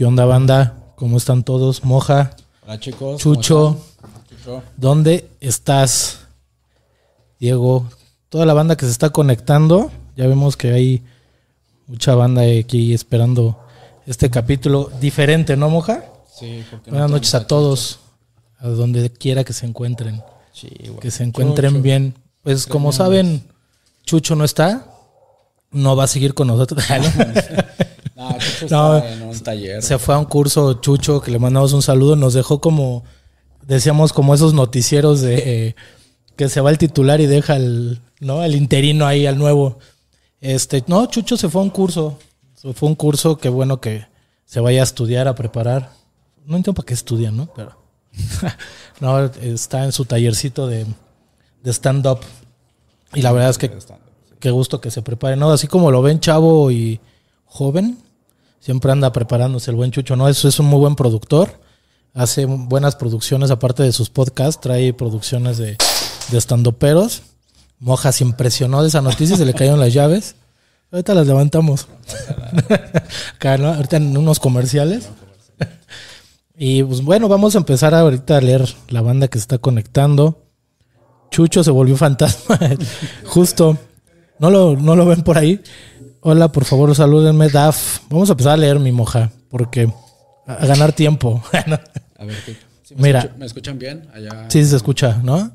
¿Qué onda, banda? ¿Cómo están todos? Moja, Hola chicos. Chucho. ¿dónde estás? Diego, toda la banda que se está conectando. Ya vemos que hay mucha banda aquí esperando este capítulo diferente, ¿no, Moja? Sí, porque Buenas noches a todos, a donde quiera que se encuentren. Sí, güey. Que se encuentren Chucho. bien. Pues como saben, Chucho no está, no va a seguir con nosotros. No, Chucho No, está en un taller. Se fue a un curso Chucho, que le mandamos un saludo, nos dejó como, decíamos, como esos noticieros de eh, que se va el titular y deja el, ¿no? el interino ahí al nuevo. Este, no, Chucho se fue a un curso. Se fue a un curso que bueno que se vaya a estudiar, a preparar. No entiendo para qué estudian, ¿no? Pero no, está en su tallercito de, de stand-up. Y la verdad es que qué gusto que se prepare, ¿no? Así como lo ven chavo y joven, siempre anda preparándose el buen Chucho, ¿no? Eso es un muy buen productor, hace buenas producciones aparte de sus podcasts, trae producciones de, estandoperos. Moja se impresionó de esa noticia, se le cayeron las llaves. Ahorita las levantamos. Ahorita en unos comerciales. Y pues bueno, vamos a empezar ahorita a leer la banda que se está conectando. Chucho se volvió fantasma. Justo. ¿No lo, ¿No lo ven por ahí? Hola, por favor, salúdenme, Daf. Vamos a empezar a leer mi moja, porque a, a ganar tiempo. A ver, ¿qué? ¿Sí me, Mira. ¿me escuchan bien? Allá. sí, se escucha, ¿no?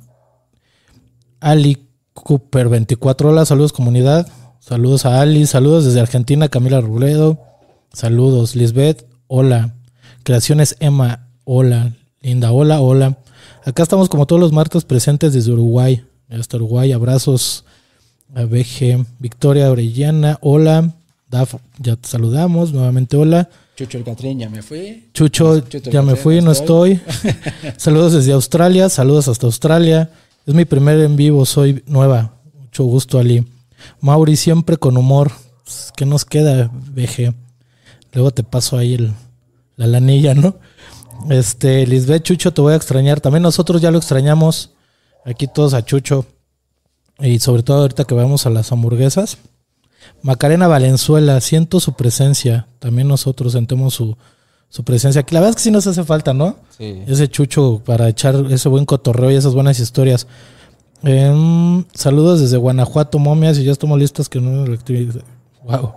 Ali Cooper 24, hola, saludos comunidad. Saludos a Ali, saludos desde Argentina, Camila Robledo. Saludos, Lisbeth, hola. Creaciones Emma, hola. Linda, hola, hola. Acá estamos como todos los martes presentes desde Uruguay. Hasta Uruguay, abrazos a BG. Victoria Orellana, hola. Daf, ya te saludamos, nuevamente hola. Chucho el Catrín, ya me fui. Chucho, Chucho, ya me fui, no no estoy. saludos desde Australia, saludos hasta Australia. Es mi primer en vivo, soy nueva. Mucho gusto, Ali. Mauri, siempre con humor. Pues, ¿Qué nos queda, BG? Luego te paso ahí el, la lanilla, ¿no? Este, Lisbeth, Chucho, te voy a extrañar. También nosotros ya lo extrañamos. Aquí todos a Chucho. Y sobre todo ahorita que vamos a las hamburguesas. Macarena Valenzuela, siento su presencia. También nosotros sentimos su, su presencia aquí. La verdad es que sí nos hace falta, ¿no? Sí. Ese chucho para echar ese buen cotorreo y esas buenas historias. Em, saludos desde Guanajuato, momias, y ya estamos listos que no Wow.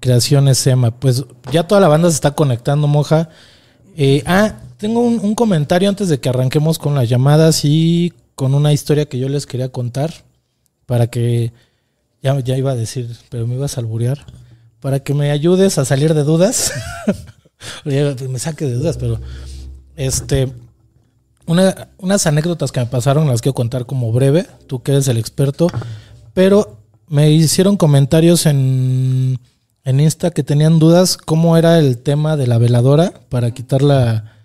Creaciones Sema. Pues ya toda la banda se está conectando, moja. Eh, ah, tengo un, un comentario antes de que arranquemos con las llamadas y con una historia que yo les quería contar. Para que. Ya, ya iba a decir, pero me ibas a alburear. Para que me ayudes a salir de dudas. Me saque de dudas, pero. Este. Una- unas anécdotas que me pasaron las quiero contar como breve. Tú que eres el experto. Pero me hicieron comentarios en, en Insta que tenían dudas cómo era el tema de la veladora para quitar la,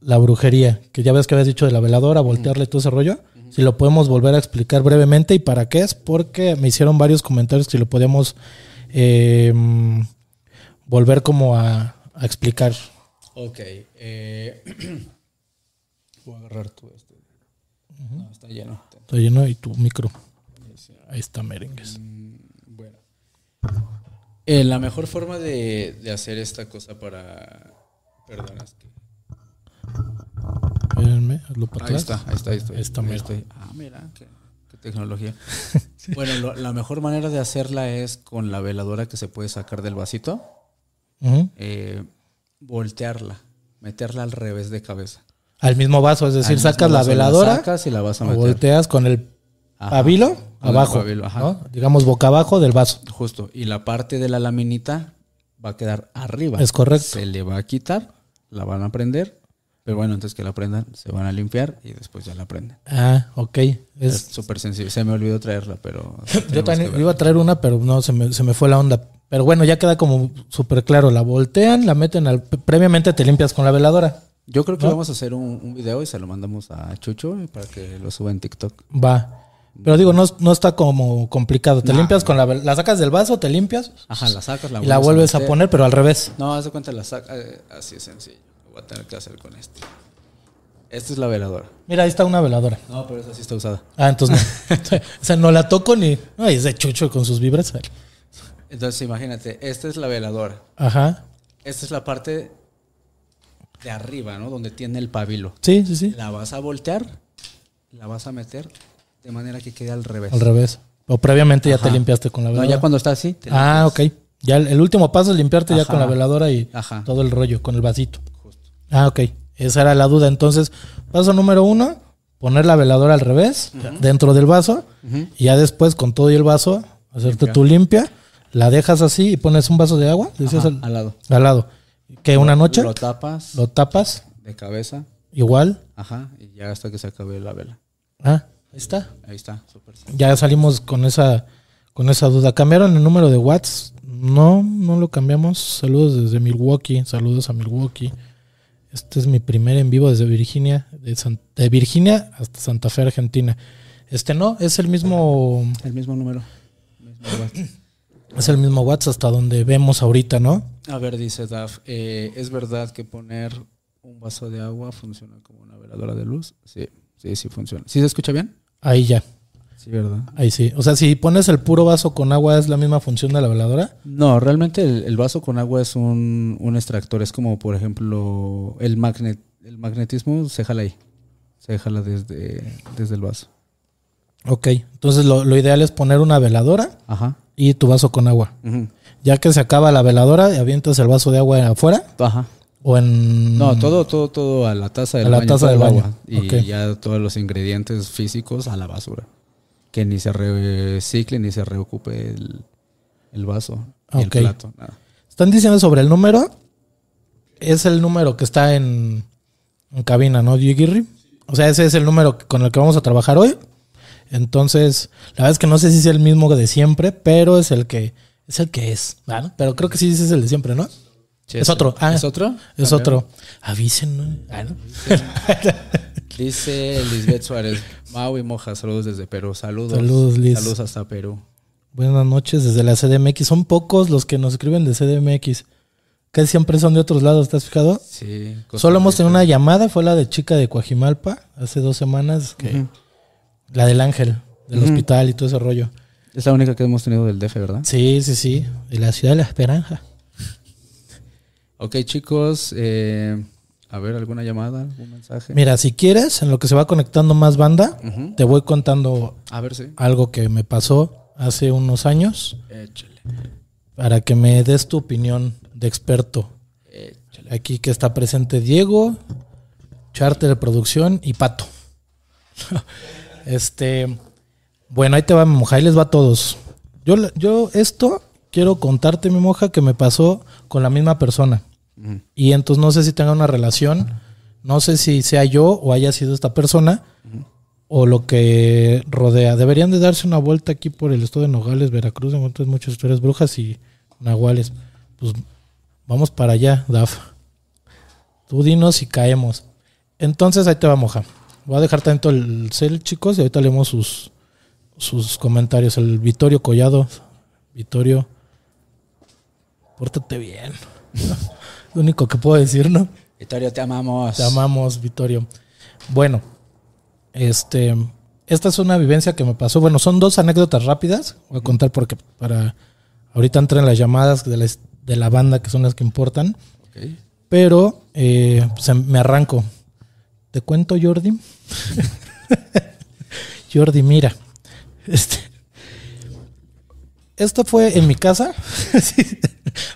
la brujería. Que ya ves que habías dicho de la veladora, voltearle todo ese rollo. Si lo podemos volver a explicar brevemente y para qué es, porque me hicieron varios comentarios que lo podíamos eh, mm, volver como a, a explicar. Ok. eh, voy a agarrar tu este. No, está lleno. Está lleno y tu micro. Ahí está, merengues. Bueno. Eh, la mejor forma de, de hacer esta cosa para. Perdona, es que. Espérenme, hazlo para Ahí atrás. está, ahí está, ahí está, Ahí mero. estoy. Ah, mira, qué, qué tecnología. Bueno, lo- la mejor manera de hacerla es con la veladora que se puede sacar del vasito, eh, voltearla, meterla al revés de cabeza. Al mismo vaso, es decir, Al sacas la veladora, sacas y la vas a meter. volteas con el Ajá. pabilo Con el abajo, pabilo, ajá. ¿no? digamos boca abajo del vaso. Justo. Y la parte de la laminita va a quedar arriba. Es correcto. Se le va a quitar, la van a prender. Pero bueno, antes que la prendan, se van a limpiar y después ya la prenden. Ah, ok. Es súper sencillo. Se me olvidó traerla, pero. yo también iba a traer una, pero no, se me, se me fue la onda. Pero bueno, ya queda como súper claro. La voltean, la meten al... Previamente te limpias con la veladora. Yo creo que ¿No? vamos a hacer un, un video y se lo mandamos a Chucho para que lo suba en TikTok. Va. Pero digo, no, no está como complicado. Te limpias con la... La sacas del vaso, te limpias Ajá, la sacas, la y la vuelves a poner, pero al revés. No, haz de cuenta, la saca. eh, así es sencillo. Lo voy a tener que hacer con este. Esta es la veladora. Mira, ahí está una veladora. No, pero esa sí está usada. Ah, entonces no. o sea, no la toco ni... Ay, es de chucho con sus vibras. Entonces, imagínate, esta es la veladora. Ajá. esta es la parte de arriba, ¿no? Donde tiene el pabilo. Sí, sí, sí. La vas a voltear, la vas a meter de manera que quede al revés. Al revés. O previamente ya te limpiaste con la No, veladora. ya cuando está así. te Ah, ok. Ya el, el último paso es limpiarte ya con la veladora y Ajá. todo el rollo, con el vasito. Ah, ok. Esa era la duda. Entonces, paso número uno, poner la veladora al revés, dentro del vaso, y ya después con todo y el vaso, hacerte Limpia. tu limpia, la dejas así y pones un vaso de agua, decías Ajá, al, al lado. al lado. Que una noche Lo tapas lo tapas, de cabeza. igual. Ajá. Y ya hasta que se acabe la vela. Ah, ahí está. Ahí está. Súper. Ya salimos con esa, con esa duda. ¿Cambiaron el número de watts? No, no lo cambiamos. Saludos desde Milwaukee. Saludos a Milwaukee. Este es mi primer en vivo desde Virginia, de, San- de Virginia hasta Santa Fe, Argentina. Este no, es el mismo, El mismo número. Mismo es el mismo watts hasta donde vemos ahorita, ¿no? A ver, dice Daf, eh, ¿es verdad que poner un vaso de agua funciona como una veladora de luz? Sí, sí, sí funciona. ¿Sí se escucha bien? Ahí ya, Sí, ¿verdad? ahí sí. O sea, si pones el puro vaso con agua, ¿es la misma función de la veladora? No, realmente el, el vaso con agua es un, un extractor. Es como, por ejemplo, el, magnet, el magnetismo se jala ahí. Se jala desde, desde el vaso. Ok, entonces lo, lo ideal es poner una veladora Ajá. y tu vaso con agua. Ya que se acaba la veladora, avientas el vaso de agua afuera Ajá. o en... No, todo, todo, todo a la taza del Mm. A la baño. taza del el baño. agua. Y ya todos los ingredientes físicos a la basura. Que ni se recicle ni se reocupe el, el vaso. Ni Ok. el plato. Nada. Están diciendo sobre el número. Es el número que está en, en cabina, ¿no, Diego O sea, ese es el número con el que vamos a trabajar hoy. Entonces, la verdad es que no sé si es el mismo de siempre, pero es el que es el que es. Pero creo que sí es el de siempre, ¿no? Es otro. Ah, ¿Es otro? Es otro. Avisen, ¿no? Ah. Dice Lisbeth Suárez. Mau y Moja, saludos desde Perú. Saludos. Saludos, Liz. Saludos hasta Perú. Buenas noches desde la CDMX. Son pocos los que nos escriben de CDMX. Casi siempre son de otros lados, ¿te has fijado? Sí. Solo hemos tenido una llamada, fue la de chica de Coajimalpa, hace dos semanas, que la del ángel, del hospital y todo ese rollo. Es la única que hemos tenido del DF, ¿verdad? Sí, sí, sí, de la ciudad de la esperanza. Ok, chicos. eh, a ver, ¿alguna llamada? ¿Algún mensaje? Mira, si quieres, en lo que se va conectando más banda, te voy contando A ver, sí. algo que me pasó hace unos años Échale. para que me des tu opinión de experto. Échale. Aquí que está presente Diego, Charter de Producción y Pato. este, bueno, ahí te va mi moja, ahí les va a todos. Yo, yo esto quiero contarte, mi moja, que me pasó con la misma persona. Y entonces no sé si tenga una relación, no sé si sea yo o haya sido esta persona o lo que rodea. Deberían de darse una vuelta aquí por el estado de Nogales, Veracruz, encuentras muchas historias brujas y nahuales. Pues vamos para allá, Daf. Tú dinos si caemos. Entonces ahí te va moja. Voy a dejar tanto el cel, chicos, y ahorita leemos sus, sus comentarios. El Vittorio Collado. Vittorio, pórtate bien. Lo único que puedo decir, ¿no? Victoria, te amamos. Te amamos, Vittorio. Bueno, este, esta es una vivencia que me pasó. Bueno, son dos anécdotas rápidas. Voy a contar porque para ahorita entran las llamadas de la, de la banda que son las que importan. Ok. Pero eh, pues, me arranco. ¿Te cuento, Jordi? Jordi, mira. Este, esto fue en mi casa. Sí.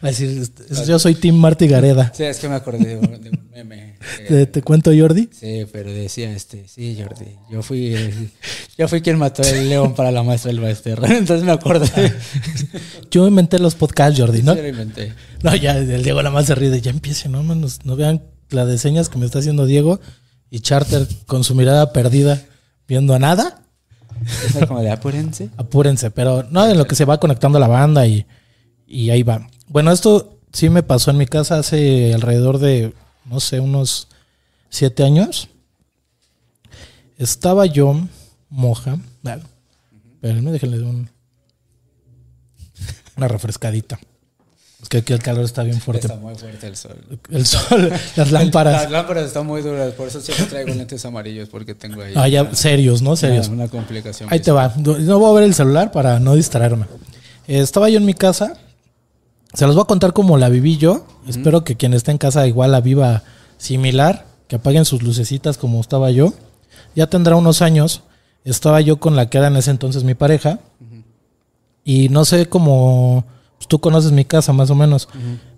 Va a decir, este, yo soy Tim Marty Gareda. Sí, es que me acordé de un, meme. ¿Te, te cuento, Jordi? Sí, pero decía este, sí, Jordi, yo fui, eh, yo fui quien mató el león para la maestra del Baesterra. Entonces me acordé. Yo inventé los podcasts, Jordi, ¿no? Sí, lo inventé. No, ya el Diego nada más se ríe de ya empiece, no, manos, no vean la de señas que me está haciendo Diego y Charter con su mirada perdida viendo a nada. Es como de apúrense. Apúrense, pero no en lo que se va conectando la banda y, y ahí va. Bueno, esto sí me pasó en mi casa hace alrededor de, no sé, unos siete años. Estaba yo moja. Espérenme, déjenle un, una refrescadita. Es que aquí el calor está bien fuerte. Está muy fuerte el sol. El sol, las lámparas. Las lámparas están muy duras, por eso siempre traigo lentes amarillos, porque tengo ahí Ah, ya, una, serios, ¿no? Serios. una complicación. Ahí te va. No voy a ver el celular para no distraerme. Eh, estaba yo en mi casa Se los voy a contar como la viví yo. Espero que quien esté en casa igual la viva similar. Que apaguen sus lucecitas como estaba yo. Ya tendrá unos años. Estaba yo con la que era en ese entonces mi pareja. Y no sé cómo... pues, tú conoces mi casa más o menos.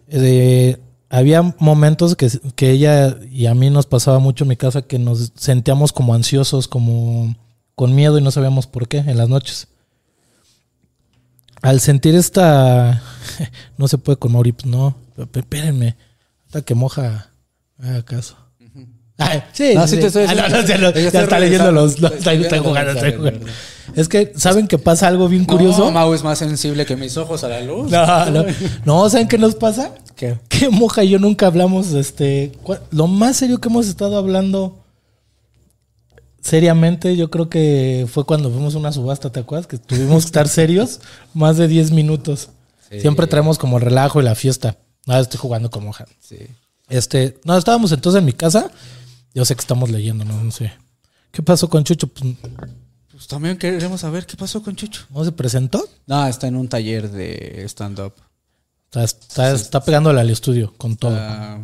Eh, había momentos que, que ella y a mí nos pasaba mucho en mi casa que nos sentíamos como ansiosos, como con miedo y no sabíamos por qué en las noches. Al sentir esta... No se puede con Mauri, no. Espérenme. Hasta que moja... Haga caso. Ay, sí, No, sí, sí te estoy Ah, no, diciendo. no, ya lo- está leyendo los... los- Estoy jugando, estoy jugando. Es que, ¿saben que pasa algo bien curioso? No, Mau es más sensible que mis ojos a la luz. No, no. No, ¿saben qué nos pasa? ¿Qué? Que Moja y yo nunca hablamos, este, lo más serio que hemos estado hablando seriamente, yo creo que fue cuando fuimos a una subasta, ¿te acuerdas? Que tuvimos que estar serios más de 10 minutos. Sí. Siempre traemos como el relajo y la fiesta. Nada, estoy jugando con Moja. Sí. Este, no, estábamos entonces en mi casa. Yo sé que estamos leyendo, no, no sé. ¿Qué pasó con Chucho? Pues Pues también queremos saber qué pasó con Chucho. no se presentó. No, está en un taller de stand-up. Está, está, está pegándole al estudio con todo, Ah,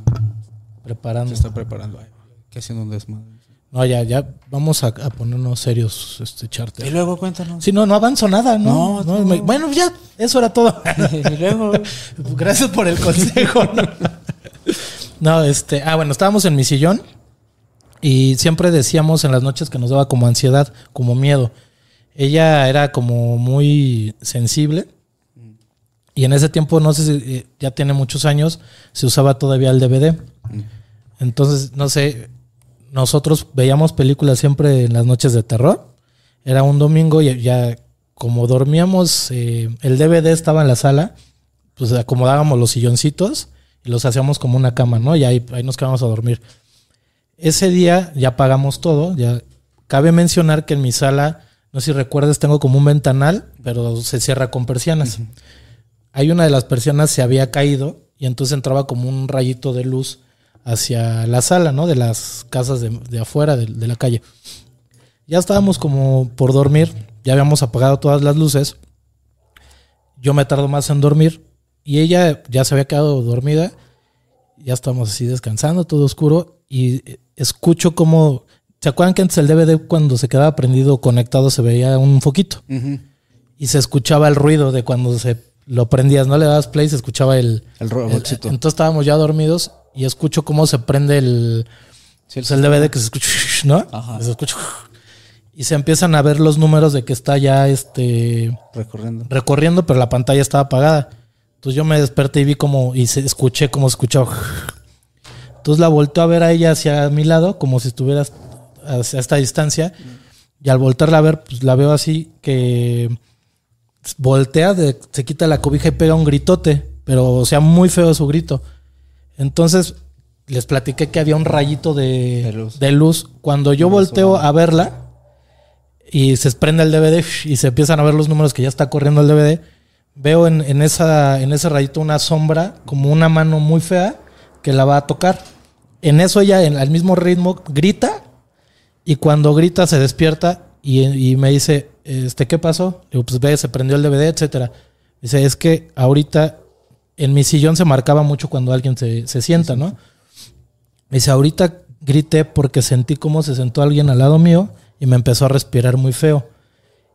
preparando. se está preparando. Que haciendo un desmadre. No, ya, ya vamos a, a ponernos serios, este Y charter. luego cuéntanos. Sí, no, no avanzo nada, ¿no? No, No, no. me- bueno, ya, eso era todo. y luego. Gracias por el consejo. No, No, este, ah, bueno, estábamos en mi sillón y siempre decíamos en las noches que nos daba como ansiedad, como miedo. Ella era como muy sensible y en ese tiempo, no sé si eh, ya tiene muchos años, se usaba todavía el DVD. Entonces, no sé, nosotros veíamos películas siempre en las noches de terror. Era un domingo y ya como dormíamos, eh, el DVD estaba en la sala, pues acomodábamos los silloncitos y los hacíamos como una cama, ¿no? Y ahí, ahí nos quedábamos a dormir. Ese día ya pagamos todo, ya cabe mencionar que en mi sala, no sé si recuerdas, tengo como un ventanal, pero se cierra con persianas. Hay una de las persianas se había caído y entonces entraba como un rayito de luz hacia la sala, ¿no? De las casas de, de afuera, de, de la calle. Ya estábamos como por dormir, ya habíamos apagado todas las luces. Yo me tardo más en dormir y ella ya se había quedado dormida. Ya estamos así descansando, todo oscuro y eh, escucho como ¿Se acuerdan que antes el DVD cuando se quedaba prendido o conectado se veía un foquito? Y se escuchaba el ruido de cuando se lo prendías, no le dabas play, se escuchaba el, El robotcito. el- entonces estábamos ya dormidos y escucho cómo se prende el, Sí, pues, el DVD que se escucha, ¿no? Ajá. Se escucha. Y se empiezan a ver los números de que está ya este Recorriendo. recorriendo, pero la pantalla estaba apagada. Entonces yo me desperté y vi como, y se, escuché como escuchaba. Entonces la volteo a ver a ella hacia mi lado, como si estuviera hacia esta distancia. Y al voltearla a ver, pues la veo así que voltea, de- se quita la cobija y pega un gritote, pero o sea, muy feo su grito. Entonces les platiqué que había un rayito de, De luz. de luz. Cuando yo volteo a verla y se prende el DVD y se empiezan a ver los números que ya está corriendo el DVD, veo en, en esa, en ese rayito una sombra, como una mano muy fea que la va a tocar. En eso ella, en, al mismo ritmo, grita y cuando grita se despierta y, y me dice, este, ¿qué pasó? Le digo, pues ve, se prendió el DVD, etcétera. Dice, es que ahorita en mi sillón se marcaba mucho cuando alguien se, se sienta, ¿no? Dice, ahorita grité porque sentí cómo se sentó alguien al lado mío y me empezó a respirar muy feo.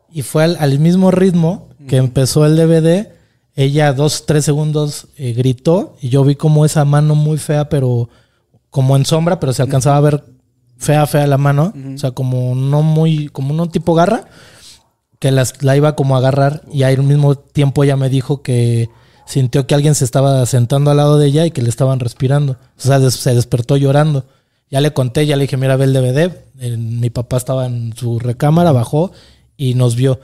Y fue al, al mismo ritmo que empezó el DVD, ella dos, tres segundos eh, gritó y yo vi como esa mano muy fea, pero como en sombra, pero se alcanzaba a ver fea, fea la mano. O sea, como no muy, como no tipo garra, que las, la iba como a agarrar y al mismo tiempo ella me dijo que sintió que alguien se estaba sentando al lado de ella y que le estaban respirando. O sea, des- se despertó llorando. Ya le conté, ya le dije, mira, ve el DVD. Eh, mi papá estaba en su recámara, bajó y nos vio.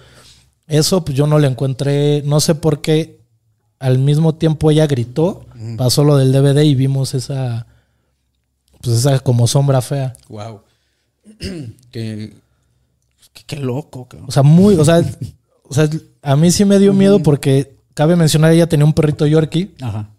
Eso pues yo no le encontré, no sé por qué. Al mismo tiempo ella gritó, pasó lo del DVD y vimos esa, pues esa como sombra fea. Wow. qué, qué, qué loco, cabrón. O sea, muy, o sea, o sea, a mí sí me dio miedo porque cabe mencionar ella tenía un perrito Yorkie Ajá.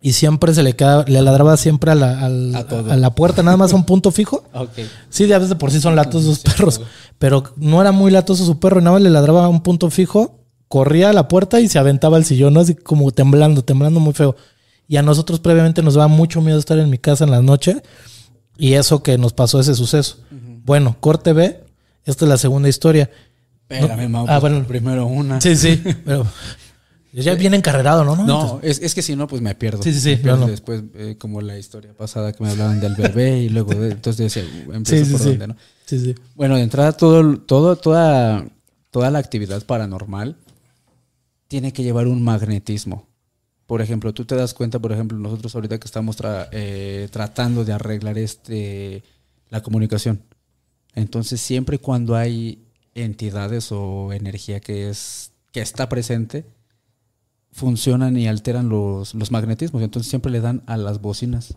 Y siempre se le quedaba, le ladraba siempre a la, A todo. a la puerta, nada más a un punto fijo. Sí, de a veces por sí son latosos sus perros, pero no era muy latoso su perro, nada más le ladraba a un punto fijo, corría a la puerta y se aventaba al sillón, ¿no? Así como temblando, temblando muy feo. Y a nosotros previamente nos daba mucho miedo estar en mi casa en la noche y eso que nos pasó ese suceso. Bueno, corte B, esta es la segunda historia. Espérame, Mau, Ah, bueno. primero una. Sí, sí, pero ya viene encarrerado, ¿no? No, es, es que si no, pues me pierdo. Sí, sí, sí, no, no. Después, eh, como la historia pasada que me hablaban del bebé y luego, de, entonces decía, empiezo Sí, por sí. dónde, ¿no? Sí, sí. Bueno, de entrada, todo, todo, toda, toda la actividad paranormal tiene que llevar un magnetismo. Por ejemplo, tú te das cuenta, por ejemplo, nosotros ahorita que estamos tra- eh, tratando de arreglar este la comunicación. Entonces, siempre y cuando hay entidades o energía que es que está presente, funcionan y alteran los, los magnetismos. Entonces siempre le dan a las bocinas.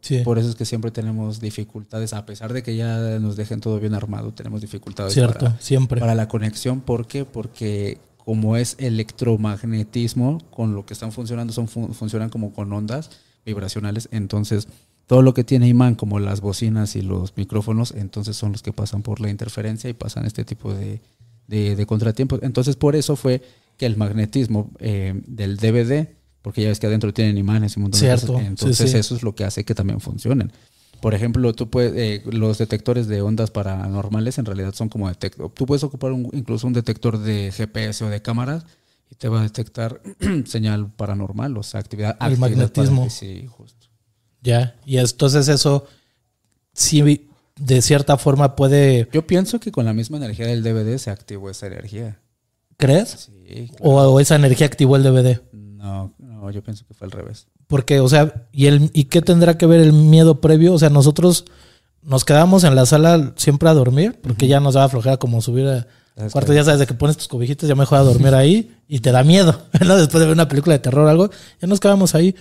Sí, Por eso es que siempre tenemos dificultades, a pesar de que ya nos dejen todo bien armado, tenemos dificultades cierto, para, siempre. para la conexión. ¿Por qué? Porque como es electromagnetismo, con lo que están funcionando, son fun- funcionan como con ondas vibracionales. Entonces, todo lo que tiene imán, como las bocinas y los micrófonos, entonces son los que pasan por la interferencia y pasan este tipo de, de, de contratiempos. Entonces, por eso fue que el magnetismo eh, del DVD, porque ya ves que adentro tienen imanes y un montón Cierto, de cosas, entonces sí. eso es lo que hace que también funcionen. Por ejemplo, tú puedes, eh, los detectores de ondas paranormales en realidad son como detector. Tú puedes ocupar un- incluso un detector de GPS o de cámaras y te va a detectar señal paranormal, o sea, actividad. El actividad magnetismo. sí, justo. Ya, y entonces eso sí de cierta forma puede, Yo pienso que con la misma energía del DVD se activó esa energía. ¿Crees? Sí, claro. O, o esa energía activó el DVD. No, no, yo pienso que fue al revés. Porque, o sea, ¿y, el, ¿y qué tendrá que ver el miedo previo? O sea, nosotros nos quedamos en la sala siempre a dormir, porque ya nos daba flojera como subir a cuarto, ya sabes, de que pones tus cobijitas, ya mejor a dormir ahí y te da miedo, ¿no? Después de ver una película de terror o algo, ya nos quedamos ahí.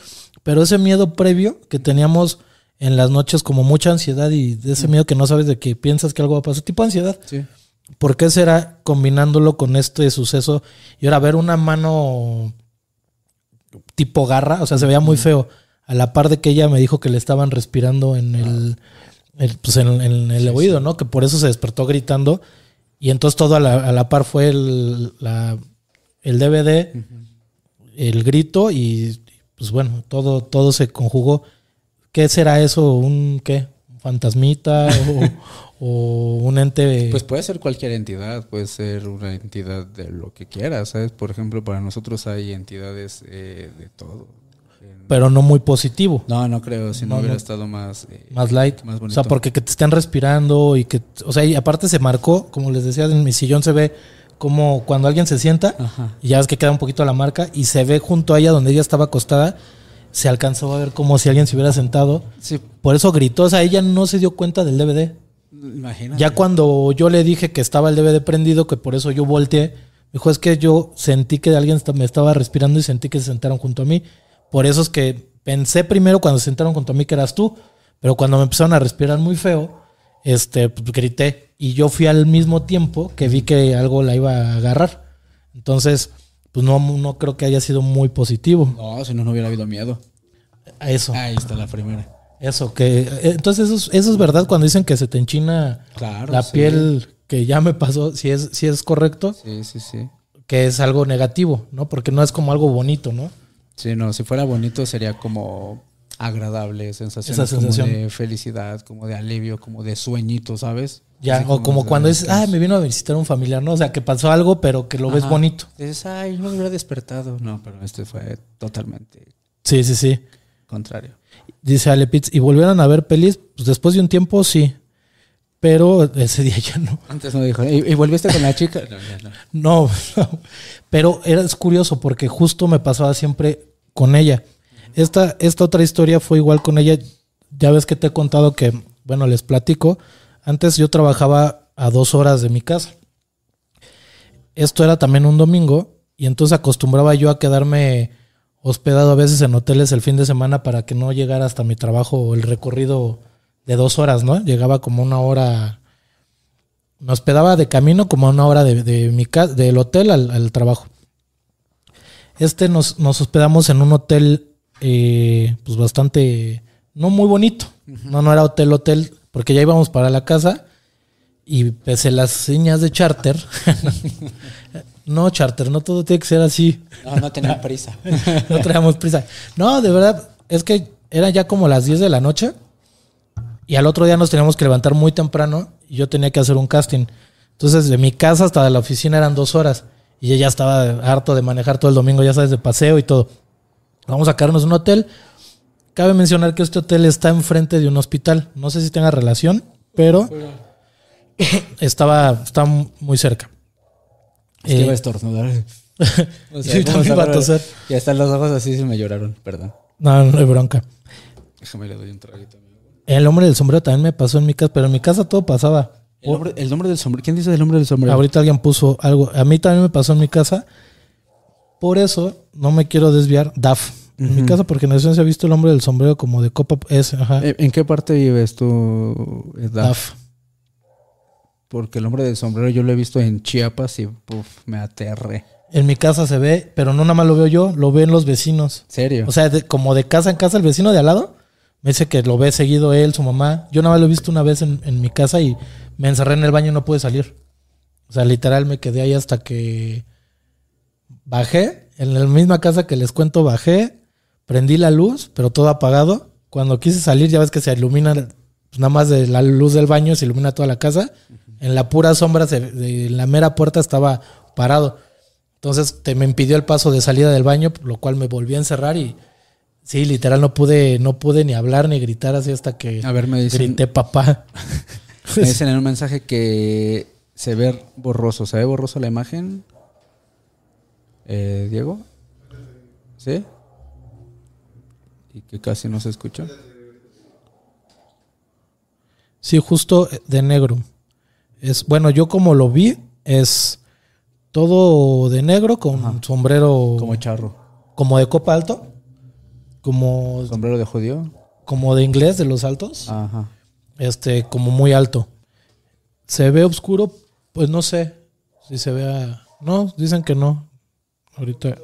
Pero ese miedo previo que teníamos en las noches, como mucha ansiedad y de ese miedo que no sabes de que piensas que algo va a pasar, tipo ansiedad. Sí. ¿Por qué será combinándolo con este suceso y ahora ver una mano tipo garra? O sea, se veía muy feo. A la par de que ella me dijo que le estaban respirando en el, el- pues en, en el oído, ¿no? Que por eso se despertó gritando. Y entonces todo a la, a la par fue el, la- el DVD, el grito y pues bueno, todo, todo se conjugó. ¿Qué será eso? ¿Un qué? ¿Un fantasmita? o, o un ente? Pues puede ser cualquier entidad, puede ser una entidad de lo que quieras, ¿sabes? Por ejemplo, para nosotros hay entidades eh, de todo. Pero no muy positivo. No, no creo, si no, No, hubiera no. estado más... eh, Más light. Más o bonito. sea, porque que te estén respirando y que, o sea, y aparte se marcó, como les decía, en mi sillón se ve como cuando alguien se sienta Ajá. y ya ves que queda un poquito la marca y se ve junto a ella donde ella estaba acostada, se alcanzó a ver como si alguien se hubiera sentado. Sí, Por eso gritó, o sea, ella no se dio cuenta del DVD. Imagínate. Ya cuando yo le dije que estaba el DVD prendido, que por eso yo volteé, me dijo, es que yo sentí que alguien me estaba respirando y sentí que se sentaron junto a mí. Por eso es que pensé primero cuando se sentaron junto a mí que eras tú, pero cuando me empezaron a respirar muy feo, este, pues, grité. Y yo fui al mismo tiempo que vi que algo la iba a agarrar. Entonces, pues no, no creo que haya sido muy positivo No, si no, no hubiera habido miedo. a eso. Ahí está la primera. Eso, que... eh, Entonces eso, es- eso es verdad cuando dicen que se te enchina Claro. la sí. piel que ya me pasó, si es, si es correcto, Sí, sí, sí. que es algo negativo, ¿no? Porque no es como algo bonito, ¿no? Sí, no, si fuera bonito sería como agradable, sensación, Esa sensación. como de felicidad, como de alivio, como de sueñito, ¿sabes? Ya, Así o como cuando dices, ah, me vino a visitar un familiar, ¿no? O sea, que pasó algo, pero que lo ves bonito. Dices, ay, no me hubiera despertado. No, pero este fue totalmente Sí, sí, sí. contrario. Dice Ale Pitts, ¿y volvieron a ver pelis? Pues después de un tiempo, sí. Pero ese día ya no. Antes no dijo, ¿y, y volviste con la chica? No, ya no. No, no. Pero era, es curioso porque justo me pasaba siempre con ella. Esta, esta otra historia fue igual con ella. Ya ves que te he contado que, bueno, les platico. Antes yo trabajaba a dos horas de mi casa. Esto era también un domingo y entonces acostumbraba yo a quedarme hospedado a veces en hoteles el fin de semana para que no llegara hasta mi trabajo el recorrido de dos horas, ¿no? Llegaba como una hora me hospedaba de camino como una hora de, de mi ca- del hotel al, al trabajo. Este nos, nos hospedamos en un hotel eh, pues bastante, no muy bonito. No, no era hotel, hotel, porque ya íbamos para la casa y pese a las señas de charter, No, charter, no todo tiene que ser así. No, no tenía prisa. no traíamos prisa. No, de verdad, es que eran ya como las 10 de la noche y al otro día nos teníamos que levantar muy temprano y yo tenía que hacer un casting. Entonces, de mi casa hasta la oficina eran dos horas y yo ya estaba harto de manejar todo el domingo, ya sabes, de paseo y todo. Vamos a quedarnos en un hotel. Cabe mencionar que este hotel está enfrente de un hospital. No sé si tenga relación, pero estaba, estaba muy cerca. Es que Eh, iba a estornudar. O Yo ¿cómo también iba a toser. Ya están los ojos así se me lloraron, perdón. No, no hay bronca. Déjame le doy un traguito. El hombre del sombrero también me pasó en mi casa, pero en mi casa todo pasaba. El nombre del sombrero. ¿Quién dice el nombre del sombrero? Ahorita alguien puso algo. A mí también me pasó en mi casa. Por eso no me quiero desviar. DAF. En mi casa, por generación se ha visto el hombre del sombrero como de copa. Es, ajá. Eh, ¿En qué parte vives tú, Edad? DAF. Porque el hombre del sombrero yo lo he visto en Chiapas y puf, me aterré. En mi casa se ve, pero no nada más lo veo yo, lo ven los vecinos. ¿Serio? O sea, de- como de casa en casa, el vecino de al lado me dice que lo ve seguido él, su mamá. Yo nada más lo he visto una vez en, en mi casa y me encerré en el baño y no pude salir. O sea, literal me quedé ahí hasta que bajé. En la misma casa que les cuento, bajé, prendí la luz, pero todo apagado. Cuando quise salir, ya ves que se ilumina, pues nada más de la luz del baño, se ilumina toda la casa. En la pura sombra se- de la mera puerta estaba parado. Entonces te me impidió el paso de salida del baño, lo cual me volví a encerrar y sí, literal no pude, no pude ni hablar ni gritar así hasta que A ver, me dicen, grité papá. me dicen en un mensaje que se ve borroso. ¿Se ve borroso la imagen? Eh, Diego. ¿Sí? Y que casi no se escucha. Sí, justo de negro. Es bueno, yo como lo vi es todo de negro con sombrero Como charro. como de copa alto, como ¿Sombrero de judío? como de inglés de los altos, Ajá. este como muy alto. Se ve oscuro, pues no sé si se vea. No, dicen que no. Ahorita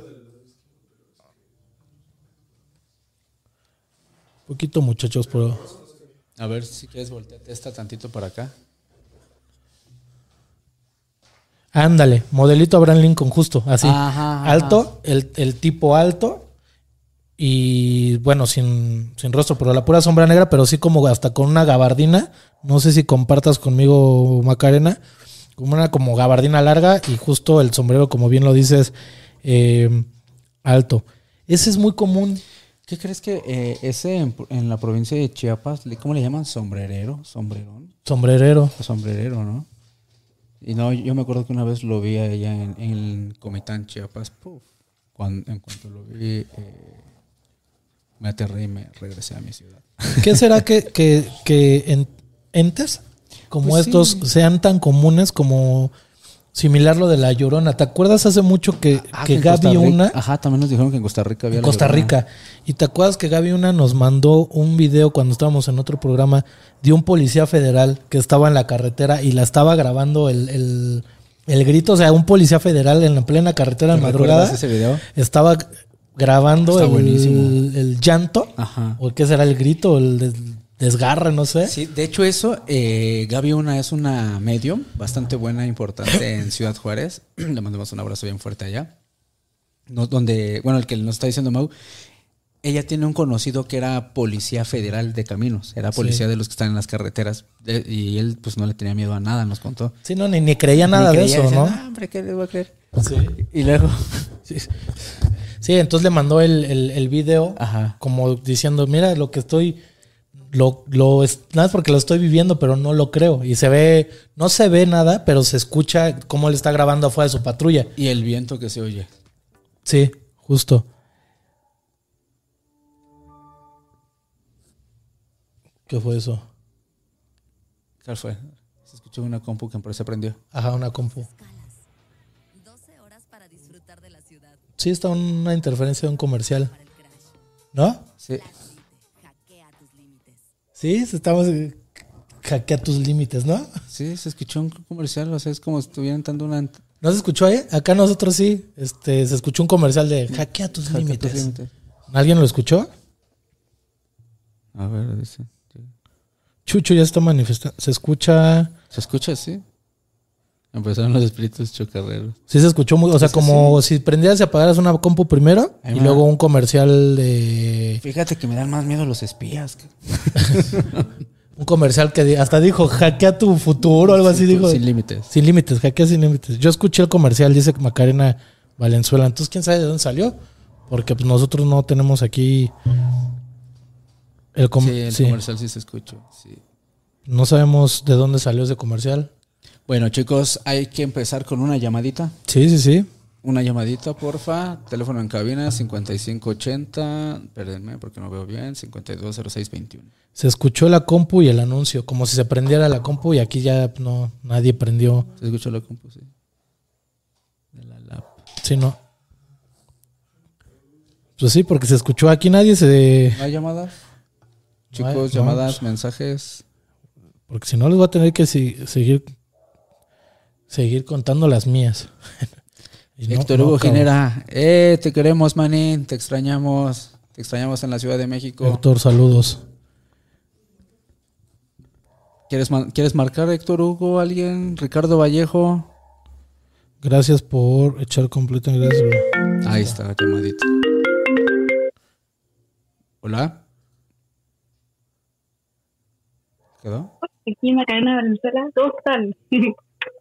poquito muchachos, pero A ver si quieres voltearte esta tantito para acá. Ándale, modelito Abraham Lincoln, justo, así. Ajá, ajá. Alto, el, el tipo alto. Y bueno, sin, sin rostro, pero la pura sombra negra, pero sí como hasta con una gabardina. No sé si compartas conmigo, Macarena. Como una como gabardina larga y justo el sombrero, como bien lo dices, eh, alto. Ese es muy común. ¿Qué crees que eh, ese en, en la provincia de Chiapas, ¿cómo le llaman? Sombrerero, sombrerón, Sombrerero. sombrerero, ¿no? Y no, yo me acuerdo que una vez lo vi allá en, en Comitán, Chiapas. Puf, cuando, en cuanto lo vi, eh, me aterré y me regresé a mi ciudad. ¿Qué será que, que, que en- entes como Pues sí. estos sean tan comunes como similar lo de la llorona? ¿Te acuerdas hace mucho que, Ah, que Gaby Rica- una Ajá, también nos dijeron que en Costa Rica había en la Costa Llorona. Rica? ¿Y te acuerdas que Gaby una nos mandó un video cuando estábamos en otro programa de un policía federal que estaba en la carretera y la estaba grabando el, el, el grito? O sea, un policía federal en la plena carretera ¿Te madrugada ese video? estaba grabando el, el llanto. Ajá. ¿O qué será el grito? El desgarre, no sé. Sí, de hecho eso, eh, Gaby Una es una medium bastante buena, importante en Ciudad Juárez. Le mandamos un abrazo bien fuerte allá. No, donde, bueno, el que nos está diciendo Mau, ella tiene un conocido que era policía federal de caminos, era policía de los que están en las carreteras y él pues no le tenía miedo a nada, nos contó. Sí, no, ni, ni creía nada Ni de eso, decía, ¿no? "Ah, hombre, ¿qué le voy a creer? Sí. Y luego, Sí, entonces le mandó el, el, el video Ajá. como diciendo, mira lo que estoy, lo, lo es, nada más porque lo estoy viviendo, pero no lo creo. Y se ve, no se ve nada, pero se escucha cómo él está grabando afuera de su patrulla. y el viento que se oye. Sí, justo. ¿Qué fue eso? ¿Cuál fue? Se escuchó una compu que se prendió. Ajá, una compu. 12 horas para disfrutar de la ciudad. Sí, está una interferencia de un comercial. ¿No? Sí. Sí, estamos eh, hackea tus límites, ¿no? Sí, se escuchó un comercial, o sea, es como si estuvieran dando una... ¿No se escuchó ahí? Acá nosotros sí. Este, se escuchó un comercial de hackea tus Hackea tus límites. ¿Alguien lo escuchó? A ver, dice. sí. Chucho ya está manifestando. Se escucha. ¿Se escucha así? Empezaron los espíritus chocarreros. Sí se escuchó muy, o sea, como si prendieras y apagaras una compu primero y luego un comercial de Fíjate que me dan más miedo los espías. un comercial que hasta dijo hackea tu futuro o algo así dijo. Sin límites. Sin límites, hackea sin límites. Yo escuché el comercial, dice Macarena Valenzuela. Entonces, ¿quién sabe de dónde salió? Porque pues nosotros no tenemos aquí el, com- Sí, el sí, comercial sí se escuchó. Sí. No sabemos de dónde salió ese comercial. Bueno, chicos, hay que empezar con una llamadita. Sí, sí, sí. Una llamadita, porfa. Teléfono en cabina 5580. Perdónme porque no veo bien. 520621. Se escuchó la compu y el anuncio, como si se prendiera la compu y aquí ya no nadie prendió. ¿Se escuchó la compu? Sí. De la lap. Sí, no. Pues sí, porque se escuchó aquí nadie se ¿No hay llamadas? No hay- Chicos, no, llamadas, mensajes. porque si no les voy a tener que si- seguir seguir contando las mías. No- Héctor no, Hugo cabrón. Genera. Eh, te queremos, manín. Te extrañamos. Te extrañamos en la Ciudad de México. Héctor, saludos. ¿Quieres, ma- ¿Quieres marcar, Héctor Hugo? ¿Alguien? ¿Ricardo Vallejo? Gracias por echar completo. Gracias. bro. Ahí está, llamadita. Hola. ¿Quedó? Aquí en Macarena de Venezuela, ¿cómo están?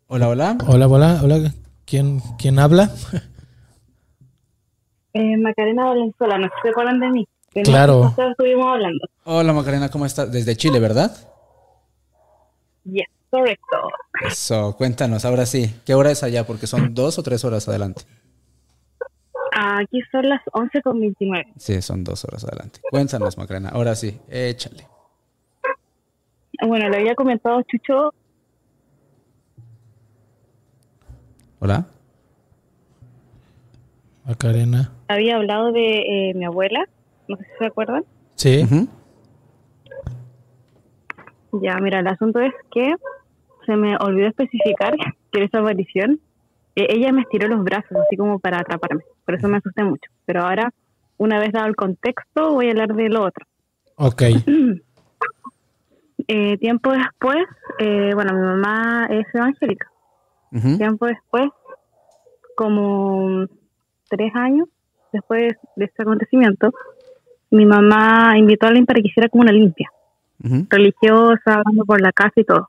Hola, hola. Hola, hola, hola. ¿Quién, quién habla? eh, Macarena Valenzuela, no sé si se acuerdan de mí. Que no- Claro. estuvimos hablando. Hola, Macarena, ¿cómo estás? Desde Chile, ¿verdad? Yes, correcto. Eso, cuéntanos, ahora sí. ¿Qué hora es allá? Porque son dos o tres horas adelante. Aquí son las 11 con 29. Sí, son dos horas adelante. Cuéntanos, Macarena. Ahora sí, échale. Bueno, le había comentado a Chucho, Hola. Macarena. había hablado de eh, mi abuela, no sé si se acuerdan. Sí. Ya, mira, el asunto es que se me olvidó especificar que esa aparición, eh, ella me estiró los brazos así como para atraparme. Por eso me asusté mucho. Pero ahora, una vez dado el contexto, voy a hablar de lo otro. Ok. Eh, tiempo después, eh, bueno, mi mamá es evangélica. Tiempo después, como tres años después de ese acontecimiento, mi mamá invitó a alguien para que hiciera como una limpia, religiosa, hablando por la casa y todo.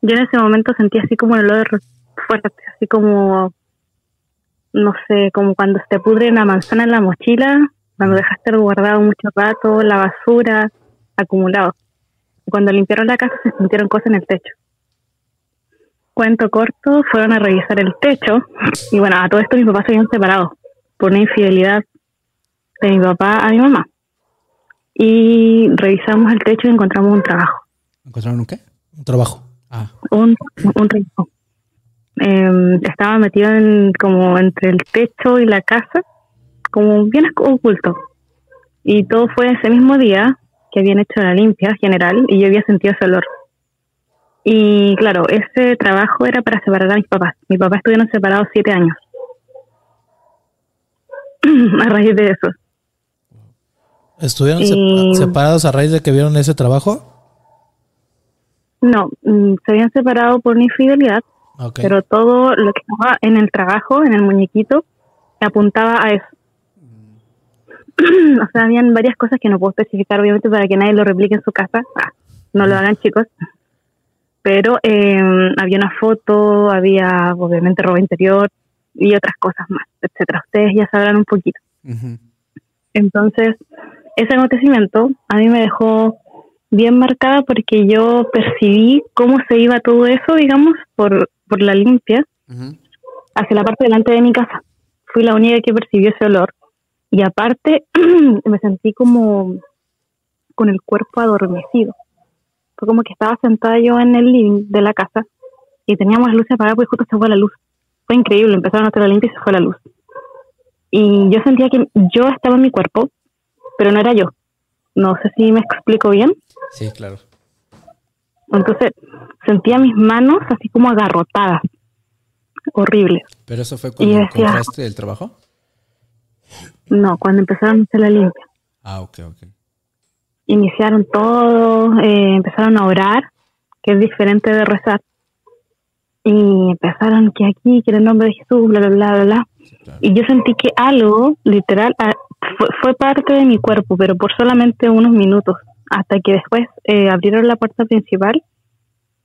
Yo en ese momento sentí así como el olor fuerte, así como, no sé, como cuando se te pudre una manzana en la mochila, cuando dejaste guardado mucho rato, la basura, acumulado. Cuando limpiaron la casa se sintieron cosas en el techo. Cuento corto, fueron a revisar el techo y bueno, a todo esto mis papás se habían separado por una infidelidad de mi papá a mi mamá. Y revisamos el techo y encontramos un trabajo, ¿Encontraron un qué? Un trabajo. Ah, un, un trabajo. Em, estaba metido en, como entre el techo y la casa, como bien oculto. Y todo fue ese mismo día que habían hecho la limpia general y yo había sentido ese olor. Y claro, ese trabajo era para separar a mis papás. Mis papás estuvieron separados siete años. a raíz de eso. ¿Estuvieron Y- separados a raíz de que vieron ese trabajo? No, mm, se habían separado por una infidelidad, pero todo lo que estaba en el trabajo, en el muñequito, apuntaba a eso. o sea, habían varias cosas que no puedo especificar, obviamente, para que nadie lo replique en su casa. Ah, no lo hagan, chicos. Pero eh, había una foto, había, obviamente, ropa interior y otras cosas más, etcétera. Ustedes ya sabrán un poquito. Entonces, ese acontecimiento a mí me dejó bien marcada porque yo percibí cómo se iba todo eso, digamos, por, por la limpia Ujú. hacia la parte delante de mi casa. Fui la única que percibió ese olor. Y aparte, me sentí como con el cuerpo adormecido. Fue como que estaba sentada yo en el living de la casa y teníamos las luces apagadas porque justo se fue la luz. Fue increíble, empezaron a hacer la limpia y se fue la luz. Y yo sentía que yo estaba en mi cuerpo, pero no era yo. No sé si me explico bien. Sí, claro. Entonces sentía mis manos así como agarrotadas. Horrible. ¿Pero eso fue cuando encontraste el trabajo? No, cuando empezaron a hacer la limpia. Ah, ok, ok. Iniciaron todo, eh, empezaron a orar, que es diferente de rezar. Y empezaron que aquí, que en el nombre de Jesús, bla, bla, bla, bla, bla. Y yo sentí que algo, literal, fue, fue parte de mi cuerpo, pero por solamente unos minutos, hasta que después eh, abrieron la puerta principal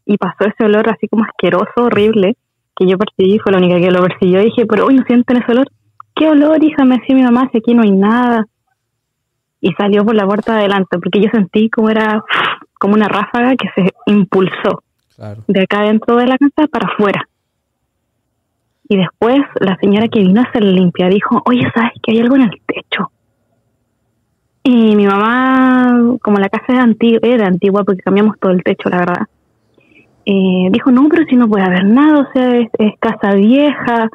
y pasó ese olor así como asqueroso, horrible, que yo percibí, fue la única que lo percibió. Y dije, pero hoy no sienten ese olor. ¿Qué olor, hija? Me decía mi mamá, si aquí no hay nada. Y salió por la puerta de adelante, porque yo sentí como era como una ráfaga que se impulsó Claro. de acá dentro de la casa para afuera. Y después la señora que vino a hacer limpia dijo, oye, ¿sabes que hay algo en el techo? Y mi mamá, como la casa era antigua, era antigua porque cambiamos todo el techo, la verdad, eh, dijo, no, pero si no puede haber nada, o sea, es, es casa vieja,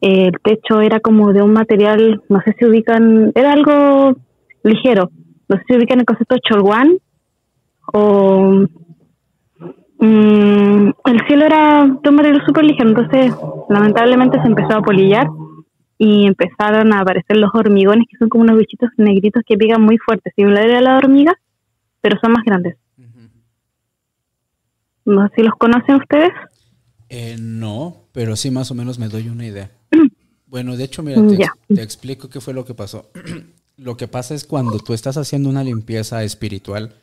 eh, el techo era como de un material, no sé si ubican, era algo ligero, no sé si ubican el concepto cholguán o Mm, el cielo era de un material súper ligero, entonces lamentablemente se empezó a polillar y empezaron a aparecer los hormigones, que son como unos bichitos negritos que pican muy fuerte, similar a la hormiga, pero son más grandes. No sé si los conocen ustedes. Eh, no, pero sí más o menos me doy una idea. Bueno, de hecho, mira, te explico qué fue lo que pasó. lo que pasa es cuando tú estás haciendo una limpieza espiritual,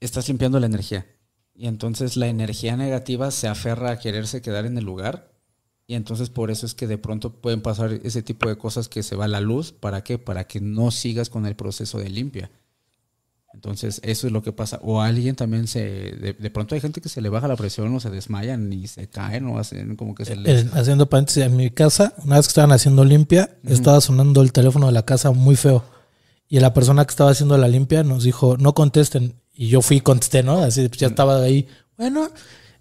estás limpiando la energía. Y entonces la energía negativa se aferra a quererse quedar en el lugar. Y entonces por eso es que de pronto pueden pasar ese tipo de cosas que se va la luz. ¿Para qué? Para que no sigas con el proceso de limpia. Entonces, eso es lo que pasa. O alguien también se. De, de pronto hay gente que se le baja la presión o se desmayan y se caen o hacen como que se les. Eh, haciendo paréntesis, en mi casa, una vez que estaban haciendo limpia, estaba sonando el teléfono de la casa muy feo. Y la persona que estaba haciendo la limpia nos dijo, no contesten. Y yo fui y contesté, ¿no? Así pues, ya estaba ahí, bueno,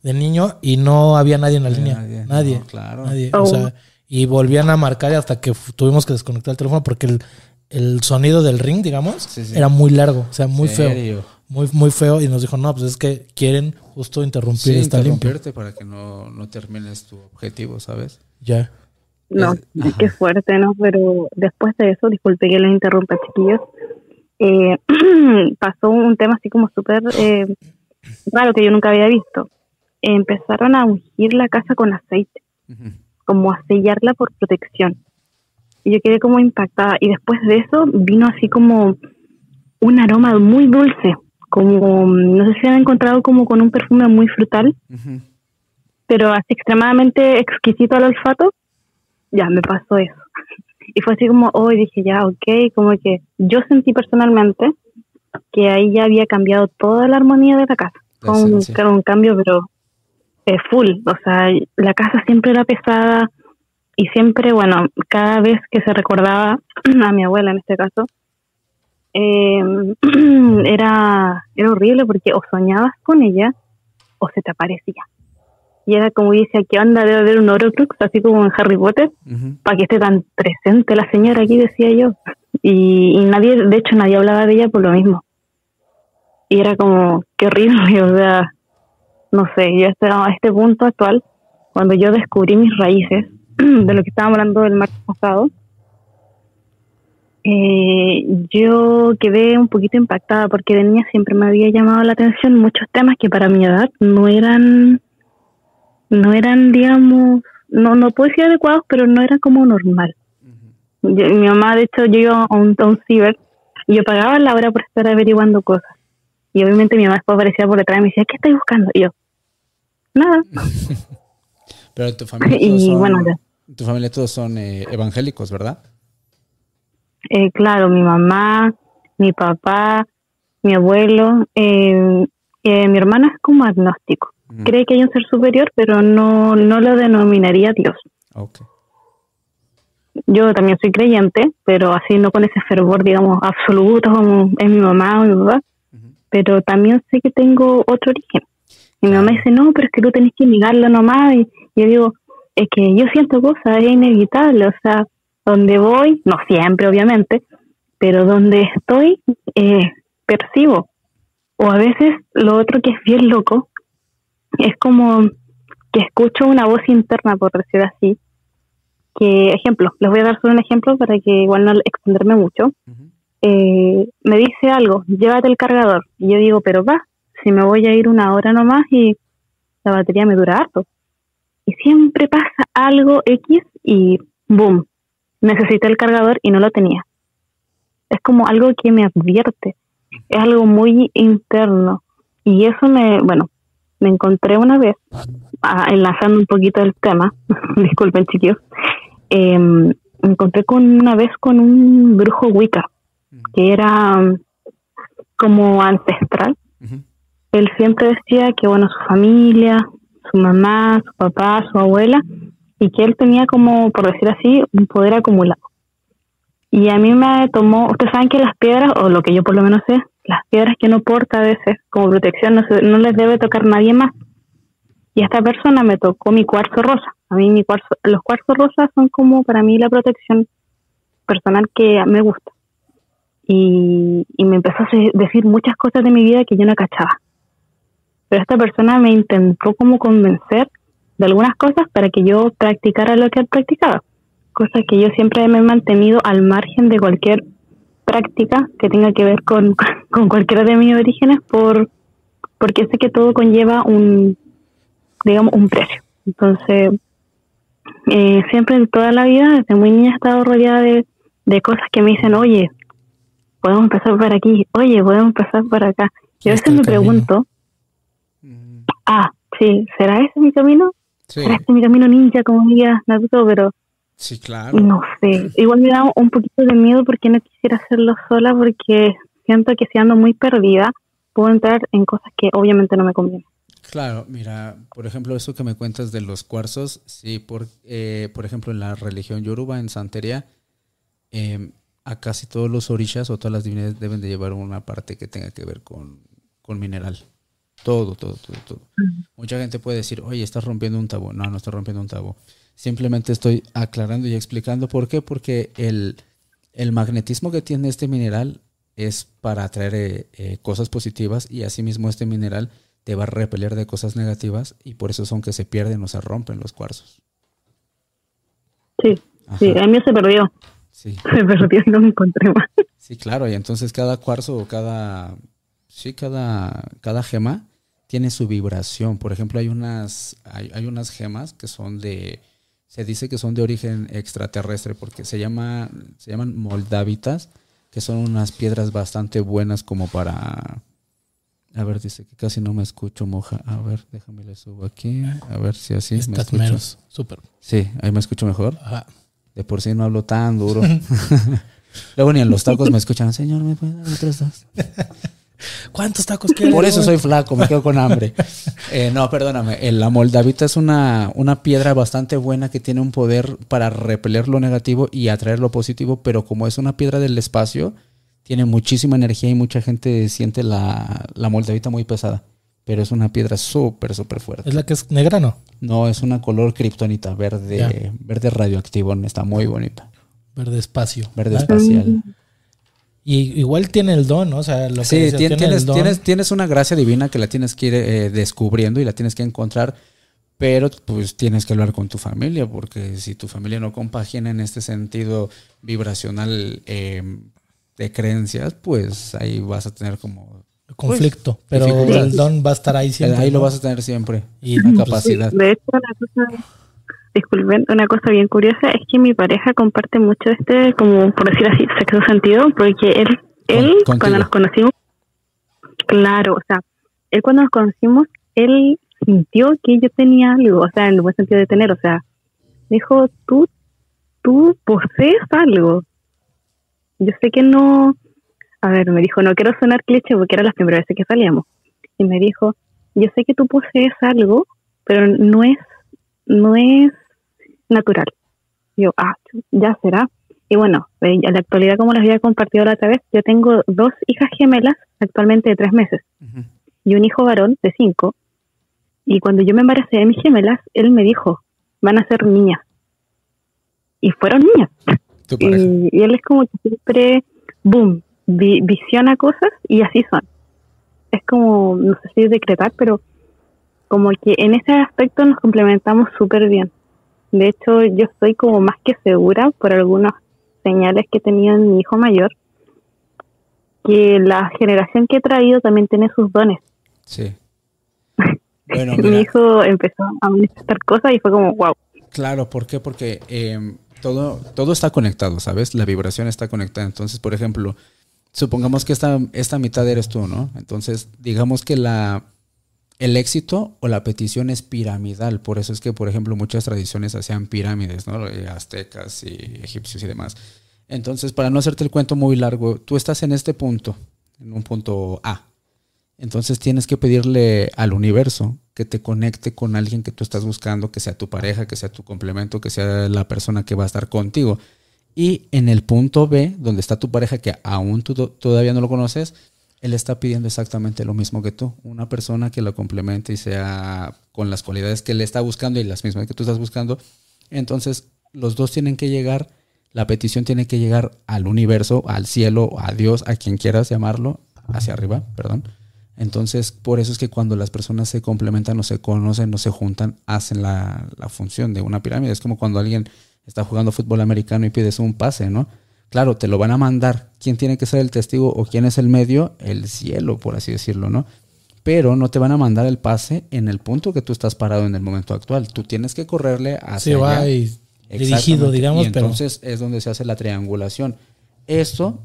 de niño, y no había nadie en la línea. Nadie, Nadie. no, claro. Nadie. Oh. O sea, y volvían a marcar hasta que tuvimos que desconectar el teléfono porque el, el sonido del ring, digamos, Sí, sí. era muy largo, o sea, muy feo. Muy, muy feo. Y nos dijo, no, pues es que quieren justo interrumpir Sí, esta limpia. interrumpirte para que no, no termines tu objetivo, ¿sabes? Ya. No, Es- qué fuerte, ¿no? Pero después de eso, disculpe que les interrumpa, chiquillos, eh, pasó un tema así como súper eh, raro que yo nunca había visto. Empezaron a ungir la casa con aceite, como a sellarla por protección. Y yo quedé como impactada. Y después de eso vino así como un aroma muy dulce, como, no sé si han encontrado como con un perfume muy frutal, pero así extremadamente exquisito al olfato, ya me pasó eso. Y fue así como, hoy dije, ya, ok, como que yo sentí personalmente que ahí ya había cambiado toda la armonía de la casa. Fue un cambio, pero eh, full. O sea, la casa siempre era pesada y siempre, bueno, cada vez que se recordaba a mi abuela en este caso, eh, era, era horrible porque o soñabas con ella o se te aparecía. Y era como dice, ¿qué onda? Debe haber un Horcrux, así como en Harry Potter, para que esté tan presente la señora aquí, decía yo. Y, y nadie, de hecho, nadie hablaba de ella por lo mismo. Y era como, qué horrible, o sea, no sé, yo hasta a este punto actual, cuando yo descubrí mis raíces, de lo que estábamos hablando del martes pasado, eh, yo quedé un poquito impactada porque de niña siempre me había llamado la atención muchos temas que para mi edad no eran, no eran, digamos, no, no puedo decir adecuados, pero no eran como normal. Yo- mi mamá, de hecho, yo iba a un, a un ciber y yo pagaba la hora por estar averiguando cosas. Y obviamente mi mamá después aparecía por detrás y me decía, ¿qué estáis buscando? Y yo, nada. Pero tu familia Y son, bueno, ya. Tu familia todos son eh, evangélicos, ¿verdad? Eh, claro, mi mamá, mi papá, mi abuelo, eh, eh, mi hermana es como agnóstico. Mm. Cree que hay un ser superior, pero no, no lo denominaría Dios. Ok. Yo también soy creyente, pero así no con ese fervor, digamos, absoluto como es mi mamá o mi papá. Pero también sé que tengo otro origen. Y mi mamá dice, no, pero es que tú tenés que negarlo nomás. Y yo digo, es que yo siento cosas, es inevitable. O sea, donde voy, no siempre, obviamente, pero donde estoy, eh, percibo. O a veces lo otro que es bien loco, es como que escucho una voz interna, por decir así, que, ejemplo, les voy a dar solo un ejemplo para que igual no extenderme mucho. Eh, me dice algo, llévate el cargador. Y yo digo, pero va, si me voy a ir una hora nomás y la batería me dura harto. Y siempre pasa algo X y boom, necesité el cargador y no lo tenía. Es como algo que me advierte, es algo muy interno. Y eso me, bueno, me encontré una vez, ah, enlazando un poquito el tema, disculpen chiquillos, eh, me encontré con una vez con un brujo Wicca, que era um, como ancestral. Él siempre decía que, bueno, su familia, su mamá, su papá, su abuela, y que él tenía como, por decir así, un poder acumulado. Y a mí me tomó, ustedes saben que las piedras, o lo que yo por lo menos sé, las piedras que uno porta a veces como protección no, se- no les debe tocar nadie más. Y esta persona me tocó mi cuarzo rosa. A mí mi cuarzo, los cuarzos rosas son como para mí la protección personal que me gusta. Y, y me empezó a decir muchas cosas de mi vida que yo no cachaba. Pero esta persona me intentó como convencer de algunas cosas para que yo practicara lo que él practicaba. Cosas que yo siempre me he mantenido al margen de cualquier práctica que tenga que ver con, con cualquiera de mis orígenes por porque sé que todo conlleva un digamos un precio entonces eh, siempre en toda la vida desde muy niña he estado rodeada de, de cosas que me dicen oye podemos empezar por aquí oye podemos empezar por acá y a veces me pregunto ah sí será ese mi camino Sí, será este mi camino ninja como diría Naruto pero sí, claro. no sé, igual me da un poquito de miedo porque no quisiera hacerlo sola porque siento que si ando muy perdida puedo entrar en cosas que obviamente no me convienen. Claro, mira, por ejemplo, eso que me cuentas de los cuarzos, sí, por, eh, por ejemplo, en la religión yoruba, en santería, eh, a casi todos los orishas o todas las divinidades deben de llevar una parte que tenga que ver con, con mineral. Todo, todo, todo, todo. Mucha gente puede decir, oye, estás rompiendo un tabú. No, no estoy rompiendo un tabú. Simplemente estoy aclarando y explicando por qué. Porque el, el magnetismo que tiene este mineral es para atraer eh, eh, cosas positivas y asimismo este mineral te va a repeler de cosas negativas y por eso son que se pierden o se rompen los cuarzos. Sí, sí, el mío se perdió, Sí, se perdió y no me encontré más. sí, claro. Y entonces cada cuarzo o cada, sí, cada, cada gema tiene su vibración. Por ejemplo, hay unas, hay, hay unas gemas que son de, se dice que son de origen extraterrestre porque se llama, se llaman moldavitas, que son unas piedras bastante buenas como para, a ver, dice que casi no me escucho, moja. A ver, déjame le subo aquí, a ver si así me Estás escucho. menos. Súper. Sí, ahí me escucho mejor. Ajá. De por sí no hablo tan duro. Luego ni en los tacos me escuchan, señor, ¿me puede dar otros dos? ¿Cuántos tacos quieres? Por eso soy flaco, me quedo con hambre. Eh, no, perdóname. El- La moldavita es una, una piedra bastante buena que tiene un poder para repeler lo negativo y atraer lo positivo, pero como es una piedra del espacio, tiene muchísima energía y mucha gente siente la, la moldavita muy pesada. Pero es una piedra súper, súper fuerte. Es la que es negra, ¿no? No, es una color kriptonita, verde, verde radioactivo, está muy bonita. Verde espacio. Verde espacial. Y igual tiene el don, ¿no? O sea, lo que Sí, tiene el tienes, don. tienes, tienes una gracia divina que la tienes que ir eh, descubriendo y la tienes que encontrar, pero pues tienes que hablar con tu familia, porque si tu familia no compagina en este sentido vibracional eh, de creencias, pues ahí vas a tener como... conflicto. pero dificultades. el don va a estar ahí siempre. ahí lo vas a tener siempre, Y la pues, capacidad. De hecho, una cosa, disculpen, una cosa bien curiosa es que mi pareja comparte mucho este, como por decir así, sexo sentido, porque él, él contigo. cuando nos conocimos, claro, o sea, él cuando nos conocimos, él sintió que yo tenía algo, o sea, en el buen sentido de tener, o sea, dijo, tú, tú posees algo. Yo sé que no, a ver, me dijo, no quiero sonar cliché porque era las primeras veces que salíamos. Y me dijo, yo sé que tú posees algo, pero no es, no es natural. Yo, ah, ya será. Y bueno, eh, en la actualidad, como les había compartido la otra vez, yo tengo dos hijas gemelas actualmente de tres meses y un hijo varón de cinco. Y cuando yo me embaracé de mis gemelas, él me dijo, van a ser niñas. Y fueron niñas. Y él es como que siempre, boom, vi- visiona cosas y así son. Es como, no sé si decretar, pero como que en ese aspecto nos complementamos súper bien. De hecho, yo estoy como más que segura por algunas señales que tenía en mi hijo mayor, que la generación que he traído también tiene sus dones. Sí. Bueno, mi hijo empezó a manifestar cosas y fue como, wow. Claro, ¿por qué? Porque eh, todo, todo está conectado, ¿sabes? La vibración está conectada. Entonces, por ejemplo, supongamos que esta, esta mitad eres tú, ¿no? Entonces, digamos que la, el éxito o la petición es piramidal. Por eso es que, por ejemplo, muchas tradiciones hacían pirámides, ¿no? Eh, Aztecas y egipcios y demás. Entonces, para no hacerte el cuento muy largo, tú estás en este punto, en un punto A. Entonces tienes que pedirle al universo que te conecte con alguien que tú estás buscando, que sea tu pareja, que sea tu complemento, que sea la persona que va a estar contigo. Y en el punto B, donde está tu pareja, que aún tú to- todavía no lo conoces, él está pidiendo exactamente lo mismo que tú. Una persona que lo complemente y sea con las cualidades que él está buscando y las mismas que tú estás buscando. Entonces, los dos tienen que llegar, la petición tiene que llegar al universo, al cielo, a Dios, a quien quieras llamarlo, hacia arriba, perdón. Entonces, por eso es que cuando las personas se complementan o se conocen o se juntan, hacen la, la función de una pirámide. Es como cuando alguien está jugando fútbol americano y pides un pase, ¿no? Claro, te lo van a mandar. ¿Quién tiene que ser el testigo o quién es el medio? El cielo, por así decirlo, ¿no? Pero no te van a mandar el pase en el punto que tú estás parado en el momento actual. Tú tienes que correrle hacia Sí, va allá. y dirigido, digamos, y pero entonces es donde se hace la triangulación. Esto,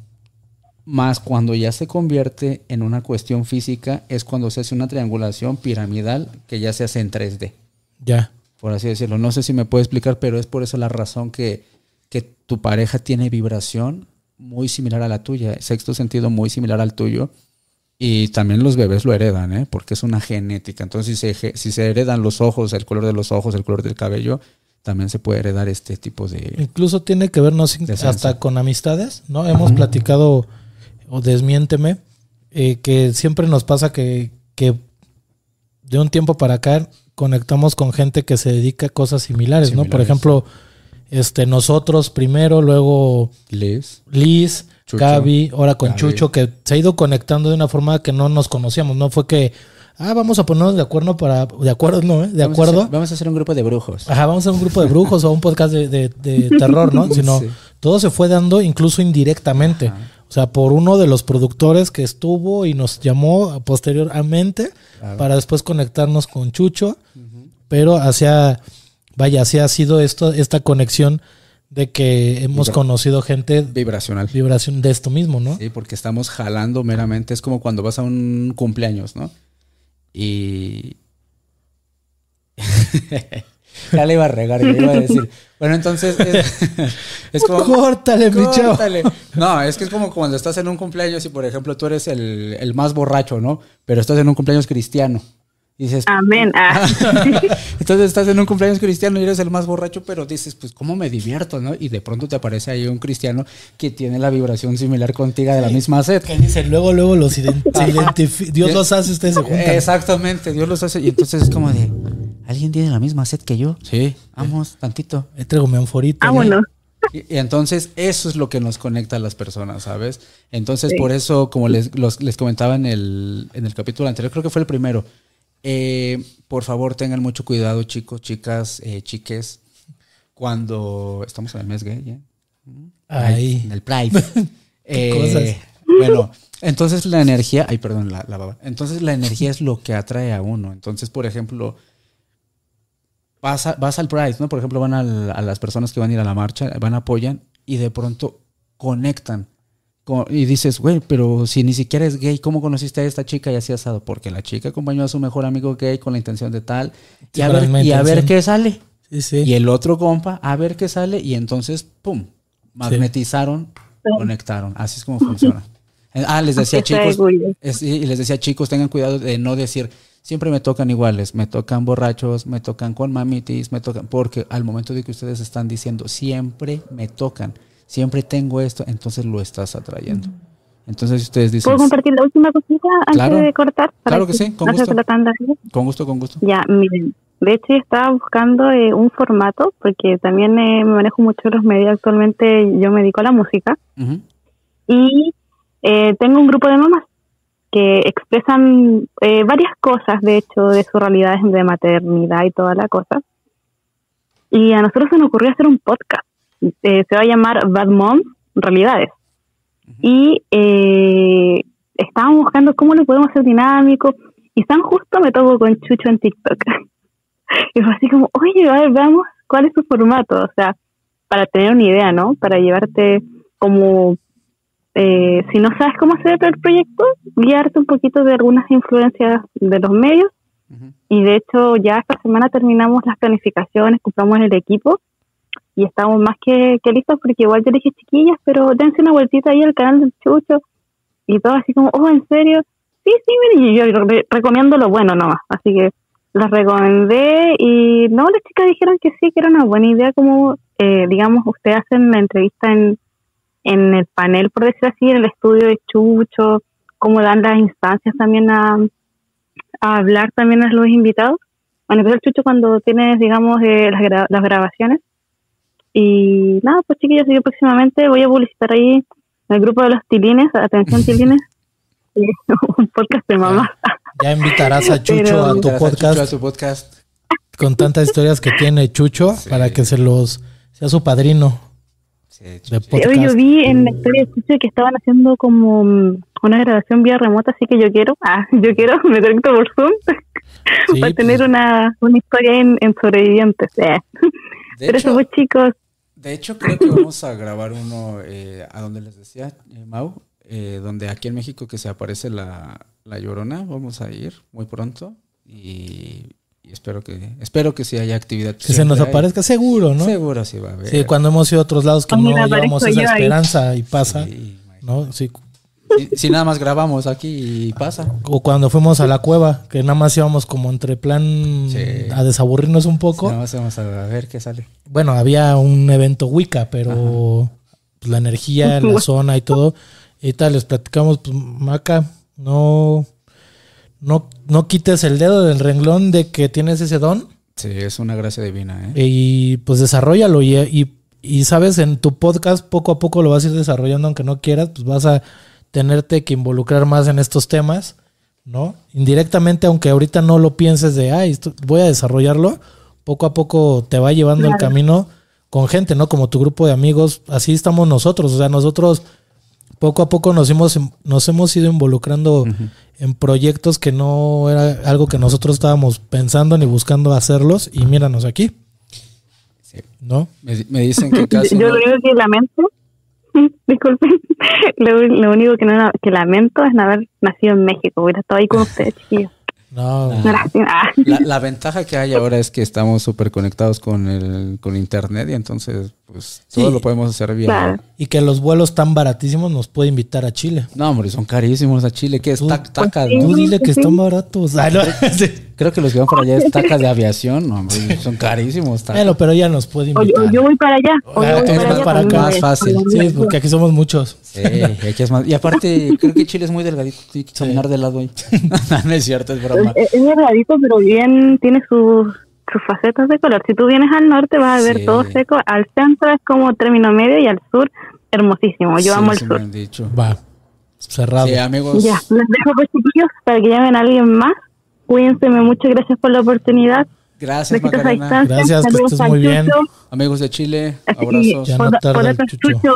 más cuando ya se convierte en una cuestión física, es cuando se hace una triangulación piramidal que ya se hace en 3D, ya. por así decirlo. No sé si me puede explicar, pero es por eso la razón que, que tu pareja tiene vibración muy similar a la tuya, sexto sentido muy similar al tuyo. Y también los bebés lo heredan, ¿eh? porque es una genética. Entonces, si se, si se heredan los ojos, el color de los ojos, el color del cabello, también se puede heredar este tipo de... Incluso tiene que ver no sé, De esencia. hasta con amistades, ¿no? Hemos platicado, o desmiénteme, eh, que siempre nos pasa que, que de un tiempo para acá conectamos con gente que se dedica a cosas similares, ¿no? Por ejemplo, este, nosotros primero, luego Liz. Liz, Chucho. Gaby, ahora con Gaby. Chucho, que se ha ido conectando de una forma que no nos conocíamos, no fue que, ah, vamos a ponernos de acuerdo para, de acuerdo, ¿no? eh? De Vamos a acuerdo. hacer- vamos a hacer un grupo de brujos. Ajá, vamos a un grupo de brujos o un podcast de, de- de terror, ¿no? Sino Sí. todo se fue dando incluso indirectamente. O sea, por uno de los productores que estuvo y nos llamó posteriormente para después conectarnos con Chucho. Pero hacia, vaya, así ha sido esto, esta conexión de que hemos Vibra- conocido gente Vibracional. vibración de esto mismo, ¿no? Sí, porque estamos jalando meramente. Es como cuando vas a un cumpleaños, ¿no? Y. ya le iba a regar, yo iba a decir. Bueno, entonces. Es, es como. Córtale. Córtale. No, es que es como cuando estás en un cumpleaños y, por ejemplo, tú eres el, el más borracho, ¿no? Pero estás en un cumpleaños cristiano. Y dices, Amén. Ah. Entonces estás en un cumpleaños cristiano y eres el más borracho, pero dices, pues, ¿cómo me divierto, no? Y de pronto te aparece ahí un cristiano que tiene la vibración similar contigo de la misma sed. Que dice, luego, luego los ident- se identifi- Dios los hace, ustedes se juntan. Exactamente, Dios los hace. Y entonces es como de, ¿alguien tiene la misma sed que yo? Sí, vamos, tantito. Ahí traigo mi anforita. ¿no? Vámonos. Y, y entonces eso es lo que nos conecta a las personas, ¿sabes? Entonces por eso, como les, los- les comentaba en el, en el capítulo anterior, creo que fue el primero, eh, por favor tengan mucho cuidado chicos, chicas, eh, chiques, cuando estamos en el mes gay, ¿eh? Ahí. En el Pride. Eh, cosas. Bueno, entonces la energía, ay, perdón, la, la baba. Entonces la energía es lo que atrae a uno. Entonces, por ejemplo, vas, a- vas al Pride, ¿no? Por ejemplo, van a las personas que van a ir a la marcha, van, apoyan y de pronto conectan. Y dices, güey, pero si ni siquiera es gay, ¿cómo conociste a esta chica y así asado? Porque la chica acompañó a su mejor amigo gay con la intención de tal. Y Sí, a ver, y a ver qué sale. Sí, sí. Y el otro compa, a ver qué sale, y entonces, ¡pum! Magnetizaron, conectaron. Así es como funciona. Eh, Ah, les decía chicos, y les decía chicos, tengan cuidado de no decir, siempre me tocan iguales, me tocan borrachos, me tocan con mamitis, me tocan, porque al momento de que ustedes están diciendo, siempre me tocan, siempre tengo esto, entonces lo estás atrayendo. Entonces si ustedes dicen, ¿Puedo compartir la última cosita antes de cortar? Claro que sí, con no gusto. con gusto, con gusto. Ya, miren. De hecho, yo estaba buscando eh, un formato, porque también eh, me manejo mucho los medios. Actualmente yo me dedico a la música. Y eh, tengo un grupo de mamás que expresan eh, varias cosas, de hecho, de sus realidades de maternidad y toda la cosa. Y a nosotros se nos ocurrió hacer un podcast. Eh, se va a llamar Bad Mom Realidades. Y eh, estábamos buscando cómo lo podemos hacer dinámico. Y tan justo me toco con Chucho en TikTok. Y fue así como, oye, a ver, veamos cuál es su formato. O sea, para tener una idea, ¿no? Para llevarte como, eh, si no sabes cómo hacer el proyecto, guiarte un poquito de algunas influencias de los medios. Y de hecho, ya esta semana terminamos las planificaciones, compramos el equipo y estamos más que, que listos porque igual yo dije, chiquillas, pero dense una vueltita ahí al canal del Chucho. Y todo así como, oh, ¿en serio? Sí, sí, mire, y yo re- recomiendo lo bueno nomás. Así que las recomendé y no, las chicas dijeron que sí, que era una buena idea como, eh, digamos, ustedes hacen la entrevista en, en el panel, por decir así, en el estudio de Chucho, cómo dan las instancias también a, a hablar también a los invitados. Bueno, pues el Chucho cuando tienes, digamos, eh, las, gra- las grabaciones. Y nada, pues chiquillos, yo próximamente voy a publicitar ahí en el grupo de los tilines, atención tilines, un podcast de mamá. Ya invitarás a Chucho Pero- a tu Invitarás a Chucho podcast a tu podcast. con tantas historias que tiene Chucho Sí. para que se los sea su padrino Sí, de podcast. hoy yo vi en la historia de Chucho que estaban haciendo como mm, una grabación vía remota, así que yo quiero, ah, yo quiero, me conecto por Zoom Sí, para pues, tener una, una historia en, en sobrevivientes. eh. De Pero hecho, pues chicos, de hecho, creo que vamos a grabar uno eh, a donde les decía, eh, Mau, eh, donde aquí en México que se aparece la, la llorona. Vamos a ir muy pronto y, y espero que espero que sí haya actividad. que se nos hay. aparezca seguro, ¿no? Seguro sí va a haber. Sí, cuando hemos ido a otros lados que no mira, llevamos esa ahí. esperanza y pasa, Sí. ¿no? Sí. Si, si nada más grabamos aquí y pasa. O cuando fuimos a la cueva, que nada más íbamos como entre plan Sí. a desaburrirnos un poco. Nada más vamos a ver qué sale. Bueno, había un evento Wicca, pero pues, la energía, la zona y todo. Y tal, les platicamos, pues, Maca, no, no, no quites el dedo del renglón de que tienes ese don Sí, es una gracia divina, ¿eh? y pues desarrollalo. Y, y, y, sabes, en tu podcast poco a poco lo vas a ir desarrollando, aunque no quieras, pues vas a tenerte que involucrar más en estos temas, ¿no? Indirectamente, aunque ahorita no lo pienses de, ay, esto- voy a desarrollarlo, poco a poco te va llevando el camino con gente, ¿no? Como tu grupo de amigos, así estamos nosotros, o sea, nosotros poco a poco nos hemos, nos hemos ido involucrando en proyectos que no era algo que nosotros estábamos pensando ni buscando hacerlos y míranos aquí, Sí. ¿no? Me, me dicen que casi yo no- lo único que lamento, disculpen, lo, lo único que, no, que lamento es no haber nacido en México, hubiera estado ahí con ustedes, chiquillos. No. Gracias. La, la ventaja que hay ahora es que estamos súper conectados con el con internet y entonces pues todo Sí. lo podemos hacer. Claro. y que los vuelos tan baratísimos nos puede invitar a Chile. No, hombre, son carísimos a Chile. ¿Qué es? Tú- Tac- tacas, sí. ¿no? Tú dile que están baratos. Ah, no, sí. Creo que los que van para allá es tacas de aviación. No, hombre, son carísimos. tacas. Bueno, pero ya nos puede O, invitar. o yo voy para allá. O Ah, yo voy tú para allá acá. Más fácil. Sí, porque aquí somos muchos. Sí, aquí es más. Y aparte, creo que Chile es muy delgadito. Tiene que caminar de lado ahí. no es cierto, es broma. Es, es delgadito, pero bien tiene sus sus facetas de color. Si tú vienes al norte vas a ver Sí. todo seco. Al centro es como término medio y al sur hermosísimo. Yo Sí, amo el sí me sur. han dicho. Va, cerrado. Sí, amigos. Ya, les dejo pues chiquillos para que llamen a alguien más. Cuídense mucho, gracias por la oportunidad. Gracias, Macarena. distancia. Gracias, que Saludos estés a muy bien. Chucho. Amigos de Chile, Así, abrazos. Ya no por- tarda por el eso, Chucho. Chucho.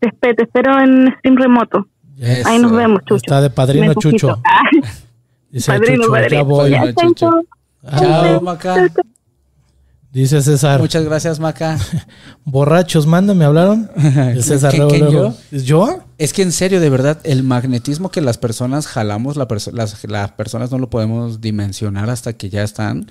Te, espe- te espero en stream remoto. Eso. Ahí nos vemos, Chucho. Está de padrino Me. Chucho. Ah, Dice padrino, Chucho, ya padrino. voy. Ya. Ya, Chucho. Chao, Maca. Dice César, Muchas gracias, Maca. borrachos, manda, ¿me hablaron? César, ¿Qué- luego, qué, luego. ¿Yo? Es que en serio, de verdad, el magnetismo que las personas jalamos, la perso- las, las personas no lo podemos dimensionar hasta que ya están,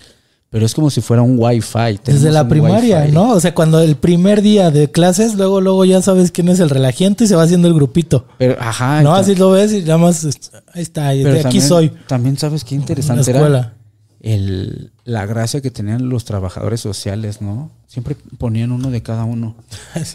pero es como si fuera un wifi. Desde la primaria, wifi. ¿no? O sea, cuando el primer día de clases, luego, luego ya sabes quién es el relajiento y se va haciendo el grupito. Pero, ajá. no, así lo ves y nada más, ahí está, y pero de aquí también- soy. También sabes qué En la interesante era. El, la gracia que tenían los trabajadores sociales, ¿no? Siempre ponían uno de cada uno.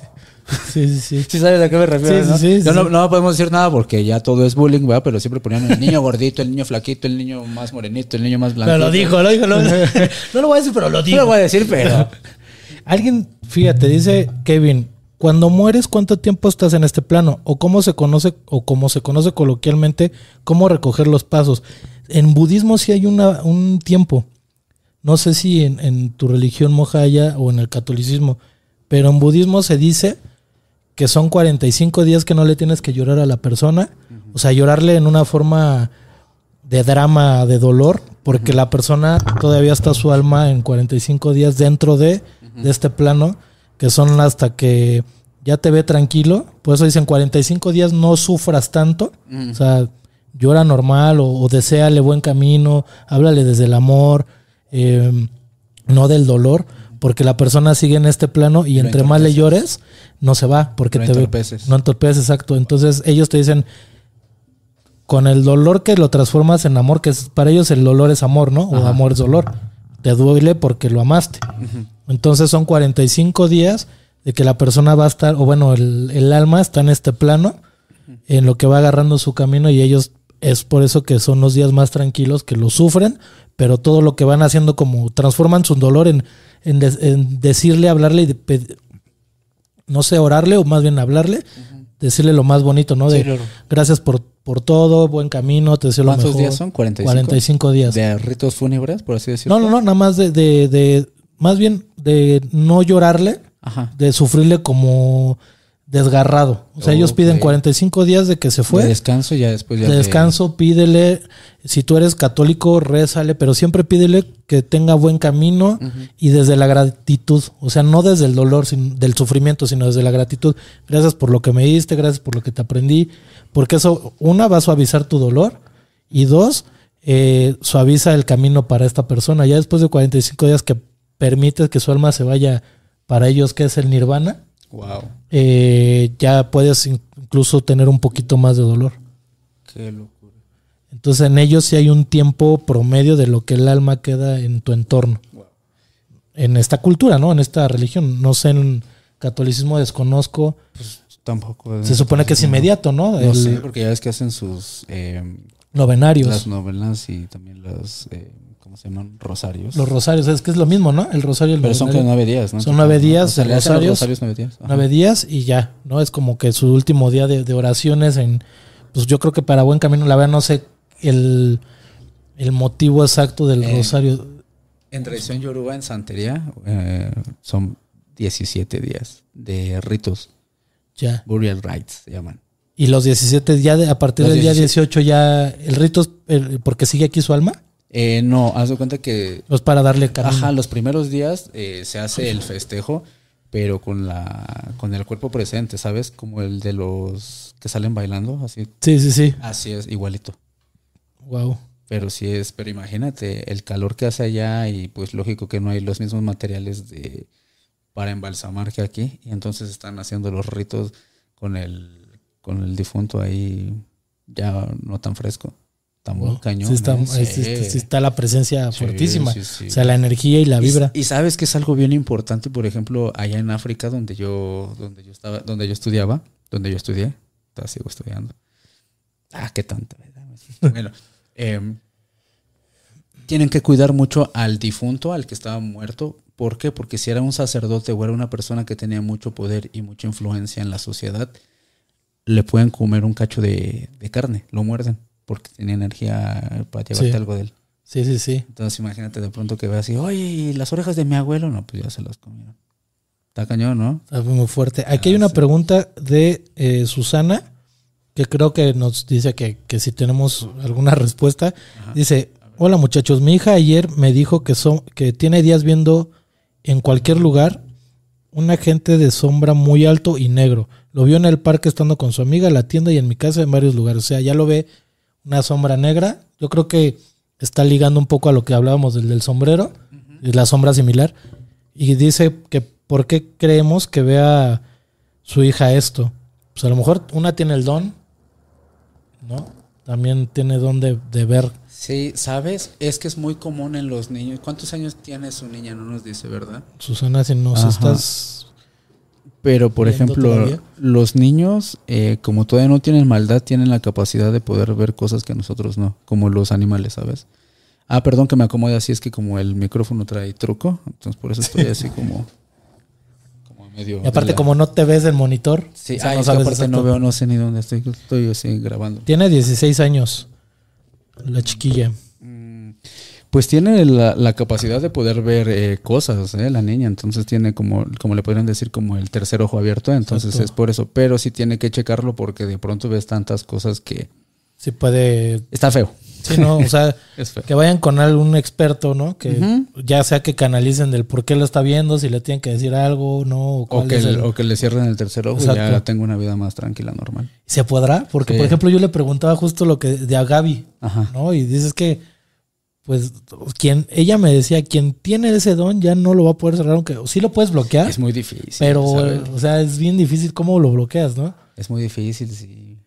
Sí, sí, sí. Sí, sabes a qué me refiero. Sí, ¿no? sí, sí, no, no podemos decir nada porque ya todo es bullying, ¿verdad? Pero siempre ponían el niño gordito, el niño flaquito, el niño más morenito, el niño más blanco. Pero lo dijo, lo dijo. lo- no lo voy a decir, pero lo No dijo. lo voy a decir, pero. Alguien, fíjate, dice Kevin, cuando mueres, ¿cuánto tiempo estás en este plano? O cómo se conoce, o como se conoce coloquialmente, cómo recoger los pasos. En budismo sí hay una, un tiempo. No sé si en, en tu religión mojaya o en el catolicismo, pero en budismo se dice que son 45 días que no le tienes que llorar a la persona. O sea, llorarle en una forma de drama, de dolor, porque la persona todavía está su alma en 45 días dentro de, de este plano, que son hasta que ya te ve tranquilo. Por eso dicen 45 días no sufras tanto. O sea, llora normal o, o deséale buen camino, háblale desde el amor, eh, no del dolor, porque la persona sigue en este plano y entre más le llores, no se va, porque te ve. No entorpeces, exacto. Entonces ellos te dicen, con el dolor que lo transformas en amor, que es, para ellos el dolor es amor, ¿no? O Ajá. amor es dolor. Te duele porque lo amaste. Entonces son 45 días de que la persona va a estar, o bueno, el, el alma está en este plano, en lo que va agarrando su camino y ellos es por eso que son los días más tranquilos, que lo sufren, pero todo lo que van haciendo como transforman su dolor en, en, decirle, hablarle y de no sé, orarle o más bien hablarle, decirle lo más bonito, ¿no? De Sí, claro. gracias por, por todo, buen camino, te deseo lo ¿Cuántos mejor. días son? 45. 45 días. De ritos fúnebres, por así decirlo. No, no, no, nada más de, de, de- más bien de no llorarle, Ajá. de sufrirle como desgarrado. O sea, ellos piden 45 días de que se fue. De descanso ya después ya de te- descanso, pídele. Si tú eres católico, rézale, pero siempre pídele que tenga buen camino y desde la gratitud. O sea, no desde el dolor, sin- del sufrimiento, sino desde la gratitud. Gracias por lo que me diste, gracias por lo que te aprendí. Porque eso, una, va a suavizar tu dolor y dos, eh, suaviza el camino para esta persona. Ya después de 45 días que permites que su alma se vaya para ellos, que es el nirvana, Wow. eh, ya puedes incluso tener un poquito más de dolor. Qué locura. Entonces en ellos sí hay un tiempo promedio de lo que el alma queda en tu entorno. En esta cultura, ¿no? En esta religión. No sé, en catolicismo desconozco. Tampoco. Se supone que es inmediato, ¿no? No El sé, porque ya ves que hacen sus. eh, Novenarios. las novenas y también los. eh, ¿Cómo se llaman? Rosarios. los rosarios. Es que es lo mismo, ¿no? El rosario y el Pero son que novenario. nueve días, ¿no? Son nueve días O sea, los rosarios. nueve días. Ajá. Nueve días y ya, ¿no? Es como que su último día de, de oraciones en... Pues yo creo que para buen camino, la verdad no sé el, el motivo exacto del Eh, rosario. En tradición yoruba, en santería, eh, son 17 días de ritos. Ya. Burial rites se llaman. Y los 17, ya de- a partir Los del día 17. 18 ya el rito es el- porque sigue aquí su alma. Eh, no, haz de cuenta que No es para darle camino. Ajá, los primeros días eh, se hace el festejo, pero con la con el cuerpo presente, ¿sabes? Como el de los que salen bailando, así. Sí, sí, sí. Así es, igualito. Wow. Pero sí es, pero imagínate el calor que hace allá y pues lógico que no hay los mismos materiales de para embalsamar que aquí y entonces están haciendo los ritos con el con el difunto ahí ya no tan fresco, cañón. Sí está, ¿eh? ahí sí, está la presencia fuertísima. O sea, la energía y la vibra. Y, sabes que es algo bien importante, por ejemplo, allá en África donde yo, donde yo estaba, donde yo estudiaba, donde yo estudié, todavía sigo estudiando. Ah, qué. ¿verdad? Bueno, em, tienen que cuidar mucho al difunto, al que estaba muerto. ¿Por qué? Porque si era un sacerdote o era una persona que tenía mucho poder y mucha influencia en la sociedad, le pueden comer un cacho de, de carne, lo muerden, porque tenía energía para llevarte Sí. algo de él. Sí, sí, sí. Entonces imagínate de pronto que ve así, oye, ¿y las orejas de mi abuelo? No, pues ya se las comieron. Está cañón, ¿no? Está muy fuerte. Aquí hay una sí. pregunta de eh, Susana que creo que nos dice que, que si tenemos alguna respuesta. Dice, hola muchachos, mi hija ayer me dijo que, son, que tiene días viendo en cualquier lugar un agente de sombra muy alto y negro. Lo vio en el parque estando con su amiga, en la tienda y en mi casa en varios lugares. O sea, ya lo ve una sombra negra. Yo creo que está ligando un poco a lo que hablábamos del, del sombrero, y la sombra similar. Y dice que por qué creemos que vea su hija esto. Pues a lo mejor una tiene el don, ¿no? También tiene don de, de ver. Sí, ¿sabes? Es que es muy común en los niños. ¿Cuántos años tiene su niña? No nos dice, ¿verdad? Susana, si nos Ajá. estás... Pero, por ¿Viendo ejemplo, todavía? los niños, eh, como todavía no tienen maldad, tienen la capacidad de poder ver cosas que nosotros no, como los animales, ¿sabes? Ah, perdón que me acomode así, es que como el micrófono trae truco, entonces por eso estoy así como, como medio... Y aparte, la- como no te ves el monitor, Sí, o sea, ay, no sabes aparte exacto. no veo, no sé ni dónde estoy, estoy así grabando. Tiene 16 años, la chiquilla. Pues tiene la, la capacidad de poder ver eh, cosas, ¿eh? la niña, entonces tiene como, como le podrían decir, como el tercer ojo abierto, entonces Exacto. es por eso, pero sí tiene que checarlo porque de pronto ves tantas cosas que Sí puede... está feo. Sí, no, o sea, que vayan con algún experto, ¿no? Que ya sea que canalicen del por qué lo está viendo, si le tienen que decir algo, ¿no? O, O que, el- o que le cierren el tercer ojo y Exacto. ya tengo una vida más tranquila, normal. ¿Se podrá? Porque, Sí. por ejemplo, yo le preguntaba justo lo que de a Gaby, Ajá. ¿no? Y dices que, pues, quien, ella me decía, quien tiene ese don ya no lo va a poder cerrar, aunque sí lo puedes bloquear, Es muy difícil. pero, ¿sabes? o sea, es bien difícil cómo lo bloqueas, ¿no? Es muy difícil, sí.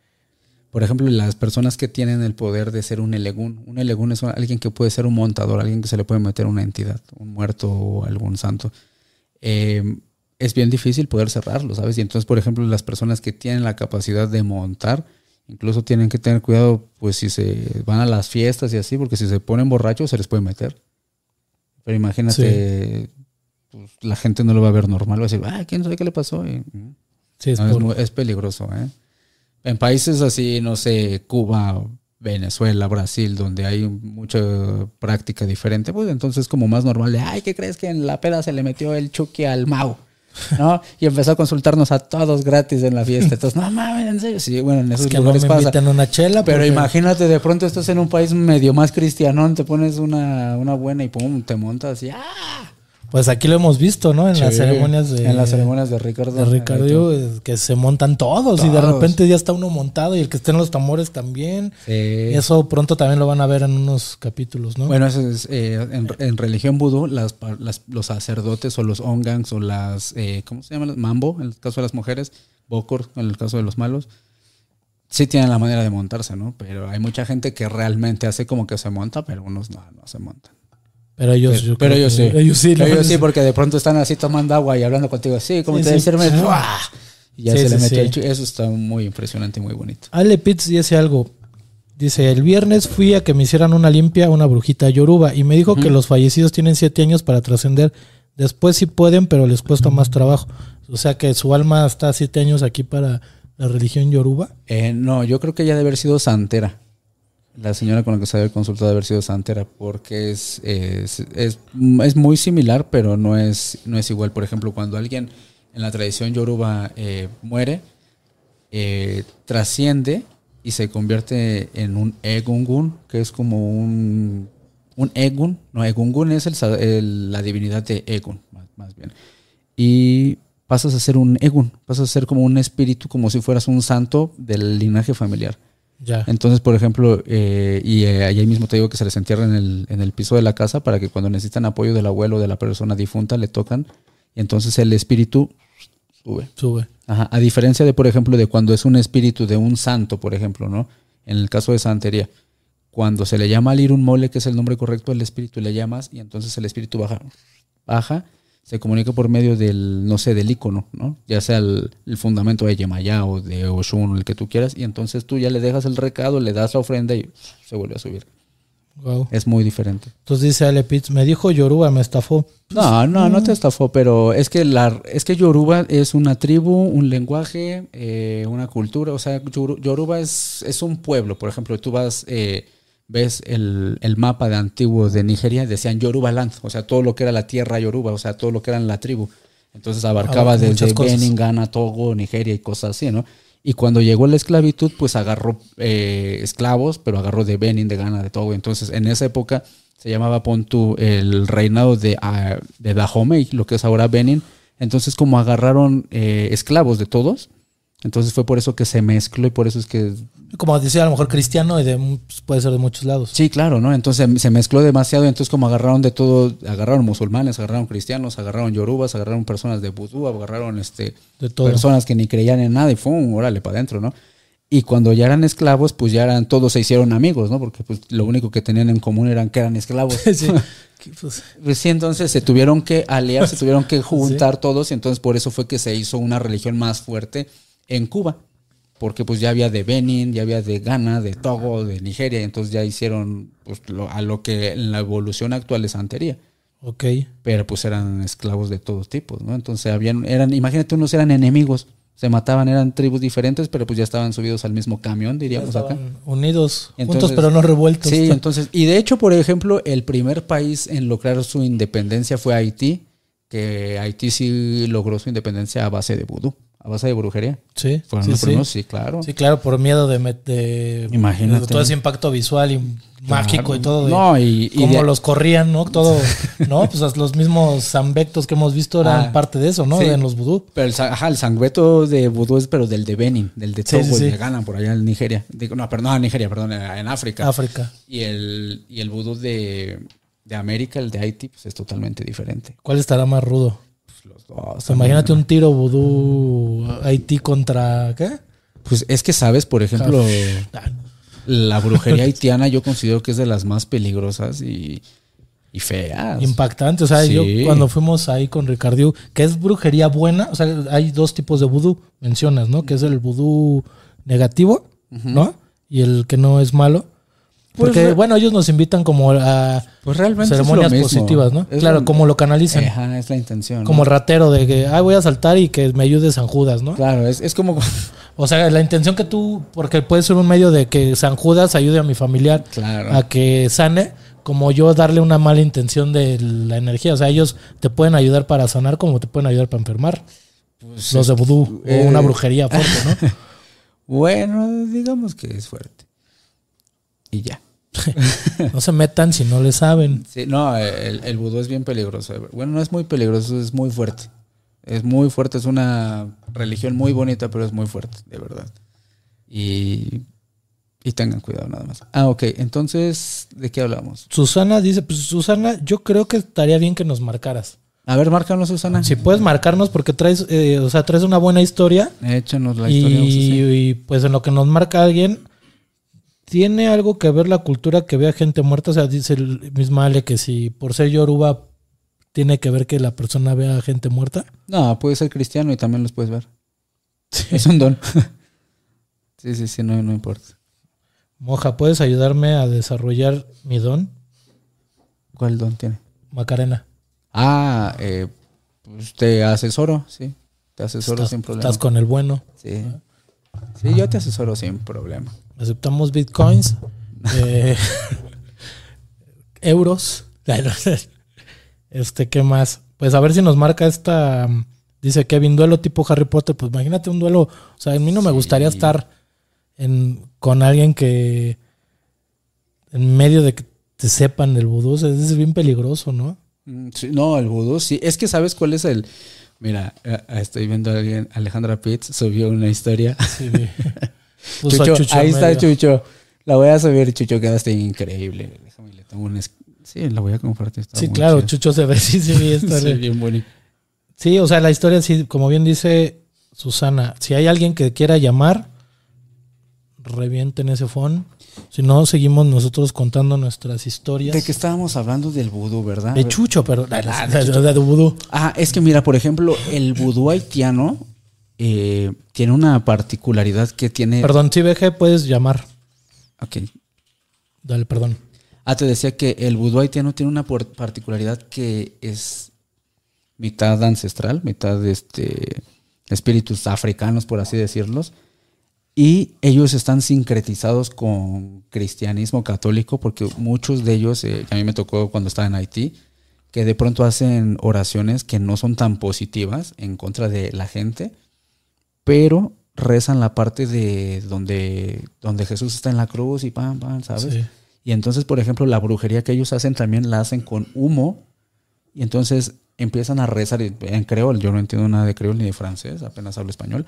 Por ejemplo, las personas que tienen el poder de ser un elegún. Un elegún es alguien que puede ser un montador, alguien que se le puede meter una entidad, un muerto o algún santo. Eh, es bien difícil poder cerrarlo, ¿sabes? Y entonces, por ejemplo, las personas que tienen la capacidad de montar, incluso tienen que tener cuidado, pues si se van a las fiestas y así, porque si se ponen borrachos se les puede meter. Pero imagínate, pues, la gente no lo va a ver normal, va a decir, ah, ¿quién sabe qué le pasó? Y. Sí, es No, es, por- muy- es peligroso, ¿eh? En países así, no sé, Cuba, Venezuela, Brasil, donde hay mucha práctica diferente, pues entonces es como más normal de, ay, ¿qué crees que en la peda se le metió el Chucky al Mau? ¿No? Y empezó a consultarnos a todos gratis en la fiesta. Entonces, no mames, en serio. Sí, bueno, en esos es que no lugares me pasa. invitan una chela. Pero porque- imagínate, de pronto estás en un país medio más cristianón, te pones una, una buena y pum, te montas y ¡ah! Pues aquí lo hemos visto, ¿no? En las ceremonias de, En las ceremonias de Ricardo. de Ricardo, es que se montan todos, y de repente ya está uno montado y el que esté en los tambores también. Sí. Eso pronto también lo van a ver en unos capítulos, ¿no? Bueno, eso es, eh, en, en religión vudú, las, las- los sacerdotes o los ongangs o las, eh, ¿cómo se llaman? Mambo, en el caso de las mujeres, bokor, en el caso de los malos, sí tienen la manera de montarse, ¿no? Pero hay mucha gente que realmente hace como que se monta, pero unos no, no se montan. Pero ellos, Pero, yo pero ellos sí. Ellos sí, Ellos sí, porque de pronto están así tomando agua y hablando contigo así, como Sí, te sí. Sí. ¡buah! y ya Sí, se le sí, metió sí. el Eso está muy impresionante y muy bonito. Ale Pitts dice algo. Dice, el viernes fui a que me hicieran una limpia una brujita yoruba y me dijo que los fallecidos tienen siete años para trascender. Después sí pueden, pero les cuesta más trabajo. O sea que su alma está siete años aquí para la religión yoruba. Eh, no, yo creo que ella debe haber sido santera. La señora con la que se había consultado haber sido santera, porque es, es, es, muy similar, pero no es, no es igual. Por ejemplo, cuando alguien en la tradición yoruba eh, muere, eh, trasciende y se convierte en un egungun, que es como un, un egun. No, egungun es el la divinidad de egun, más bien. Y pasas a ser un egun, pasas a ser como un espíritu, como si fueras un santo del linaje familiar. Ya. Entonces, por ejemplo, eh, y eh, ahí mismo te digo que se les entierra en el, en el piso de la casa para que cuando necesitan apoyo del abuelo o de la persona difunta le tocan y entonces el espíritu sube. Sube. Ajá, A diferencia de, por ejemplo, de cuando es un espíritu de un santo, por ejemplo, ¿no? En el caso de santería, cuando se le llama al ir un mole, que es el nombre correcto del espíritu, le llamas y entonces el espíritu baja, baja, se comunica por medio del, no sé, del icono, ¿no? Ya sea el, el fundamento de Yemayá o de Oshun, el que tú quieras, y entonces tú ya le dejas el recado, le das la ofrenda y se vuelve a subir. Wow. Es muy diferente. Entonces dice Ale Pitts, me dijo yoruba, me estafó. No, no, no te estafó, pero es que la, es que Yoruba es una tribu, un lenguaje, eh, una cultura. O sea, Yoru- Yoruba es, es un pueblo. Por ejemplo, tú vas, eh, ves el, el mapa de antiguo de Nigeria, decían Yoruba Land, o sea, todo lo que era la tierra Yoruba, o sea, todo lo que era la tribu. Entonces abarcaba Abarca desde. Benin, Ghana, Togo, Nigeria y cosas así, ¿no? Y cuando llegó la esclavitud, pues agarró eh, esclavos, pero agarró de Benin, de Ghana, de Togo. Entonces, en esa época se llamaba Pontu el reinado de, ah, de Dahomey, lo que es ahora Benin. Entonces, como agarraron eh, esclavos de todos, entonces fue por eso que se mezcló y por eso es que Como decía, a lo mejor cristiano y de, pues, puede ser de muchos lados. Sí, claro, ¿no? Entonces se mezcló demasiado, entonces como agarraron de todo, agarraron musulmanes, agarraron cristianos, agarraron yorubas, agarraron personas de vudú, agarraron este De todo. personas que ni creían en nada y ¡fum! órale para adentro, ¿no? Y cuando ya eran esclavos, pues ya eran, todos se hicieron amigos, ¿no? Porque pues lo único que tenían en común eran que eran esclavos. Sí. Pues, Pues sí, entonces se tuvieron que aliar, se tuvieron que juntar todos y entonces por eso fue que se hizo una religión más fuerte en Cuba. Porque pues ya había de Benin, ya había de Ghana, de Togo, de Nigeria, entonces ya hicieron pues, lo- a lo que en la evolución actual es santería. ok. Pero pues eran esclavos de todos tipos, ¿no? Entonces habían, eran, imagínate, unos eran enemigos, se mataban, eran tribus diferentes, pero pues ya estaban subidos al mismo camión, diríamos acá. Unidos, Entonces- juntos pero no revueltos. Sí, entonces, y de hecho, por ejemplo, el primer país en lograr su independencia fue Haití, que Haití sí logró su independencia a base de vudú, a base de brujería. sí, Fueron sí, los sí. primeros, sí, claro. Sí, claro, por miedo de, de- Imagínate. de todo ese impacto visual y mágico y todo. No, y, y cómo de- los corrían, ¿no? Todo, ¿no? Pues los mismos zambectos que hemos visto eran Ah, parte de eso, ¿no? sí. En los vudú. Pero el, ajá, el sangüeto de vudú es pero del de Benin, del de Togo, el de Ghana, por allá en Nigeria. Digo, no, perdón, no, en Nigeria, perdón, en África. África. Y el, y el vudú de, de América, el de Haití, pues es totalmente diferente. ¿Cuál estará más rudo? Los dos. Imagínate un tiro vudú Haití contra ¿qué? Pues es que sabes, por ejemplo, Ah, la brujería haitiana yo considero que es de las más peligrosas y, y feas. Impactante. O sea, Sí. yo cuando fuimos ahí con Ricardio, que es brujería buena, o sea, hay dos tipos de vudú, mencionas, ¿no? Que es el vudú negativo, ¿no? Y el que no es malo. Pues Porque, bueno, ellos nos invitan como a Pues realmente ceremonias positivas, ¿no? Es claro, lo- como lo canalicen. Ajá, es la intención. ¿no? Como el ratero de que, ay, voy a saltar y que me ayude San Judas, ¿no? Claro, es, es como... O sea, la intención que tú, porque puede ser un medio de que San Judas ayude a mi familiar Claro. a que sane, como yo darle una mala intención de la energía. O sea, ellos te pueden ayudar para sanar como te pueden ayudar para enfermar. Pues, Los de vudú eh, o una brujería fuerte, ¿no? Bueno, digamos que es fuerte. Y ya. No se metan si no le saben. Sí, no, el, el vudú es bien peligroso. Bueno, no es muy peligroso, es muy fuerte. Es muy fuerte, es una religión muy bonita, pero es muy fuerte, de verdad. Y, y tengan cuidado nada más. Ah, ok, entonces, ¿de qué hablamos? Susana dice, pues Susana, yo creo que estaría bien que nos marcaras. A ver, márcanos, Susana. Si puedes marcarnos porque traes, eh, o sea, traes una buena historia Échanos la y, historia. Susi. y, pues en lo que nos marca alguien, ¿tiene algo que ver la cultura que vea gente muerta? O sea, dice el mismo Ale que si por ser yoruba tiene que ver que la persona vea gente muerta. No, puede ser cristiano y también los puedes ver. Es un don. sí, sí, sí, no, no importa. Moja, ¿puedes ayudarme a desarrollar mi don? ¿Cuál don tiene? Macarena. Ah, eh, pues te asesoro, sí. Te asesoro Estás, sin problema. estás con el bueno. Sí. Sí, yo te asesoro sin problema. Aceptamos bitcoins, eh, euros. Este, ¿qué más? Pues a ver si nos marca esta. Dice Kevin, duelo tipo Harry Potter. Pues imagínate un duelo. O sea, a mí no me gustaría estar en, con alguien que. En medio de que te sepan del vudú. O sea, es bien peligroso, ¿no? Mm, sí, no, el vudú, sí. Es que sabes cuál es el. Mira, eh, estoy viendo a alguien, Alejandra Pitts subió una historia. Sí, vi. Puso a Chucho, ahí está. Chucho. La voy a subir, Chucho, quedaste increíble. Déjame, le tomo un. Sí, la voy a compartir. está Sí, claro. Chucho se ve. Sí, sí, vi esta- Sí, bien bonito. Sí, o sea, la historia, sí, como bien dice Susana, si hay alguien que quiera llamar, revienten ese phone. Si no, seguimos nosotros contando nuestras historias. De que estábamos hablando del vudú, ¿verdad? De Chucho, pero de, de, de- de vudú. Ah, es que mira, por ejemplo, el vudú haitiano eh, tiene una particularidad que tiene. Perdón, si VG puedes llamar. Ok. Dale, perdón. Ah, te decía que el vudú haitiano tiene una particularidad que es mitad ancestral, mitad este espíritus africanos, por así decirlos. Y ellos están sincretizados con cristianismo católico, porque muchos de ellos, eh, a mí me tocó cuando estaba en Haití, que de pronto hacen oraciones que no son tan positivas en contra de la gente, pero rezan la parte de donde, donde Jesús está en la cruz y pam, pam, ¿sabes? Sí. Y entonces, por ejemplo, la brujería que ellos hacen también la hacen con humo. Y entonces empiezan a rezar en creol. Yo no entiendo nada de creol ni de francés, apenas hablo español.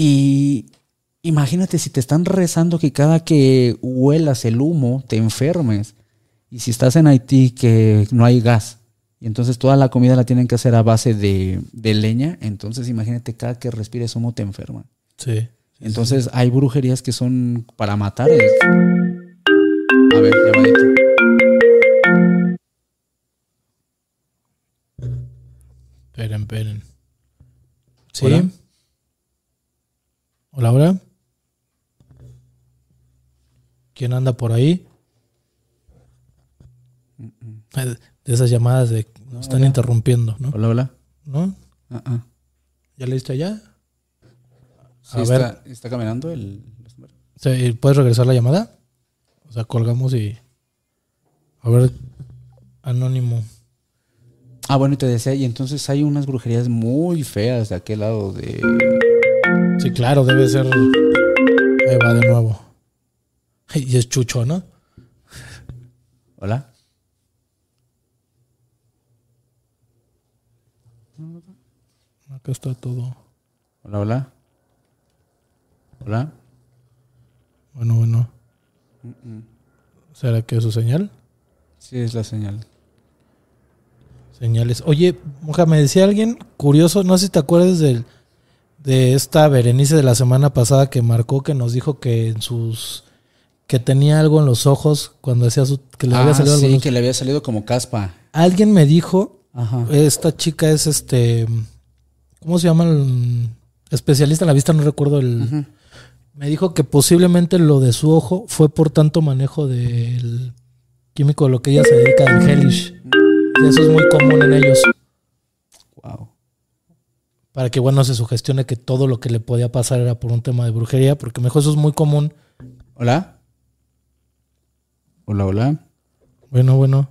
Y imagínate si te están rezando que cada que huelas el humo te enfermes. Y si estás en Haití que no hay gas. Y entonces toda la comida la tienen que hacer a base de, de leña. Entonces imagínate cada que respires humo te enferma. Sí. Entonces hay brujerías que son para matar. A ver, llamadito. Esperen, esperen. Sí. Hola. Hola, hola. ¿Quién anda por ahí? De esas llamadas de nos están interrumpiendo, ¿no? Hola, hola. ¿No? Ah, ah. ¿Ya le diste allá? Sí, A está, está caminando el... Sí, ¿Puedes regresar la llamada? O sea, colgamos y. A ver, anónimo. Ah, bueno, y te decía, y entonces hay unas brujerías muy feas de aquel lado de... Sí, claro, debe ser. Ahí va de nuevo. Y es Chucho, ¿no? Hola. Acá está todo. Hola, hola. Hola. Bueno, bueno. ¿Será que es su señal? Sí, es la señal. Señales. Oye, Moja, me decía alguien curioso, no sé si te acuerdas del, de esta Berenice de la semana pasada que marcó que nos dijo que en sus que tenía algo en los ojos cuando hacía su que le había Ah, salido algo sí, los- que le había salido como caspa. Alguien me dijo, Ajá. esta chica es este ¿cómo se llama el especialista en la vista? No recuerdo el me dijo que posiblemente lo de su ojo fue por tanto manejo del químico de lo que ella se dedica en Hellish. Y eso es muy común en ellos. Para que, bueno, se sugestione que todo lo que le podía pasar era por un tema de brujería, porque mejor eso es muy común. Hola. Hola, hola. Bueno, bueno,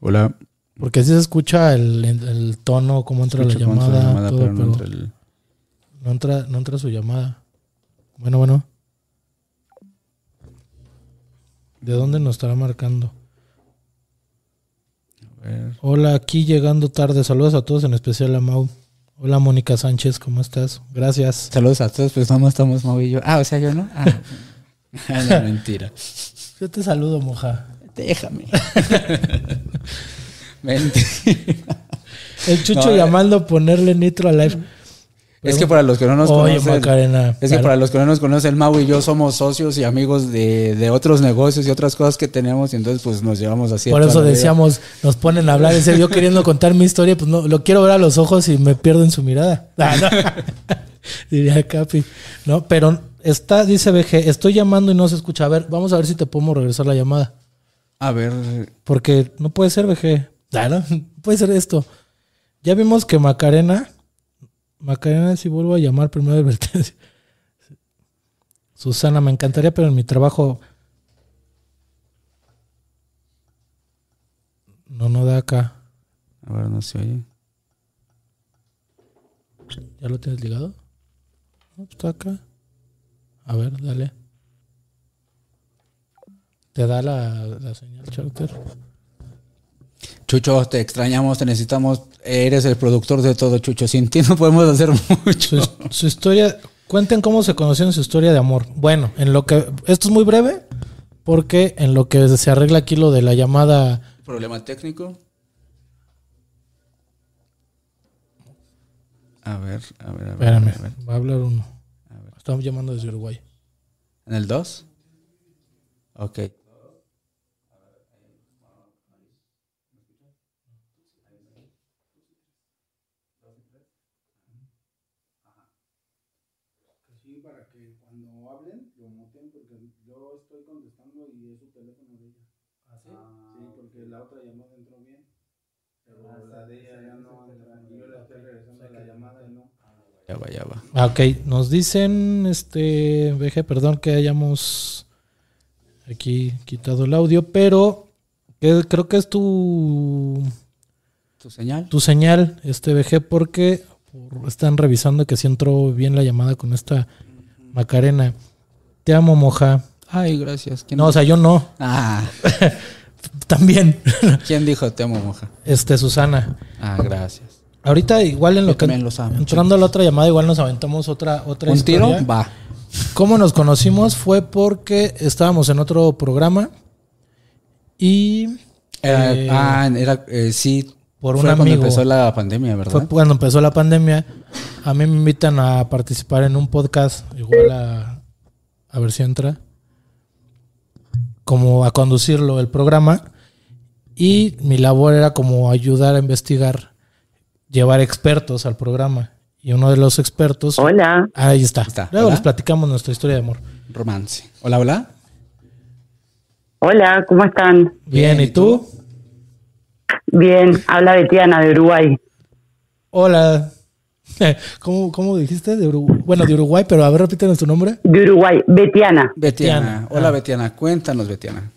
Hola. porque así se escucha el, el tono, cómo entra la llamada, entra la todo, pero no entra el- no, entra, no entra su llamada. Bueno, bueno. ¿De dónde nos estará marcando? Ver. Hola, aquí llegando tarde. Saludos a todos, en especial a Mau. Hola, Mónica Sánchez, ¿cómo estás? Gracias. Saludos a todos, pues no estamos Mau y yo. Ah, o sea, yo no. Ah. no, mentira. Yo te saludo, moja. Déjame. mentira. El Chucho No, eh. llamando a ponerle nitro a live. Es que para los que no nos Oye, conocen. Macarena. Es que claro. para los que no nos conocen, Mau y yo somos socios y amigos de, de otros negocios y otras cosas que tenemos, y entonces pues nos llevamos así. Por eso vida. decíamos, nos ponen a hablar. Serio, yo queriendo contar mi historia, pues no, lo quiero ver a los ojos y me pierdo en su mirada. Ah, no. Diría Capi. No, pero está, dice BG, estoy llamando y no se escucha. A ver, vamos a ver si te podemos regresar la llamada. A ver, Porque no puede ser BG. Ah, no, puede ser esto. Ya vimos que Macarena. Macarena, si vuelvo a llamar primero advertencia. Susana, me encantaría, pero en mi trabajo. No, no da acá. a ver, no se oye. ¿Ya lo tienes ligado? No, está acá. A ver, dale. Te da la, la señal charter. Chucho, te extrañamos, te necesitamos. Eres el productor de todo, Chucho. Sin ti no podemos hacer mucho. Su, su historia, cuenten cómo se conocieron su historia de amor. Bueno, en lo que esto es muy breve porque en lo que se arregla aquí lo de la llamada ¿Problema técnico? A ver, a ver, a ver. Espérame, a ver. va a hablar uno. Estamos llamando desde Uruguay. ¿En el 2? Ok. Ya va, ya va. Ah, ok, nos dicen, este, VG, perdón que hayamos aquí quitado el audio, pero que- creo que es tu, ¿Tu señal? tu señal, este VG, porque por- están revisando que si entró bien la llamada con esta Macarena. Te amo, moja. Ay, gracias. ¿Quién No, o sea, yo no, Ah, también. ¿quién dijo te amo, moja? Este, Susana. Ah, gracias. Ahorita igual en lo que también los amo, entrando a la otra llamada igual nos aventamos otra otra ¿Un tiro? historia. Va. ¿Cómo nos conocimos? Fue porque estábamos en otro programa y Eh, eh, ah, era, eh, sí. por fue un cuando amigo. empezó la pandemia, ¿verdad? fue cuando empezó la pandemia. A mí me invitan a participar en un podcast, igual a, a ver si entra, como a conducirlo el programa. Y mi labor era como ayudar a investigar, llevar expertos al programa. Y uno de los expertos... Hola, Ahí está. Está. Luego Hola. les platicamos nuestra historia de amor. Romance. Hola, hola. hola, ¿cómo están? Bien, ¿y ¿y tú? Bien, habla Betiana de Uruguay. Hola. ¿Cómo, cómo dijiste? De Uruguay. Bueno, de Uruguay, pero a ver, repítenos tu nombre. De Uruguay, Betiana. Betiana. Betiana. Hola, Ah. Betiana. Cuéntanos, Betiana.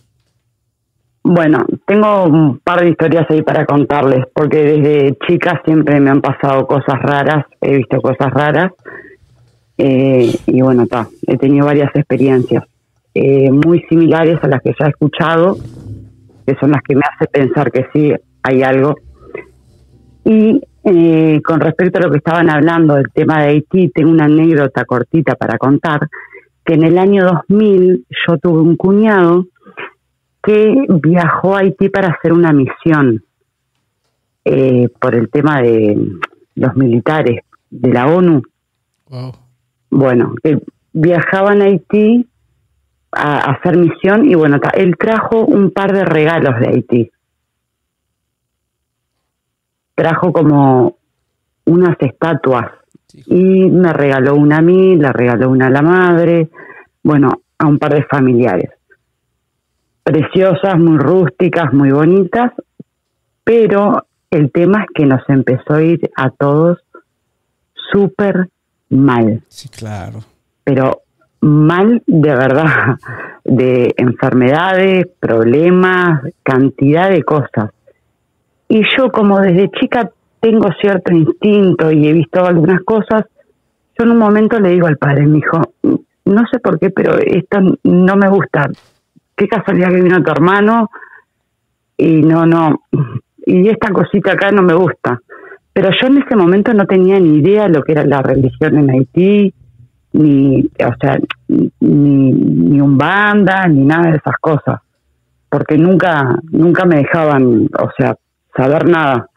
Bueno, tengo un par de historias ahí para contarles, porque desde chica siempre me han pasado cosas raras, he visto cosas raras, eh, y bueno, está, he tenido varias experiencias eh, muy similares a las que ya he escuchado, que son las que me hace pensar que sí hay algo. Y eh, con respecto a lo que estaban hablando del tema de Haití, tengo una anécdota cortita para contar, que en el año 2000 yo tuve un cuñado que viajó a Haití para hacer una misión eh, por el tema de los militares de la ONU. Bueno, que viajaban a Haití a, hacer misión y bueno, él trajo un par de regalos de Haití. Trajo como unas estatuas y me regaló una a mí, le regaló una a la madre, bueno, a un par de familiares. Preciosas, muy rústicas, muy bonitas, pero el tema es que nos empezó a ir a todos súper mal. Sí, claro. Pero mal de verdad, de enfermedades, problemas, cantidad de cosas. Y yo como desde chica tengo cierto instinto y he visto algunas cosas, yo en un momento le digo al padre, mi hijo, no sé por qué, pero esto no me gusta. Qué casualidad que vino tu hermano y no, no, y esta cosita acá no me gusta. Pero yo en ese momento no tenía ni idea de lo que era la religión en Haití, ni, o sea, ni, ni un banda, ni nada de esas cosas, porque nunca, nunca me dejaban, o sea, saber nada.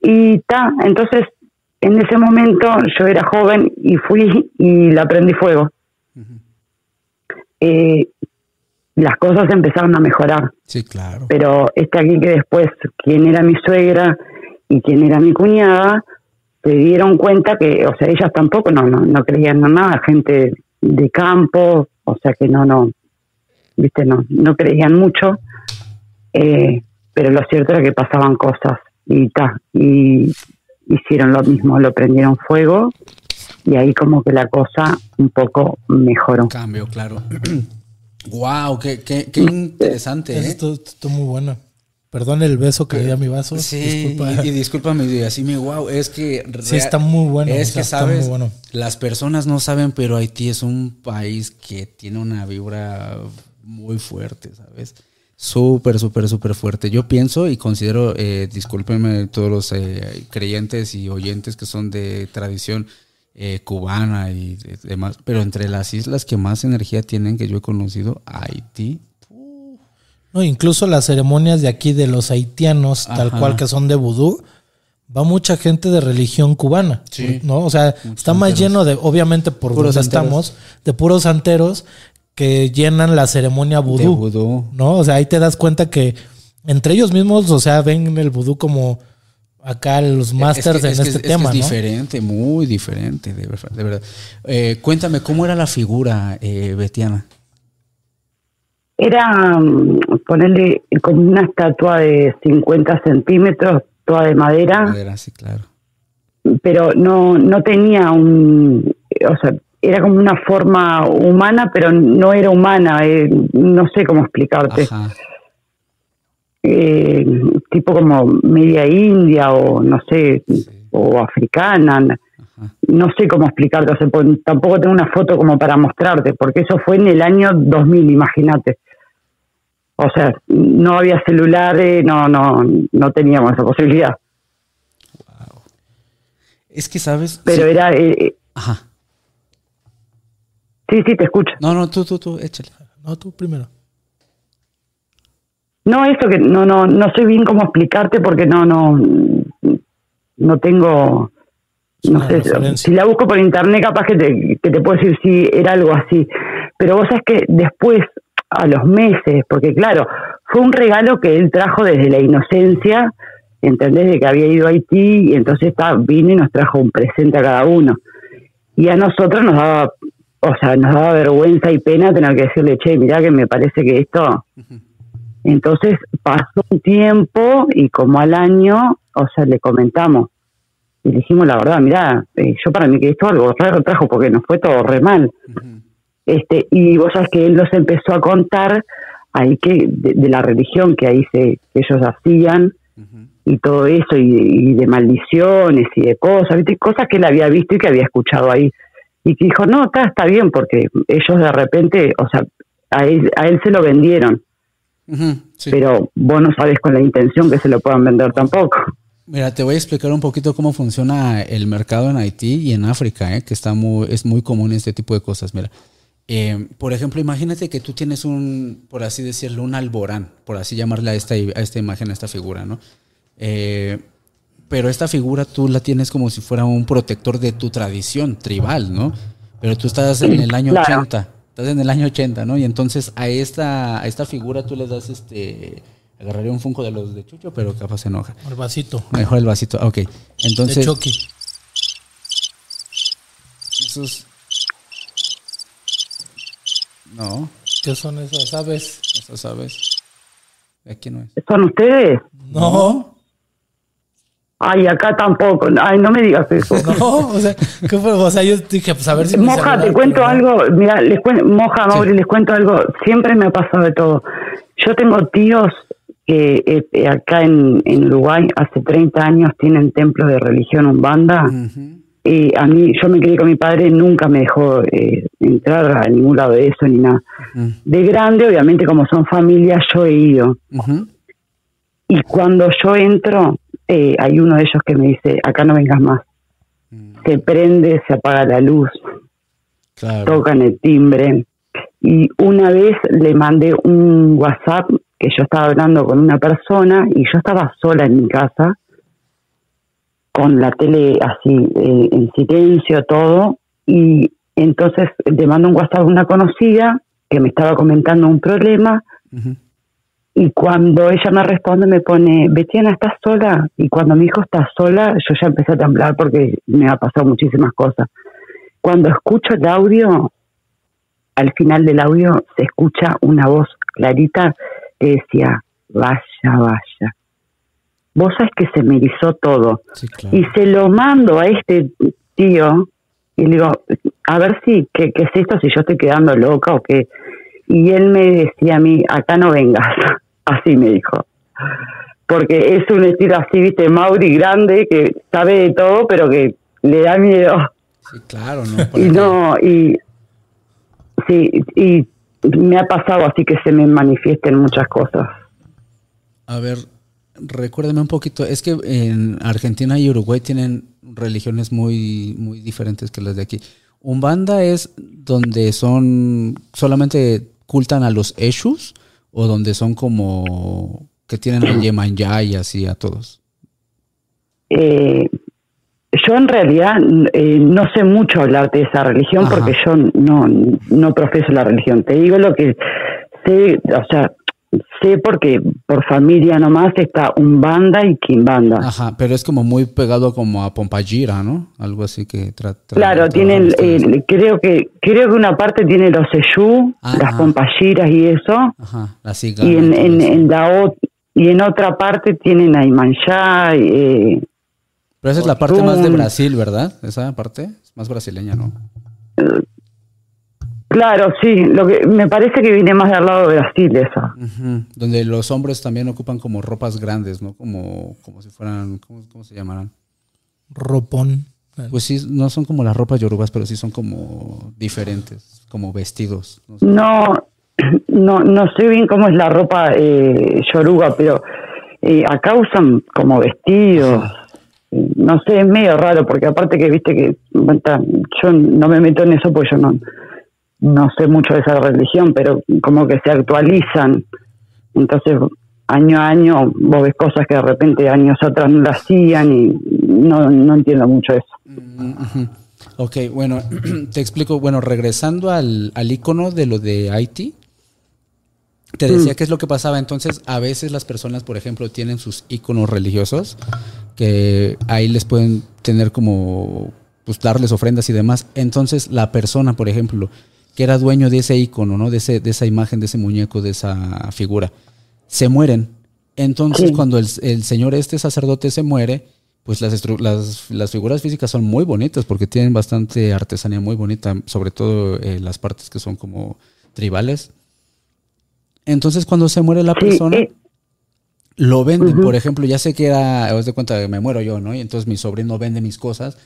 Y ta, entonces en ese momento yo era joven y fui y la prendí fuego. eh, las cosas empezaron a mejorar. Sí, claro. Pero este aquí que después, quien era mi suegra y quien era mi cuñada, se dieron cuenta que, o sea, ellas tampoco no, no, no creían en nada, gente de campo, o sea que no, no, viste, no, no creían mucho, eh, pero lo cierto era que pasaban cosas y ta, y hicieron lo mismo, lo prendieron fuego y ahí como que la cosa un poco mejoró. Cambio, claro. wow, qué, qué, qué interesante. ¿eh? Esto esto muy bueno. Perdón el beso que di a mi vaso. Sí, Disculpa. y, y discúlpame, y así me wow, es que Sí, está muy bueno, Es o sea, que está sabes, muy bueno. las personas no saben, pero Haití es un país que tiene una vibra muy fuerte, ¿sabes? Súper, súper, súper fuerte. Yo pienso y considero, eh, discúlpenme todos los eh, creyentes y oyentes que son de tradición eh, cubana y de- demás, pero entre las islas que más energía tienen que yo he conocido, Haití. No, incluso las ceremonias de aquí de los haitianos, tal cual que son de vudú, va mucha gente de religión cubana. Sí. ¿No? O sea, está más santeros. lleno de, obviamente por Puros donde santeros. estamos, de puros santeros que llenan la ceremonia De vudú. vudú. ¿No? O sea, ahí te das cuenta que entre ellos mismos, o sea, ven el vudú como acá los masters Es que- en es que- este es que tema, es ¿no? diferente, muy diferente, de verdad. De verdad. Eh, cuéntame, ¿cómo era la figura, eh, Betiana? Era mm, ponerle como una estatua de 50 centímetros, toda de madera, Era así, claro. pero no, no tenía un, o sea, era como una forma humana, pero no era humana, eh, no sé cómo explicarte. Ajá. Eh, tipo como media india o no sé, o africana, no sé cómo explicarte, o sea, pues, tampoco tengo una foto como para mostrarte, porque eso fue en el año 2000, imagínate. O sea, no había celulares, no, no, no teníamos esa posibilidad. Es que, ¿sabes? Pero Sí. era, eh, Ajá. sí, sí, te escucho. No, no, tú, tú, tú, échale. No, tú primero. No, eso que no, no, no sé bien cómo explicarte porque no, no, no tengo, no sé, referencia. si la busco por internet capaz que te, que te puedo decir si era algo así, pero vos sabés que después, a los meses, porque claro, fue un regalo que él trajo desde la inocencia, ¿entendés? De que había ido a Haití y entonces está, vino y nos trajo un presente a cada uno. Y a nosotros nos daba, o sea, nos daba vergüenza y pena tener que decirle, che, mirá que me parece que esto... Entonces pasó un tiempo y como al año, o sea, le comentamos y le dijimos la verdad, mirá, eh, yo para mí que esto algo raro trajo porque nos fue todo re mal. este Y vos que él nos empezó a contar ahí que de, de la religión que ahí se, que ellos hacían y todo eso y, y de maldiciones y de cosas, ¿viste? cosas que él había visto y que había escuchado ahí. Y que dijo, no, acá está bien porque ellos de repente, o sea, a él, a él se lo vendieron Sí. pero vos no sabes con la intención que se lo puedan vender tampoco. Mira, te voy a explicar un poquito cómo funciona el mercado en Haití y en África, ¿eh? que está muy, es muy común este tipo de cosas. Mira, Eh, por ejemplo, imagínate que tú tienes un, por así decirlo, un alborán, por así llamarle a esta, a esta imagen, a esta figura, ¿no? Eh, pero esta figura tú la tienes como si fuera un protector de tu tradición tribal, ¿no? Pero tú estás en el año Claro. 80, estás en el año 80, ¿no? Y entonces a esta, a esta figura tú le das este, agarraría un funko de los de Chucho, pero capaz se enoja. El vasito. Mejor el vasito. Ok. de Entonces, Chucky. esos. No, ¿Qué son esas aves? eso sabes. Aquí no es. ¿Son ustedes? No, Ay, acá tampoco. Ay, no me digas eso. no, o sea, ¿qué fue? O sea, yo dije, pues a ver si Moja, celular, te cuento pero algo. Mira, les cuento, Moja, Mauri, les cuento algo. Siempre me ha pasado de todo. Yo tengo tíos que eh, eh, acá en, en Uruguay hace 30 años tienen templos de religión umbanda. Ujú. Y a mí, yo me crié con mi padre, nunca me dejó eh, entrar a ningún lado de eso ni nada. De grande, obviamente, como son familias, yo he ido. Y cuando yo entro, eh, hay uno de ellos que me dice, acá no vengas más. Se prende, se apaga la luz, Claro. tocan el timbre. Y una vez le mandé un WhatsApp que yo estaba hablando con una persona y yo estaba sola en mi casa, con la tele así eh, en silencio, todo. Y entonces le mando un WhatsApp a una conocida que me estaba comentando un problema. Y cuando ella me responde me pone, Betiana, ¿estás sola? Y cuando mi hijo está sola, yo ya empecé a temblar porque me ha pasado muchísimas cosas. Cuando escucho el audio, al final del audio se escucha una voz clarita que decía, vaya, vaya. Vos sabés que se me erizó todo. Sí, claro. Y se lo mando a este tío y le digo, a ver si, ¿qué, qué es esto? Si yo estoy quedando loca o qué. Y él me decía a mí, acá no vengas. Así me dijo. Porque es un estilo así, viste, Mauri grande, que sabe de todo, pero que le da miedo. Sí, claro, ¿no? Por Y no, y sí, y me ha pasado así que se me manifiesten muchas cosas. A ver, recuérdame un poquito. Es que en Argentina y Uruguay tienen religiones muy, muy diferentes que las de aquí. Umbanda es donde son solamente cultan a los Eshus o donde son como que tienen a Yemanjá y así a todos. Eh, yo en realidad eh, no sé mucho hablar de esa religión Ajá. porque yo no, no profeso la religión. Te digo lo que sé, o sea, sé porque por familia nomás está Umbanda y Quimbanda. Ajá, pero es como muy pegado como a Pompagira, ¿no? Algo así que tra- tra- Claro, tienen, eh, creo que creo que una parte tiene los Seyú, las Pompayiras y eso, Ajá, la cigana y en, en, la y en otra parte tienen a Imanjá, eh, Pero esa es la parte más de. Brasil, ¿verdad? Esa parte es más brasileña, ¿no? Claro, sí, lo que me parece que viene más del lado de Brasil eso. Donde los hombres también ocupan como ropas grandes, ¿no? Como, como si fueran, ¿cómo, cómo se llamarán? Ropón. Pues sí, no son como las ropas yorubas, pero sí son como diferentes, como vestidos. no sé. No, no, no sé bien cómo es la ropa eh, yoruba, pero eh, acá usan como vestidos. No sé, es medio raro, porque aparte que viste que bueno, yo no me meto en eso porque yo no, no sé mucho de esa religión, pero como que se actualizan. Entonces, año a año, vos ves cosas que de repente años atrás no las hacían y no, no entiendo mucho eso. Mm. Ok, bueno, te explico. Bueno, regresando al, al icono de lo de Haití, te decía qué es lo que pasaba. Entonces, a veces las personas, por ejemplo, tienen sus iconos religiosos, que ahí les pueden tener como, pues darles ofrendas y demás. Entonces, la persona, por ejemplo, que era dueño de ese icono, ¿no? De, ese, de esa imagen, de ese muñeco, de esa figura, se mueren. Entonces, Sí. cuando el, el señor, este sacerdote, se muere, pues las, estru- las, las figuras físicas son muy bonitas porque tienen bastante artesanía muy bonita, sobre todo eh, las partes que son como tribales. Entonces, cuando se muere la Sí, persona, eh, lo venden. Por ejemplo, ya sé que era, os de cuenta que me muero yo, ¿no? Y entonces mi sobrino vende mis cosas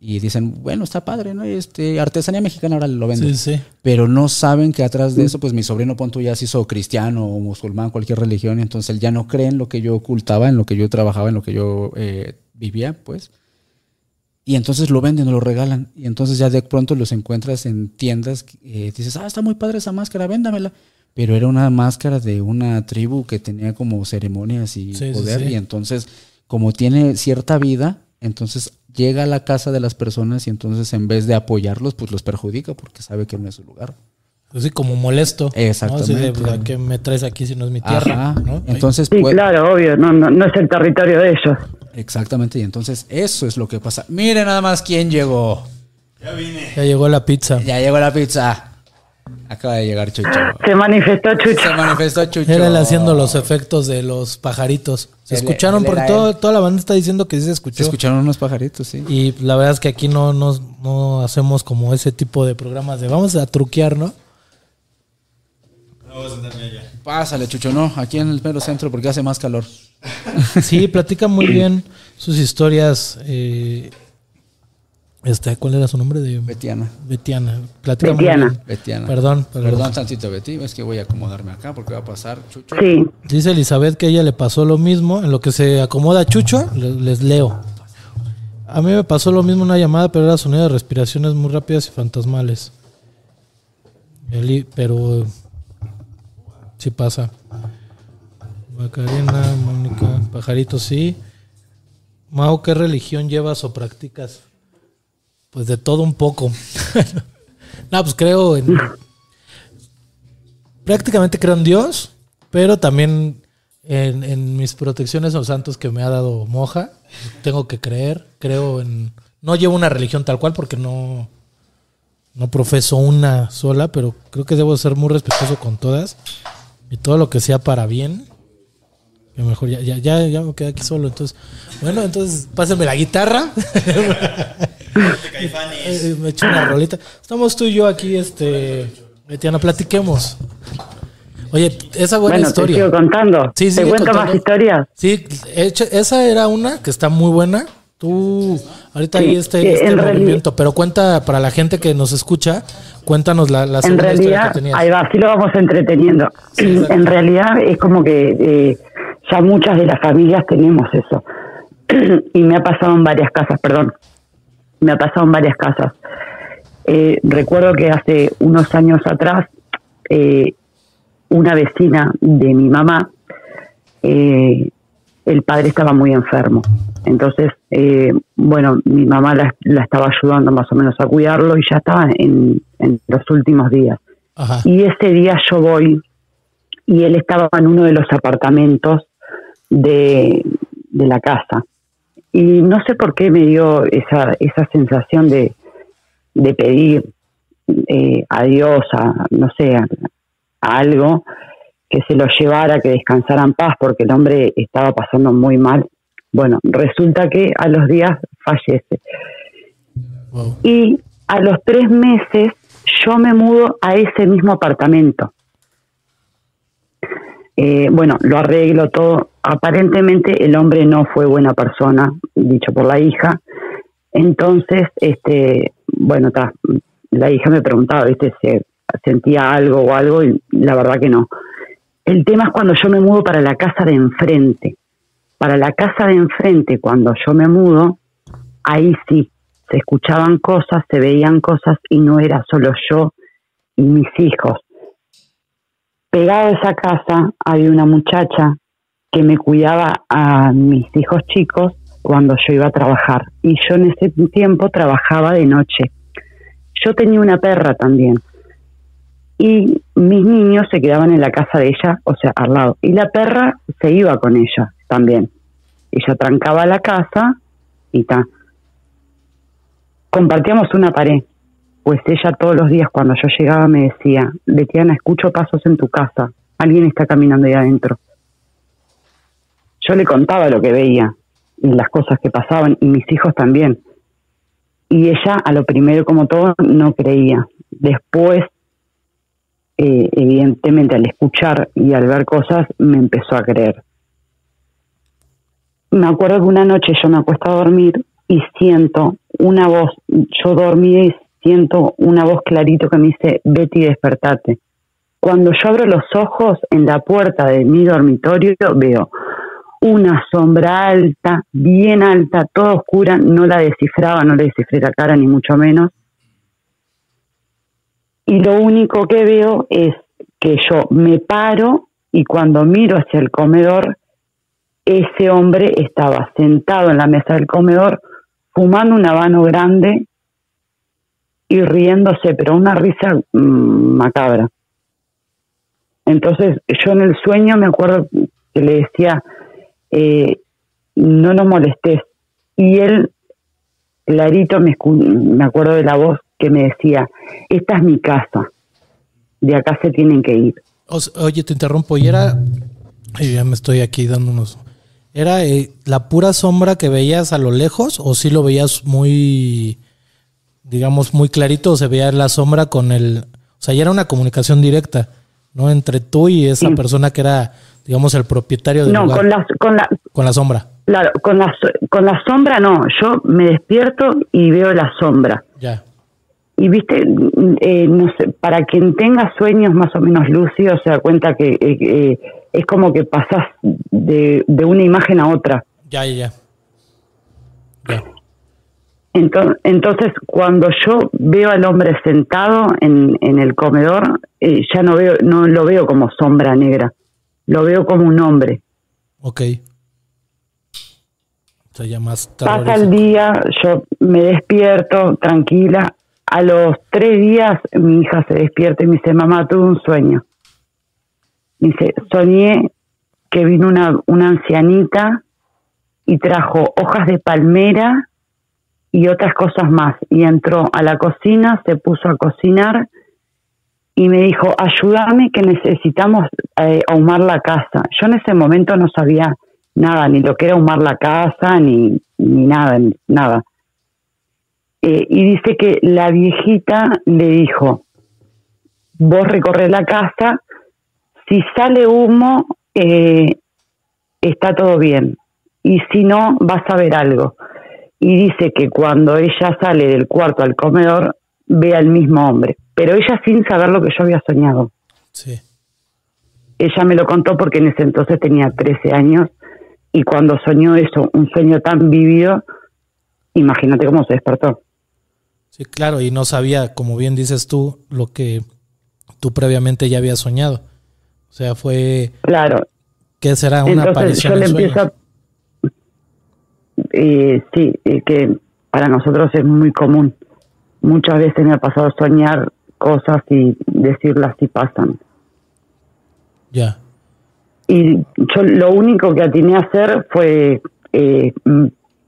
y dicen, bueno, está padre, ¿no? Este, artesanía mexicana ahora lo venden. Sí, sí. Pero no saben que atrás de eso, pues mi sobrino Ponto ya se hizo cristiano o musulmán, cualquier religión, y entonces él ya no cree en lo que yo ocultaba, en lo que yo trabajaba, en lo que yo eh, vivía, pues. Y entonces lo venden o lo regalan. Y entonces ya de pronto los encuentras en tiendas, eh, dices, ah, está muy padre esa máscara, véndamela. Pero era una máscara de una tribu que tenía como ceremonias y Sí, poder. Y entonces, como tiene cierta vida, entonces llega a la casa de las personas y entonces en vez de apoyarlos, pues los perjudica porque sabe que no es su lugar. Así como molesto. ¿no? Exactamente. Así de, pues, ¿a qué me traes aquí si no es mi tierra? Ajá. ¿no? Entonces, Sí, pues, claro, obvio, no, no, no es el territorio de ellos. exactamente, y entonces eso es lo que pasa. Miren nada más quién llegó. Ya llegó la pizza. Ya llegó la pizza. Acaba de llegar Chucho. Se manifestó Chucho. Se manifestó Chucho. Era él haciendo los efectos de los pajaritos. Se escucharon él porque todo- toda la banda está diciendo que sí se escuchó. Se escucharon unos pajaritos, sí. Y la verdad es que aquí no, no, no hacemos como ese tipo de programas de vamos a truquear, ¿no? Pásale, Chucho, no, aquí en el mero centro porque hace más calor. Sí, platica muy bien sus historias. eh, este, ¿Cuál era su nombre? De Betiana. Betiana. Platica Betiana. Betiana. Perdón, perdón. Perdón tantito, Betty. Es que voy a acomodarme acá porque va a pasar Chucho. Sí, Dice Elizabeth que a ella le pasó lo mismo. En lo que se acomoda Chucho, le- les leo. A mí me pasó lo mismo una llamada, pero era sonido de respiraciones muy rápidas y fantasmales. Eli- pero sí pasa. Macarena, Mónica, Pajarito, sí. Mau, ¿qué religión llevas o practicas? Pues de todo un poco. no, pues creo en. Prácticamente creo en Dios, pero también en, en mis protecciones o santos que me ha dado Moja. Tengo que creer. Creo en. No llevo una religión tal cual porque no. No profeso una sola, pero creo que debo ser muy respetuoso con todas. Y todo lo que sea para bien. Que mejor ya, ya, ya, ya me quedé aquí solo. Entonces, bueno, entonces pásenme la guitarra. Eh, me echo una rolita. Estamos tú y yo aquí, este. Betiana, platiquemos. Oye, esa buena bueno, te historia. sigo contando. Sí, ¿Te cuento contando. más historias? Sí, hecho- esa era una que está muy buena. Tú, ahorita Sí, hay este, este en realidad- movimiento, pero cuenta para la gente que nos escucha, cuéntanos la, la En segunda historia realidad, que tenías. ahí va, así lo vamos entreteniendo. en realidad es como que eh, ya muchas de las familias tenemos eso. y me ha pasado en varias casas, perdón. Me ha pasado en varias casas. Eh, recuerdo que hace unos años atrás, eh, una vecina de mi mamá, eh, el padre estaba muy enfermo. Entonces, eh, bueno, mi mamá la, la estaba ayudando más o menos a cuidarlo y ya estaba en, en los últimos días. Ajá. Y ese día yo voy y él estaba en uno de los apartamentos de, de la casa. Y no sé por qué me dio esa, esa sensación de, de pedir eh, a Dios, a, no sé, a, a algo que se lo llevara, que descansara en paz, porque el hombre estaba pasando muy mal. Bueno, resulta que a los días fallece. Wow. Y a los tres meses yo me mudo a ese mismo apartamento. Eh, bueno, lo arreglo todo. Aparentemente el hombre no fue buena persona, dicho por la hija. Entonces, este, bueno, ta, la hija me preguntaba, ¿viste? Si sentía algo o algo, y la verdad que no. El tema es cuando yo me mudo para la casa de enfrente. Para la casa de enfrente, cuando yo me mudo, ahí sí, se escuchaban cosas, se veían cosas y no era solo yo y mis hijos. Pegado a esa casa había una muchacha que me cuidaba a mis hijos chicos cuando yo iba a trabajar y yo en ese tiempo trabajaba de noche. Yo tenía una perra también y mis niños se quedaban en la casa de ella, o sea, al lado. Y la perra se iba con ella también. Ella trancaba la casa y ta. Compartíamos una pared, pues ella todos los días cuando yo llegaba me decía, Betiana, escucho pasos en tu casa, alguien está caminando ahí adentro. Yo le contaba lo que veía y las cosas que pasaban y mis hijos también. Y ella a lo primero como todo no creía. Después eh, evidentemente al escuchar y al ver cosas me empezó a creer. Me acuerdo que una noche yo me acuesto a dormir y siento una voz, yo dormí y siento una voz clarito que me dice, Betty, despertate. Cuando yo abro los ojos en la puerta de mi dormitorio, veo una sombra alta, bien alta, toda oscura, no la descifraba, no le descifré la cara ni mucho menos. Y lo único que veo es que yo me paro y cuando miro hacia el comedor, ese hombre estaba sentado en la mesa del comedor fumando un habano grande y riéndose, pero una risa mm, macabra. Entonces yo en el sueño me acuerdo que le decía, eh, no nos molestes. Y él, clarito, me, me acuerdo de la voz que me decía, esta es mi casa, de acá se tienen que ir. oye, te interrumpo, y era, ya me estoy aquí dando unos... ¿Era eh, la pura sombra que veías a lo lejos o si lo veías muy, digamos, muy clarito se veía la sombra con el... O sea, ya era una comunicación directa, ¿no? Entre tú y esa persona que era digamos, el propietario del no, lugar. con la, con la, con la sombra. Claro, con la, con la sombra no, yo me despierto y veo la sombra. Ya. Y viste, eh, no sé, para quien tenga sueños más o menos lúcidos se da cuenta que eh, eh, es como que pasás de, de, una imagen a otra. Ya, ya, ya. Entonces, cuando yo veo al hombre sentado en, en el comedor, ya no veo, no lo veo como sombra negra lo veo como un hombre. Ok. O sea, más Pasa el día, yo me despierto tranquila. A los tres días mi hija se despierta y me dice, mamá, tuve un sueño. dice, soñé que vino una, una ancianita y trajo hojas de palmera y otras cosas más. Y entró a la cocina, se puso a cocinar y me dijo, ayúdame que necesitamos eh, ahumar la casa. Yo en ese momento no sabía nada, ni lo que era ahumar la casa, ni, ni nada, nada. Eh, y dice que la viejita le dijo, vos recorres la casa, si sale humo, eh, está todo bien, y si no, vas a ver algo. Y dice que cuando ella sale del cuarto al comedor, ve al mismo hombre pero ella sin saber lo que yo había soñado. Sí. Ella me lo contó porque en ese entonces tenía 13 años y cuando soñó eso, un sueño tan vivido, imagínate cómo se despertó. Sí, claro, y no sabía, como bien dices tú, lo que tú previamente ya habías soñado. O sea, fue... Claro. ¿Qué será una Entonces, Yo le empiezo eh, sí, que para nosotros es muy común. Muchas veces me ha pasado soñar cosas y decirlas si pasan. Ya. Y yo lo único que atiné a hacer fue, eh,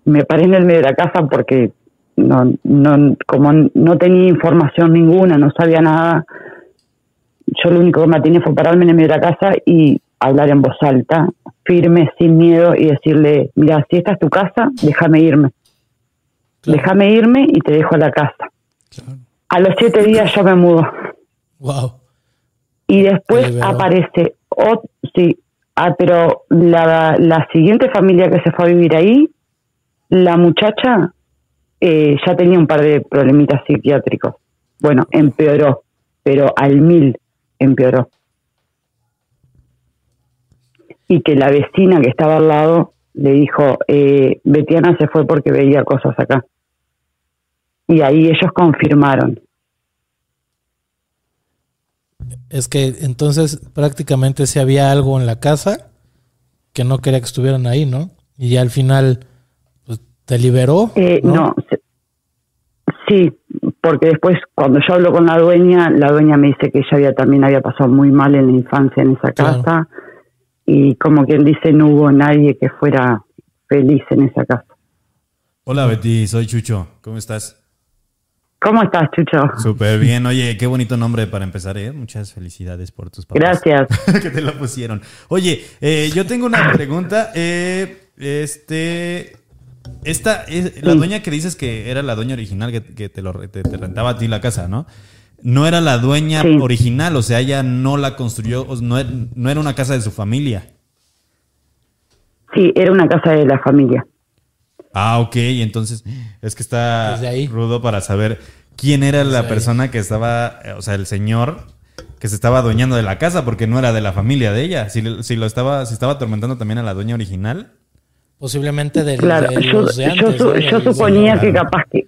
me paré en el medio de la casa porque no, no, como no tenía información ninguna, no sabía nada, yo lo único que me atiné fue pararme en el medio de la casa y hablar en voz alta, firme, sin miedo y decirle, mira, si esta es tu casa, déjame irme. Déjame irme y te dejo la casa. A los siete días yo me mudo. Wow. Y después aparece, sí, ah, pero la, la siguiente familia que se fue a vivir ahí, la muchacha eh, ya tenía un par de problemitas psiquiátricos. Bueno, empeoró, pero al mil empeoró. Y que la vecina que estaba al lado le dijo, eh, Betiana se fue porque veía cosas acá y ahí ellos confirmaron. Es que entonces prácticamente si había algo en la casa que no quería que estuvieran ahí, ¿no? Y ya al final pues, te liberó. Eh, ¿no? sí, porque después cuando yo hablo con la dueña, la dueña me dice que ella había, también había pasado muy mal en la infancia en esa casa y como quien dice no hubo nadie que fuera feliz en esa casa. Hola Betty, soy Chucho, ¿cómo estás? ¿Cómo estás, Chucho? Súper bien. Oye, qué bonito nombre para empezar, ¿eh? Muchas felicidades por tus papás. Gracias. que te lo pusieron. Oye, eh, yo tengo una pregunta. Eh, este... Esta es la dueña que dices que era la dueña original que, te, lo, te, rentaba a ti la casa, ¿no? No era la dueña original, o sea, ella no la construyó, no, no era una casa de su familia. Sí, era una casa de la familia. Ah, ok, entonces es que está ahí. rudo para saber quién era la ahí. persona que estaba, eh, o sea, el señor que se estaba adueñando de la casa porque no era de la familia de ella. Si, si lo estaba, si estaba atormentando también a la dueña original. Posiblemente del, Claro, de yo, los de yo, antes. su- ¿no? yo suponía que capaz que.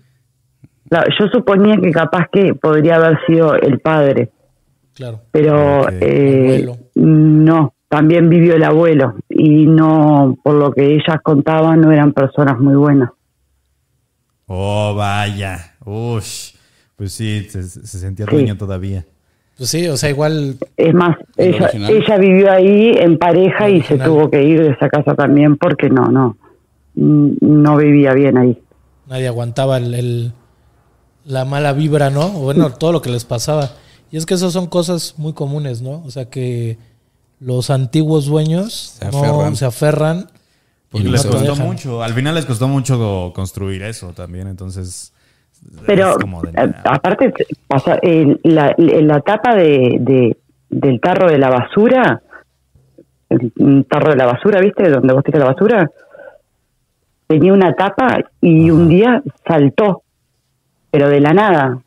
Claro, yo suponía que capaz que podría haber sido el padre, Claro. pero eh, Abuelo. no, también vivió el abuelo y no, por lo que ellas contaban, no eran personas muy buenas. Oh, vaya. Ush. Pues sí, se, se sentía Sí. dueño todavía. Pues sí, o sea, igual Es más, ¿El ella, vivió ahí en pareja y se tuvo que ir de esa casa también porque no, no, mm, no vivía bien ahí. nadie aguantaba el, el- la mala vibra, ¿no? O bueno, todo lo que les pasaba. Y es que esas son cosas muy comunes, ¿no? O sea, que los antiguos dueños Se no aferran. se aferran y les no costó dejan. mucho. Al final les costó mucho construir eso también. Entonces. Pero es como de- aparte, pasa, en la, en la tapa de, de- del tarro de la basura, el un tarro de la basura, ¿viste? Donde vos tiras la basura, tenía una tapa y un día saltó, pero de la nada.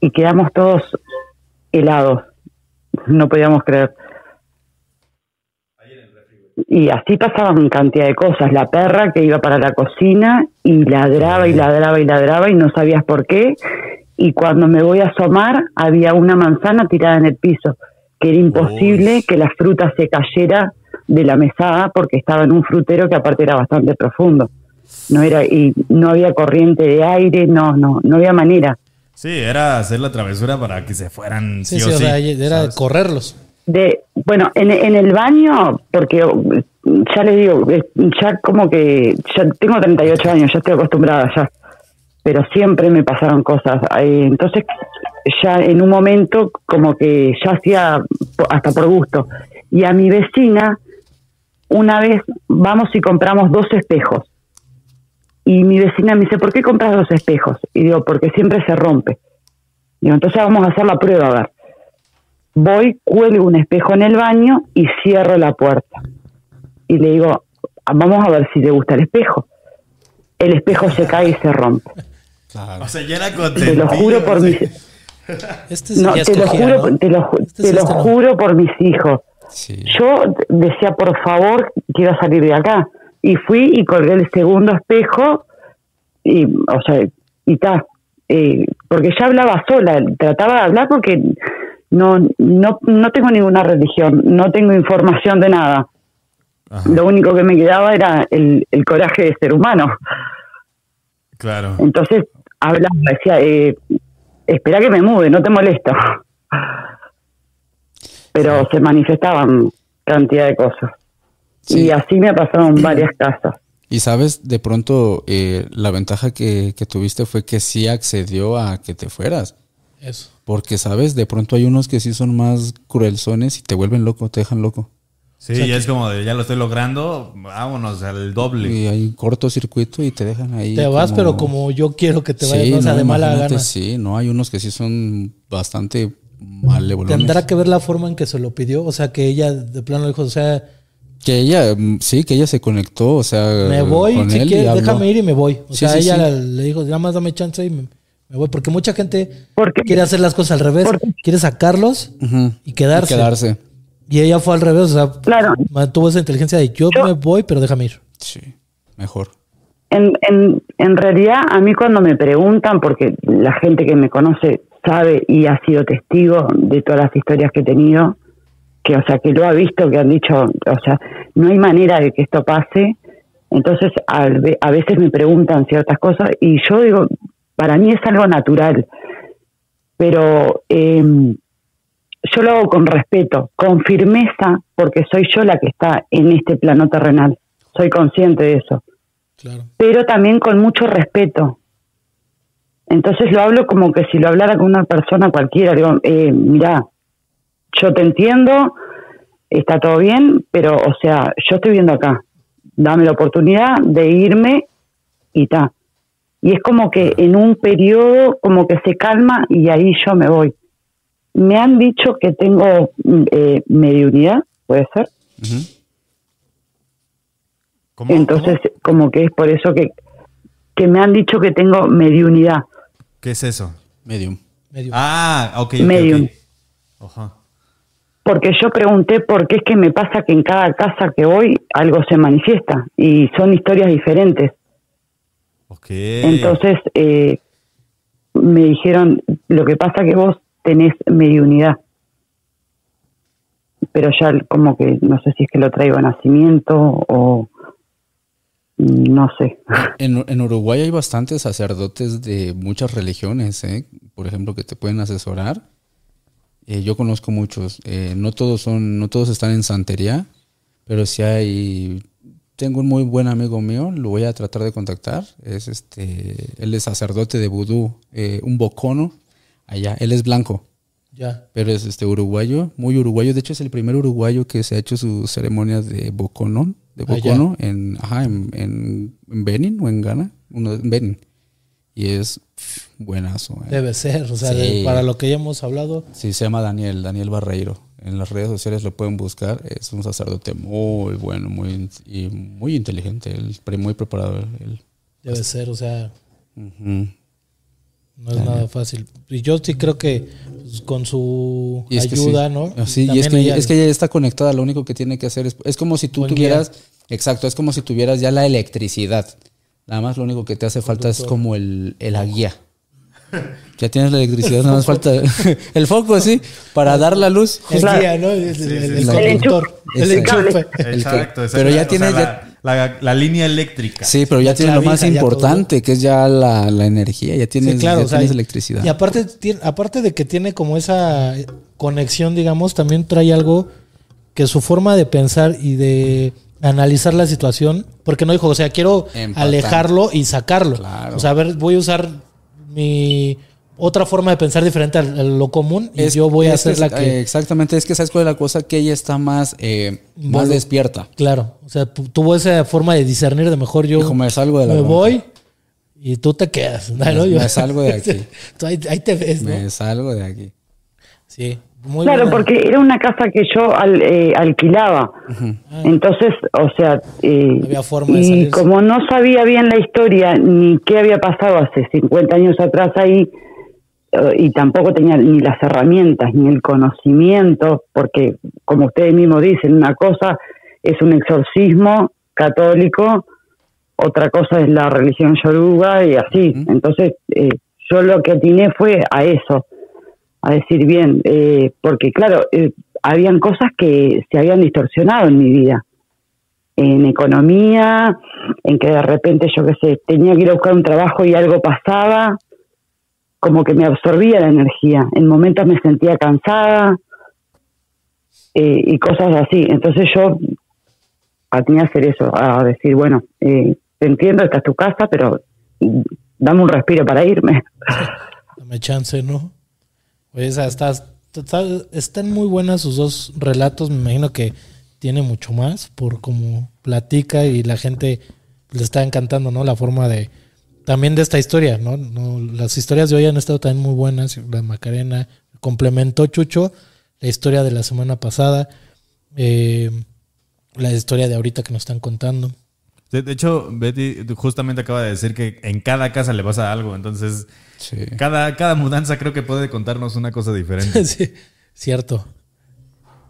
Y quedamos todos helados. No podíamos creer. Y así pasaban cantidad de cosas. La perra que iba para la cocina y ladraba y ladraba y ladraba y no sabías por qué. Y cuando me voy a asomar, había una manzana tirada en el piso, que era imposible Uy. que la fruta se cayera de la mesada porque estaba en un frutero que aparte era bastante profundo. No era y no había corriente de aire, no, no, no había manera. Sí, era hacer la travesura para que se fueran. Sí, Sí, sí, o o sí, sea, era ¿sabes? correrlos. de bueno en, en el baño porque ya les digo ya como que ya tengo 38 años ya estoy acostumbrada ya pero siempre me pasaron cosas Eh, entonces ya en un momento como que ya hacía hasta por gusto y a mi vecina una vez vamos y compramos dos espejos y mi vecina me dice ¿por qué compras dos espejos? y digo porque siempre se rompe digo entonces vamos a hacer la prueba a ver voy, cuelgo un espejo en el baño y cierro la puerta. Y le digo, vamos a ver si le gusta el espejo. El espejo se cae y se rompe. Claro. O sea, ya era Te lo juro por mis, Este sí no, te lo juro, ¿no? te lo, Este te sí, lo este juro por mis hijos. Sí. Yo decía, por favor, quiero salir de acá. Y fui y colgué el segundo espejo y, o sea, y está. porque ya hablaba sola, trataba de hablar porque no, no, no tengo ninguna religión, no tengo información de nada. Ajá, Lo único que me quedaba era el, el coraje de ser humano. claro. Entonces hablaba, decía, eh, espera que me mude, no te molesto. Pero se manifestaban cantidad de cosas. Sí. Y así me pasaron varias casas. Y sabes, de pronto eh, la ventaja que, que tuviste fue que sí accedió a que te fueras. Eso. Porque, sabes, de pronto hay unos que sí son más cruelzones y te vuelven loco, te dejan loco. Sí, ya es como de ya lo estoy logrando, vámonos al doble. Y hay cortocircuito y te dejan ahí. Te vas, pero como yo quiero que te vayas, Sí, no, o sea, de mala gana. Sí, no, hay unos que sí son bastante malevolones. Tendrá que ver la forma en que se lo pidió. O sea, que ella de plano dijo, o sea, Que ella, mm, sí, que ella se conectó, o sea, me voy, con si él y quieres, déjame ir y me voy. O Sí, sea, sí, ella sí. le dijo, nada más dame chance y me, me voy. Porque mucha gente Porque quiere hacer las cosas al revés. Porque- Quiere sacarlos y quedarse. Y quedarse. Y ella fue al revés, o sea, Claro. mantuvo esa inteligencia de yo, Yo- me voy, pero déjame ir. Sí, mejor. En, en, en realidad, a mí cuando me preguntan, porque la gente que me conoce sabe y ha sido testigo de todas las historias que he tenido, que o sea, que lo ha visto, que han dicho, o sea, no hay manera de que esto pase. Entonces, a, a veces me preguntan ciertas cosas y yo digo, para mí es algo natural, pero eh, yo lo hago con respeto, con firmeza, porque soy yo la que está en este plano terrenal. Soy consciente de eso Claro. pero también con mucho respeto. Entonces lo hablo como que si lo hablara con una persona cualquiera. Digo, eh, mira, yo te entiendo, está todo bien, pero, o sea, yo estoy viendo acá. Dame la oportunidad de irme y ta. Y es como que en un periodo, como que se calma y ahí yo me voy. Me han dicho que tengo eh, mediunidad, puede ser. Entonces, como que es por eso que, que me han dicho que tengo mediunidad. ¿Qué es eso? Medium. Ah, ok. Medium. ok. Ajá. Porque yo pregunté por qué es que me pasa que en cada casa que voy algo se manifiesta y son historias diferentes. Ok. Entonces, eh, me dijeron, lo que pasa que vos tenés mediunidad. Pero ya como que no sé si es que lo traigo a nacimiento o no sé. En, en Uruguay hay bastantes sacerdotes de muchas religiones, ¿eh? por ejemplo, que te pueden asesorar. Eh, yo conozco muchos. eh, no todos son, no todos están en santería, pero sí hay. Tengo un muy buen amigo mío, lo voy a tratar de contactar. Es este, él es sacerdote de vudú, eh, un bocono allá. Él es blanco, Ya. pero es este uruguayo, muy uruguayo. De hecho, es el primer uruguayo que se ha hecho sus ceremonias de bocono, de bocono en, ajá, en, en, en Benin o en Ghana, uno en Benin. Y es buenazo. eh. Debe ser. O sea, Sí. de- para lo que ya hemos hablado. Sí, se llama Daniel, Daniel Barreiro. En las redes sociales lo pueden buscar. Es un sacerdote muy bueno, muy y muy inteligente, él, muy preparado. él. Debe ser. O sea, no es nada fácil. Y yo sí creo que pues, con su Y es que ayuda, sí. ¿no? Ah, Sí, y es que, ella- es que ella está conectada, lo único que tiene que hacer es, es como si tú tuvieras, exacto, es como si tuvieras ya la electricidad. Nada más lo único que te hace falta es como el, el la guía. Ya tienes la electricidad, nada más falta el foco, sí, para dar la luz. El Claro. guía, ¿no? El, conductor. El enchufe. Exacto, exacto. pero ya O sea, tiene- la, la- la línea eléctrica. Sí, pero ya tienes lo más importante, que es ya la, la energía, ya tienes, Sí, claro, ya o sea, tienes electricidad. Y aparte, tiene- aparte de que tiene como esa conexión, digamos, también trae algo que su forma de pensar y de analizar la situación, porque no dijo, o sea, quiero Empatar. alejarlo y sacarlo. Claro. O sea, a ver, voy a usar mi otra forma de pensar diferente a lo común y Es- yo voy a es hacer la eh, que... exactamente, es que sabes cuál es la cosa, que ella está más, eh, más despierta. Claro, o sea, tuvo esa forma de discernir de mejor yo Dijo, me salgo de la me bronca. voy y tú te quedas. ¿no? Me- Yo- me salgo de aquí. Tú ahí, ahí te ves, ¿no? Me salgo de aquí. Sí, muy Claro, buena. porque era una casa que yo al- eh, alquilaba. Entonces, o sea, eh, y como no sabía bien la historia ni qué había pasado hace 50 años atrás ahí, eh, y tampoco tenía ni las herramientas ni el conocimiento, porque como ustedes mismos dicen, una cosa es un exorcismo católico, otra cosa es la religión yoruba y así. Entonces, eh, yo lo que atiné fue a eso, a decir bien, eh, porque claro, eh, habían cosas que se habían distorsionado en mi vida, en economía, en que de repente yo qué sé, tenía que ir a buscar un trabajo y algo pasaba, como que me absorbía la energía, en momentos me sentía cansada eh, y cosas así. Entonces yo atiné a hacer eso, a decir, bueno, eh, te entiendo, esta es tu casa, pero dame un respiro para irme. Dame chance, ¿no? Está, está- están muy buenas sus dos relatos. Me imagino que tiene mucho más por cómo platica y la gente le está encantando, ¿no? La forma de. También de esta historia, ¿no? no las historias de hoy han estado también muy buenas. La Macarena complementó Chucho, la historia de la semana pasada, eh, la historia de ahorita que nos están contando. De, de hecho, Betty justamente acaba de decir que en cada casa le pasa algo. Entonces, Sí. cada, cada mudanza creo que puede contarnos una cosa diferente. sí, cierto.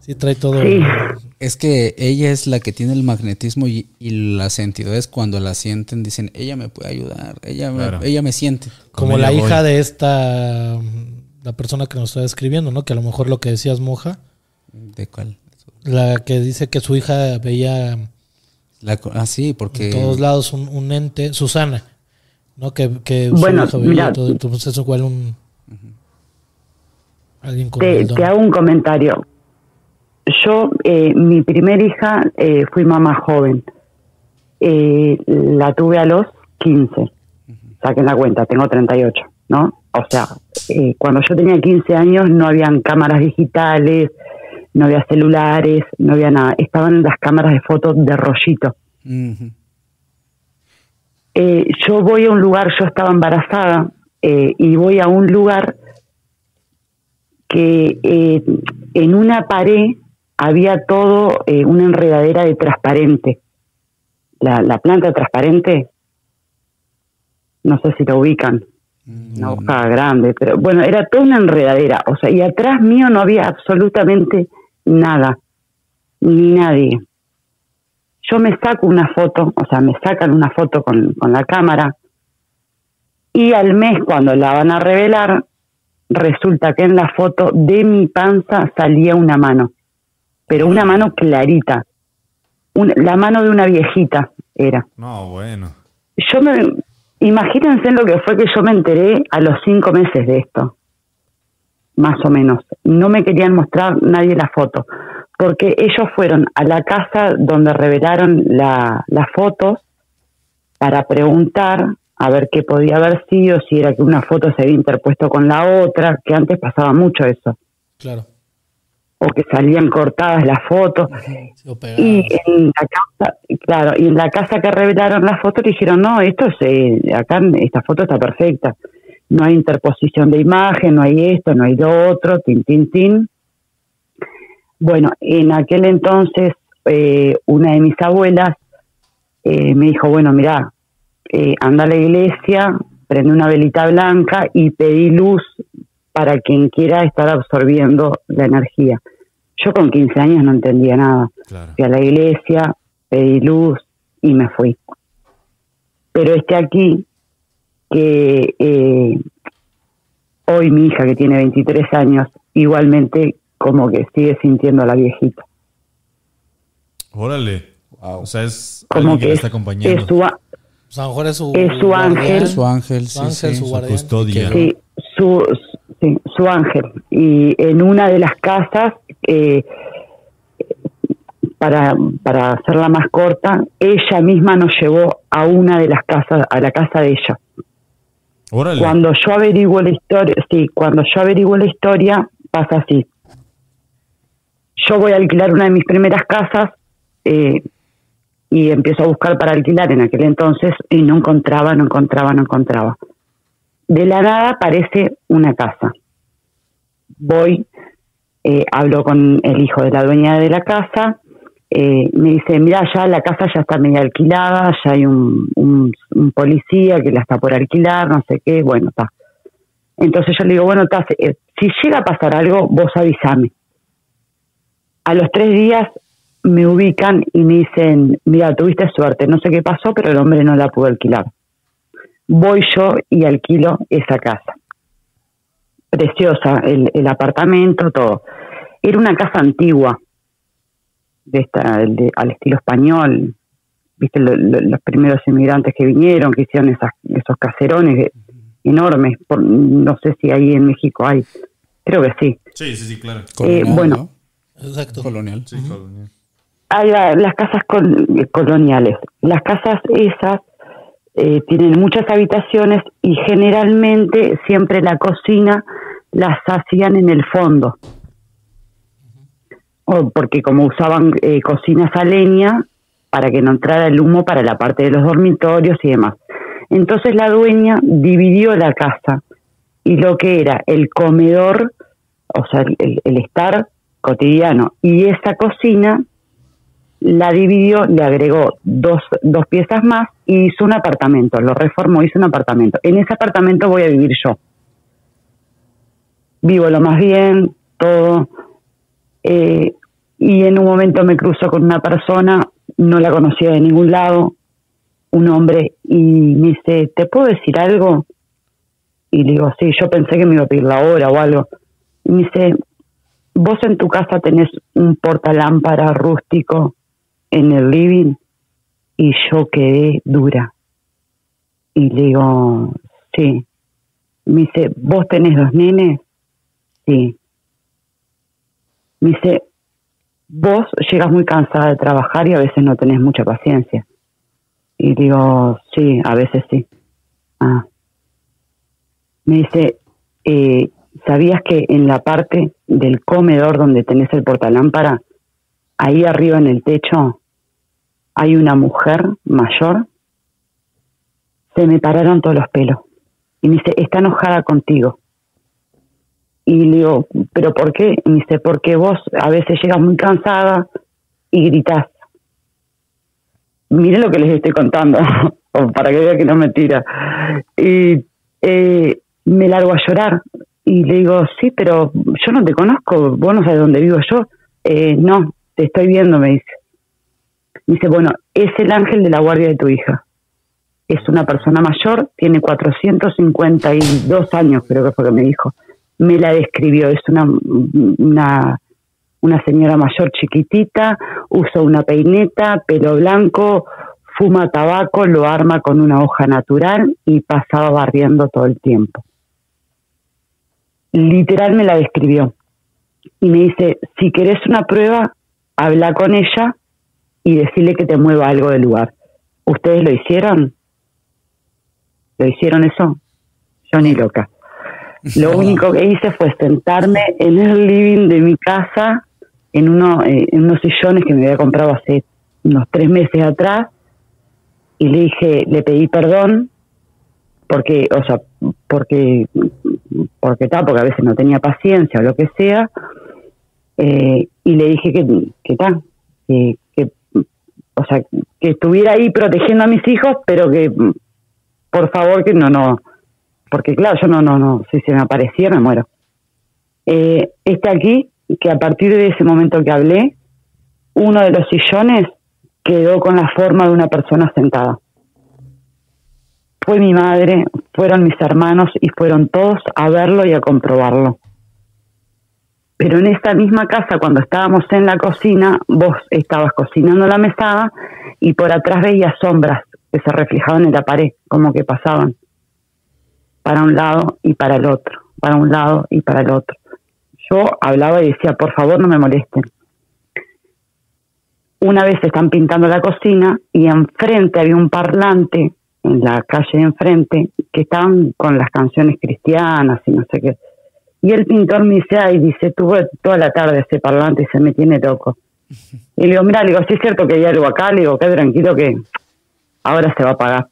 Sí, trae todo. Sí. Es que ella es la que tiene el magnetismo y, y las entidades cuando la sienten dicen, ella me puede ayudar, ella, me, ella me siente. como la hija de esta la persona que nos está escribiendo, ¿no? Que a lo mejor lo que decías moja, ¿De cuál? la que dice que su hija veía La ah, sí, porque... en todos lados un, un ente, Susana, ¿no? Que, que Bueno, mira. todo, entonces es igual un alguien con Te, te hago un comentario. Yo, eh, mi primer hija, eh, fui mamá joven. Eh, la tuve a los 15. Saquen la cuenta, tengo 38, ¿no? O sea, eh, cuando yo tenía 15 años no habían cámaras digitales, no había celulares, no había nada. Estaban las cámaras de fotos de rollito. Eh, yo voy a un lugar, yo estaba embarazada, eh, y voy a un lugar que eh, en una pared había todo una enredadera de transparente. la, la planta transparente, no sé si la ubican, una hoja grande, pero bueno, era toda una enredadera, o sea, y atrás mío no había absolutamente nada, ni nadie. Yo me saco una foto, o sea, me sacan una foto con, con la cámara, y al mes cuando la van a revelar, resulta que en la foto de mi panza salía una mano, pero una mano clarita, la mano de una viejita era. No, bueno. Yo me, imagínense lo que fue que yo me enteré a los cinco meses de esto, más o menos. No me querían mostrar nadie la foto, porque ellos fueron a la casa donde revelaron la, las fotos para preguntar a ver qué podía haber sido, si era que una foto se había interpuesto con la otra, que antes pasaba mucho eso, Claro. o que salían cortadas las fotos. Y en la casa, claro, y en la casa que revelaron las fotos dijeron, no, esto es, eh, acá esta foto está perfecta. No hay interposición de imagen, no hay esto, no hay lo otro, tin, tin, tin. Bueno, en aquel entonces, eh, una de mis abuelas eh, me dijo, bueno, mira, eh, anda a la iglesia, prende una velita blanca y pedí luz para quien quiera estar absorbiendo la energía. Yo con 15 años no entendía nada. Claro. Fui a la iglesia, pedí luz y me fui. Pero este aquí, que eh, hoy mi hija que tiene 23 años, igualmente como que sigue sintiendo a la viejita. Órale. Wow. O sea, es Como que, que es, está acompañando. es su, a- O sea, a lo mejor es su, Es su guardián, ángel. Su ángel, Su sí, ángel, sí. su su guardián. custodia. sí, su, sí, su ángel. Y en una de las casas, eh, para, para hacerla más corta, ella misma nos llevó a una de las casas, a la casa de ella. Cuando yo averiguo la historia, sí, cuando yo averiguo la historia, pasa así. Yo voy a alquilar una de mis primeras casas eh, y empiezo a buscar para alquilar en aquel entonces y no encontraba, no encontraba, no encontraba. De la nada aparece una casa. Voy, eh, hablo con el hijo de la dueña de la casa, eh, me dice, mira, ya la casa ya está media alquilada, ya hay un policía que la está por alquilar, no sé qué, bueno, está. Entonces yo le digo, bueno, está, eh, si llega a pasar algo, vos avísame. A los tres días me ubican y me dicen, mira, tuviste suerte, no sé qué pasó, pero el hombre no la pudo alquilar. Voy yo y alquilo esa casa. Preciosa, el, el apartamento, todo. Era una casa antigua, de esta, de- al estilo español, viste lo- lo- los primeros inmigrantes que vinieron, que hicieron esas, esos caserones enormes, por- no sé si ahí en México hay, creo que sí. Sí, sí, sí, claro. Colonial, Eh, bueno. ¿no? Exacto. Colonial. Sí, colonial. Hay la- las casas col- coloniales. Las casas esas eh, tienen muchas habitaciones y generalmente siempre la cocina las hacían en el fondo. O porque como usaban eh, cocinas a leña para que no entrara el humo para la parte de los dormitorios y demás. Entonces la dueña dividió la casa y lo que era el comedor, o sea, el- el estar cotidiano y esa cocina la dividió, le agregó dos, dos piezas más y hizo un apartamento, lo reformó, hizo un apartamento. En ese apartamento voy a vivir yo. Vivo lo más bien, todo. Eh, y en un momento me cruzo con una persona, no la conocía de ningún lado, un hombre, y me dice, ¿te puedo decir algo? Y le digo, sí, yo pensé que me iba a pedir la hora o algo. Y me dice, vos en tu casa tenés un portalámpara rústico en el living y yo quedé dura. Y le digo, sí. Me dice, ¿vos tenés dos nenes? Sí. Me dice, vos llegas muy cansada de trabajar y a veces no tenés mucha paciencia. Y digo, sí, a veces sí. Ah. Me dice, eh, ¿sabías que en la parte del comedor donde tenés el portalámpara, ahí arriba en el techo, hay una mujer mayor? Se me pararon todos los pelos. Y me dice, está enojada contigo. Y le digo, ¿pero por qué? Y me dice, porque vos a veces llegas muy cansada y gritás. miren lo que les estoy contando, para que vean que no es mentira. Y eh, me largo a llorar y le digo, sí, pero yo no te conozco, vos no sabes dónde vivo yo. Eh, no, te estoy viendo, me dice. Me dice, bueno, es el ángel de la guardia de tu hija. Es una persona mayor, tiene 452 años, creo que fue lo que me dijo. Me la describió, es una, una, una señora mayor chiquitita, usa una peineta, pelo blanco, fuma tabaco, lo arma con una hoja natural y pasaba barriendo todo el tiempo. Literal me la describió. Y me dice, si querés una prueba, habla con ella y decirle que te mueva algo del lugar. ¿Ustedes lo hicieron? ¿Lo hicieron eso? Yo ni loca. Lo único que hice fue sentarme en el living de mi casa, en, uno, eh, en unos sillones que me había comprado hace unos tres meses atrás, y le dije, le pedí perdón, porque, o sea, porque, porque tal, porque a veces no tenía paciencia o lo que sea, eh, y le dije que, que tal, que, que, o sea, que estuviera ahí protegiendo a mis hijos, pero que, por favor, que no, no, porque claro, yo no, no, no, si se me aparecía me muero. Eh, está aquí, que a partir de ese momento que hablé, uno de los sillones quedó con la forma de una persona sentada. Fue mi madre, fueron mis hermanos y fueron todos a verlo y a comprobarlo. Pero en esta misma casa, cuando estábamos en la cocina, vos estabas cocinando la mesada y por atrás veías sombras que se reflejaban en la pared, como que pasaban para un lado y para el otro, para un lado y para el otro. Yo hablaba y decía, por favor no me molesten. Una vez están pintando la cocina y enfrente había un parlante en la calle de enfrente que estaban con las canciones cristianas y no sé qué. Y el pintor me dice, ay, dice, tuve toda la tarde ese parlante y se me tiene loco. Y le digo, mira, le digo, sí es cierto que hay algo acá, le digo, qué tranquilo que ahora se va a pagar.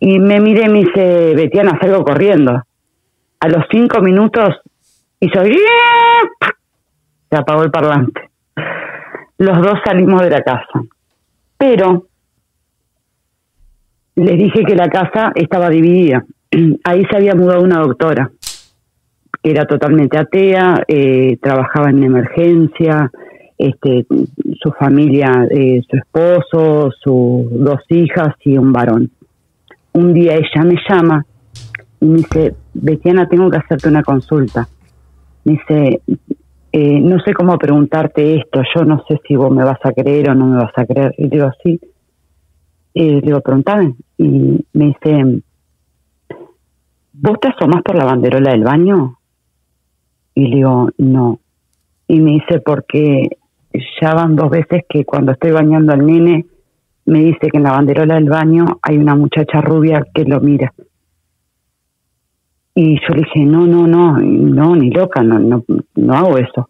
Y me miré y me dice, Betiana, salgo corriendo. A los cinco minutos hizo, se apagó el parlante. Los dos salimos de la casa. Pero les dije que la casa estaba dividida. Ahí se había mudado una doctora, que era totalmente atea, eh, trabajaba en emergencia, este, su familia, eh, su esposo, sus dos hijas y un varón. Un día ella me llama y me dice, Betiana, tengo que hacerte una consulta. Me dice, eh, no sé cómo preguntarte esto, yo no sé si vos me vas a creer o no me vas a creer. Y digo, sí. Y le digo, preguntame. Y me dice, ¿vos te asomás por la banderola del baño? Y le digo, no. Y me dice, porque ya van dos veces que cuando estoy bañando al nene, me dice que en la banderola del baño hay una muchacha rubia que lo mira. Y yo le dije, no, no, no, no, ni loca, no, no, no hago eso.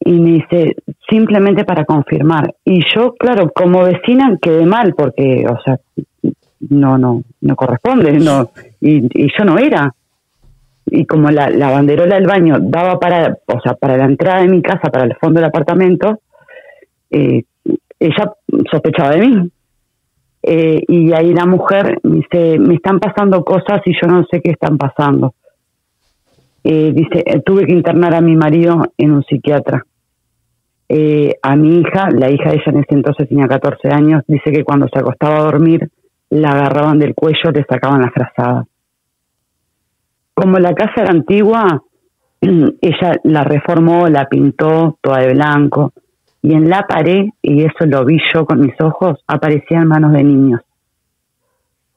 Y me dice, simplemente para confirmar. Y yo, claro, como vecina quedé mal porque, o sea, no, no, no corresponde, no, y, yo no era. Y como la, la banderola del baño daba para, o sea, para la entrada de mi casa, para el fondo del apartamento, eh, ella sospechaba de mí. Eh, y ahí la mujer dice, me están pasando cosas y yo no sé qué están pasando. Eh, dice, eh, tuve que internar a mi marido en un psiquiatra. a mi hija, la hija de ella en ese entonces tenía 14 años, dice que cuando se acostaba a dormir, la agarraban del cuello, le sacaban la frazada. Como la casa era antigua, ella la reformó, la pintó toda de blanco, y en la pared, y eso lo vi yo con mis ojos, aparecían manos de niños.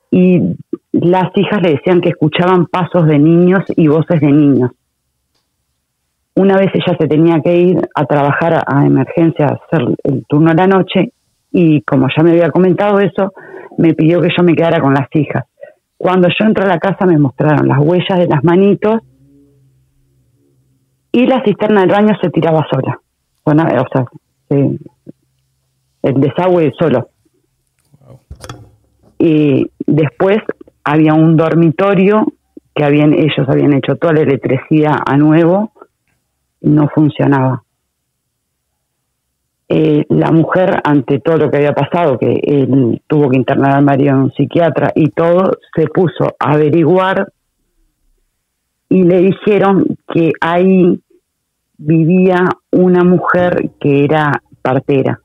Y las hijas le decían que escuchaban pasos de niños y voces de niños. Una vez ella se tenía que ir a trabajar a, emergencia, a hacer el turno de la noche, y como ya me había comentado eso, me pidió que yo me quedara con las hijas. Cuando yo entré a la casa me mostraron las huellas de las manitos y la cisterna del baño se tiraba sola. Bueno, o sea, el desagüe solo. Y después había un dormitorio que habían ellos habían hecho toda la electricidad a nuevo, no funcionaba. Eh, la mujer, ante todo lo que había pasado, que él tuvo que internar al marido en un psiquiatra y todo, se puso a averiguar y le dijeron que ahí vivía una mujer que era partera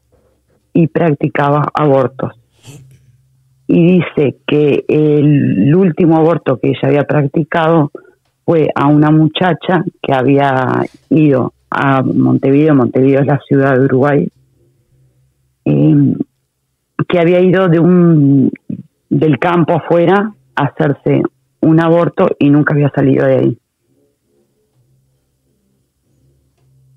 y practicaba abortos. Y dice que el último aborto que ella había practicado fue a una muchacha que había ido a Montevideo, Montevideo es la ciudad de Uruguay, eh, que había ido de un del campo afuera a hacerse un aborto y nunca había salido de ahí.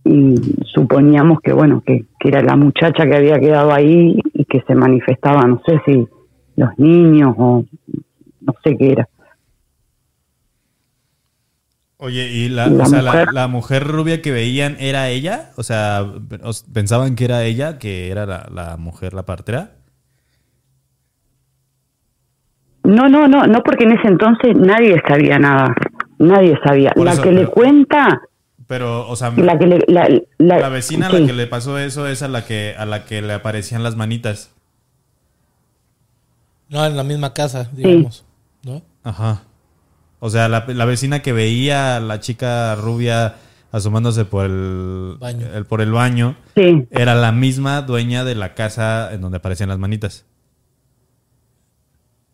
Y suponíamos que bueno, que, que era la muchacha que había quedado ahí y que se manifestaba, no sé si los niños o no sé qué era. Oye, ¿y la, La o sea, la- mujer- la mujer rubia que veían era ella? O sea, ¿pensaban que era ella, que era la, la mujer, la partera? No, no, no, no porque en ese entonces nadie sabía nada, nadie sabía. Por la eso, que le cuenta, Pero, o sea, la que le, la, la- la vecina a la que le pasó eso es a la que, a la que le aparecían las manitas. No, en la misma casa, digamos. ¿No? Ajá. O sea, la, la vecina que veía a la chica rubia asomándose por el, Baño. el- por el baño Sí, era la misma dueña de la casa en donde aparecían las manitas.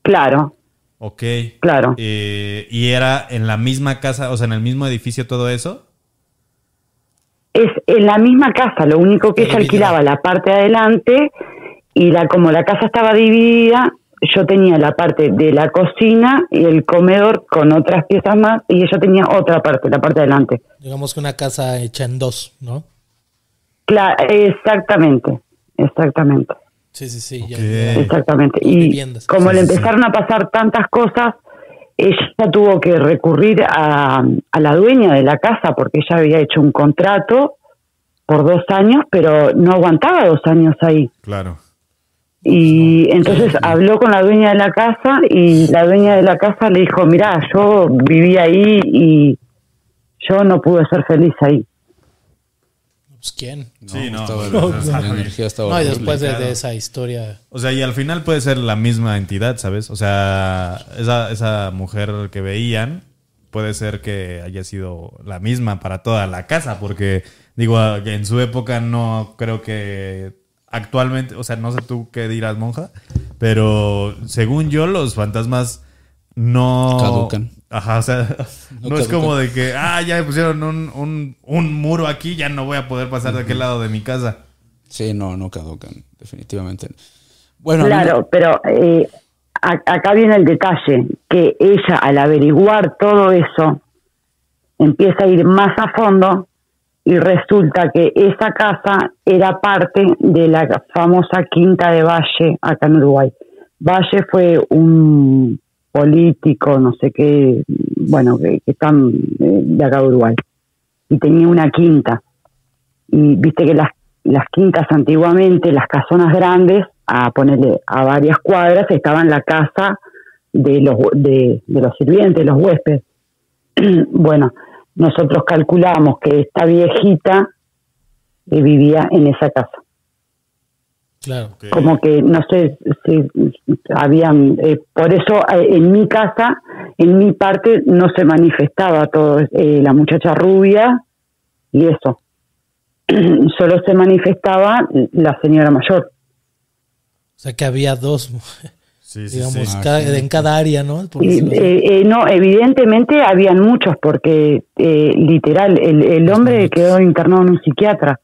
claro, Ok. claro. Eh, y era en la misma casa, o sea, en el mismo edificio todo eso. Es en la misma casa, lo único que ella alquilaba la parte de adelante y la como la casa estaba dividida, yo tenía la parte de la cocina y el comedor con otras piezas más y ella tenía otra parte, la parte de adelante. Digamos que una casa hecha en dos, ¿no? Claro, exactamente, exactamente. Sí, sí, sí. ya-. Exactamente. Y como Sí, le sí, sí. empezaron a pasar tantas cosas, ella tuvo que recurrir a, a la dueña de la casa porque ella había hecho un contrato por dos años, pero no aguantaba dos años ahí. Claro. Y entonces habló con la dueña de la casa y la dueña de la casa le dijo, mira, yo viví ahí y yo no pude ser feliz ahí. Pues quién. Sí, no, estaba- pues, la no. energía estaba No, y después de, esa historia. O sea, y al final puede ser la misma entidad, ¿sabes? O sea, esa, esa mujer que veían puede ser que haya sido la misma para toda la casa, porque digo, en su época no creo que actualmente, o sea, no sé tú qué dirás, monja, pero según yo los fantasmas no... Caducan. Ajá, o sea, no, No es como de que, ah, ya me pusieron un, un, un muro aquí, ya no voy a poder pasar de aquel lado de mi casa. Sí, no, no caducan, definitivamente. Bueno, Claro, pero eh, acá viene el detalle, que ella al averiguar todo eso empieza a ir más a fondo y resulta que esa casa era parte de la famosa Quinta de Valle acá en Uruguay. Valle fue un político, no sé qué, bueno, que, que están eh, de acá de Uruguay. Y tenía una quinta. Y viste que las, las quintas antiguamente, las casonas grandes, a ponerle a varias cuadras, estaban la casa de los, de, de los sirvientes, los huéspedes. bueno, nosotros calculamos que esta viejita eh, vivía en esa casa. Claro. Como que, no sé si habían, eh, por eso eh, en mi casa, en mi parte, no se manifestaba todo, eh, la muchacha rubia y eso. Solo se manifestaba la señora mayor. O sea que había dos, Sí, sí, digamos, sí. Ah, cada- sí. en cada área, ¿no? Eh, eh, no, evidentemente habían muchos, porque eh, literal, el, el hombre quedó internado en un psiquiatra.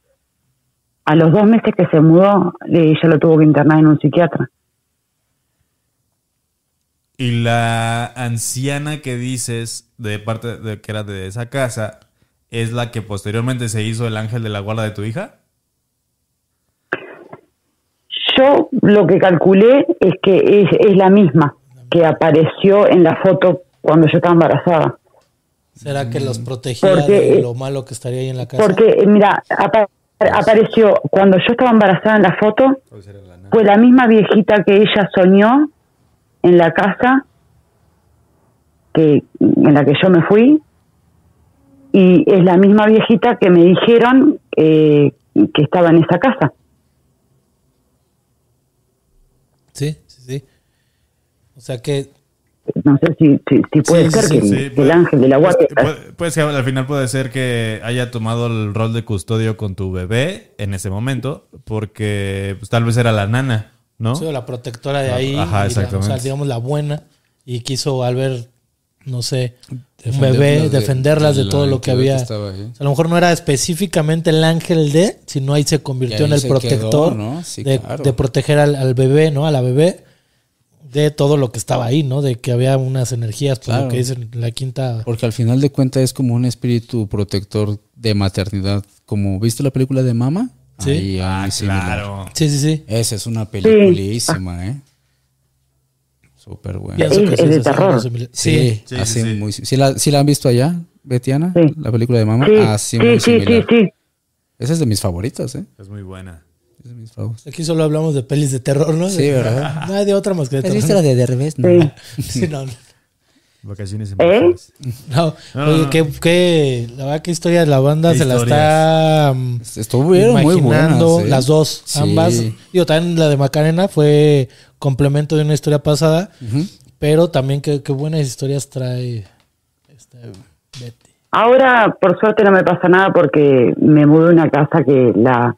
A los dos meses que se mudó, eh, ella lo tuvo que internar en un psiquiatra. Y la anciana que dices de parte de que era de esa casa es la que posteriormente se hizo el ángel de la guarda de tu hija. Yo lo que calculé es que es, es la misma que apareció en la foto cuando yo estaba embarazada. ¿Será que los protegía Porque, de eh, lo malo que estaría ahí en la casa? Porque, eh, mira, apa- apareció cuando yo estaba embarazada en la foto, fue la misma viejita que ella soñó en la casa que en la que yo me fui y es la misma viejita que me dijeron eh, que estaba en esa casa. Sí, sí, sí. O sea que no sé si, si, si puede Sí, ser sí, que, sí, que puede- el ángel de la guardia... Puede, puede ser, al final puede ser que haya tomado el rol de custodio con tu bebé en ese momento, porque pues, tal vez era la nana, ¿no? soy la protectora de Ah, ahí, ajá, la- o sea, exactamente. digamos la buena, y quiso al ver, no sé, un bebé, de- defenderlas de, todo lo que había. que. O sea, a lo mejor no era específicamente el ángel de, sino ahí se convirtió ahí en el protector quedó, ¿no? Sí, de, claro. de proteger al, al bebé, ¿no? A la bebé de todo lo que estaba ahí, ¿no? De que había unas energías, por Claro. lo que dicen en la quinta. Porque al final de cuentas es como un espíritu protector de maternidad. Como, ¿viste la película de Mama? Sí. Ahí, Ah, ahí similar. claro. Sí, sí, sí. Esa es una peliculísima, ¿eh? Súper buena. Pienso Es- de terror. similar. Sí, Sí. Sí, así sí, sí. muy... ¿Sí la, sí la han visto allá, Betiana? Sí. La película de Mama. Sí, Así sí, muy sí, sí, similar. sí. Esa es de mis favoritas, ¿eh? Es muy buena. Es de mis favoritas. Aquí solo hablamos de pelis de terror, ¿no? Sí, ¿verdad? No hay de otra más que de ¿Has terror. visto la de Derbez? No. Sí. No. Vacaciones en ¿Eh? No, No, oye, no, no. qué, qué- la verdad, qué historia de la banda se la está mm, Estuvieron muy imaginando buenas, ¿eh? las dos, Sí. ambas. Digo, también la de Macarena fue complemento de una historia pasada, pero también qué, qué buenas historias trae este, Betty. Ahora, por suerte, no me pasa nada porque me mudé a una casa que la,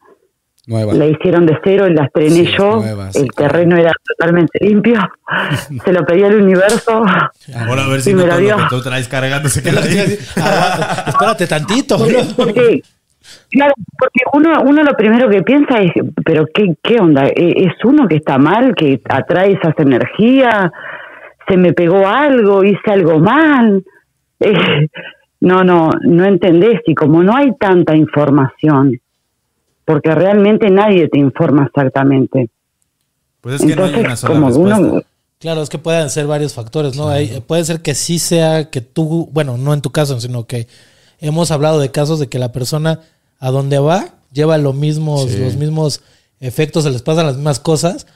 Nueva. la hicieron de cero la estrené Sí, yo. nueva, sí, el claro. terreno era totalmente limpio. Se lo pedí al universo. Ahora a ver si me dio. lo que tú traes cargando se queda ahí. Aguanta, espérate tantito. Porque, porque, claro, porque uno, uno lo primero que piensa es, pero ¿qué, qué onda? ¿E- ¿Es uno que está mal, que atrae esas energías? ¿Se me pegó algo? ¿Hice algo mal? Eh, no, no, no entendés. Y como no hay tanta información, porque realmente nadie te informa exactamente. Pues es que no hay Entonces, una sola como respuesta. uno... Claro, es que pueden ser varios factores, ¿no? Hay- puede ser que sí sea que tú, bueno, no en tu caso, sino que hemos hablado de casos de que la persona a donde va lleva los mismos, Sí. los mismos efectos, se les pasan las mismas cosas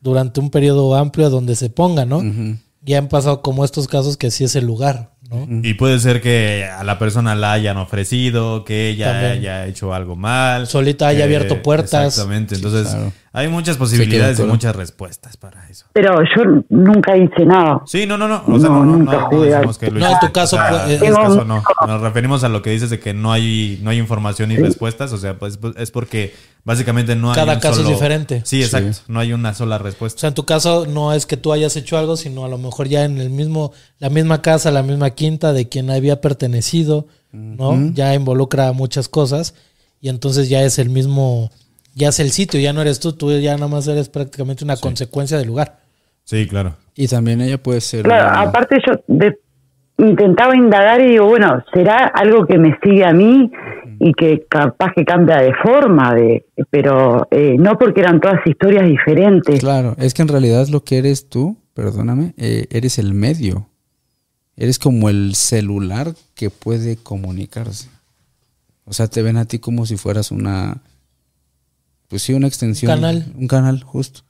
durante un periodo amplio donde se ponga, ¿no? Ujú. Ya han pasado como estos casos que sí es el lugar, ¿no? Y puede ser que a la persona la hayan ofrecido, que ella También. haya hecho algo mal. Solita haya abierto puertas. Exactamente. Entonces, claro. Hay muchas posibilidades y muchas respuestas para eso. Pero yo nunca hice nada. Sí, no, no, no. O sea, No, no, no, nunca no, no decimos que lo No, en hiciste. tu caso, O sea, pues, en eh, tu caso no. Nos referimos a lo que dices de que no hay, no hay información y respuestas. O sea, pues es porque básicamente no hay Cada un caso es diferente. Sí, exacto. No hay una sola O respuesta. sea, en tu caso no es que tú hayas hecho algo, sino a lo mejor ya en el mismo, la misma casa, la misma quinta de quien había pertenecido, ¿no? Ya involucra muchas cosas y entonces ya es el mismo, ya es el sitio, ya no eres tú, tú ya nada más eres prácticamente una consecuencia del lugar. Sí, claro. Y también ella puede ser... Claro, una- aparte yo de- intentaba indagar y digo, bueno, será algo que me sigue a mí y que capaz que cambia de forma, de, pero eh, no porque eran todas historias diferentes. Claro, es que en realidad lo que eres tú, perdóname, eh, eres el medio. Eres como el celular que puede comunicarse. O sea, te ven a ti como si fueras una... Pues sí, una extensión. Un canal. Un canal, justo.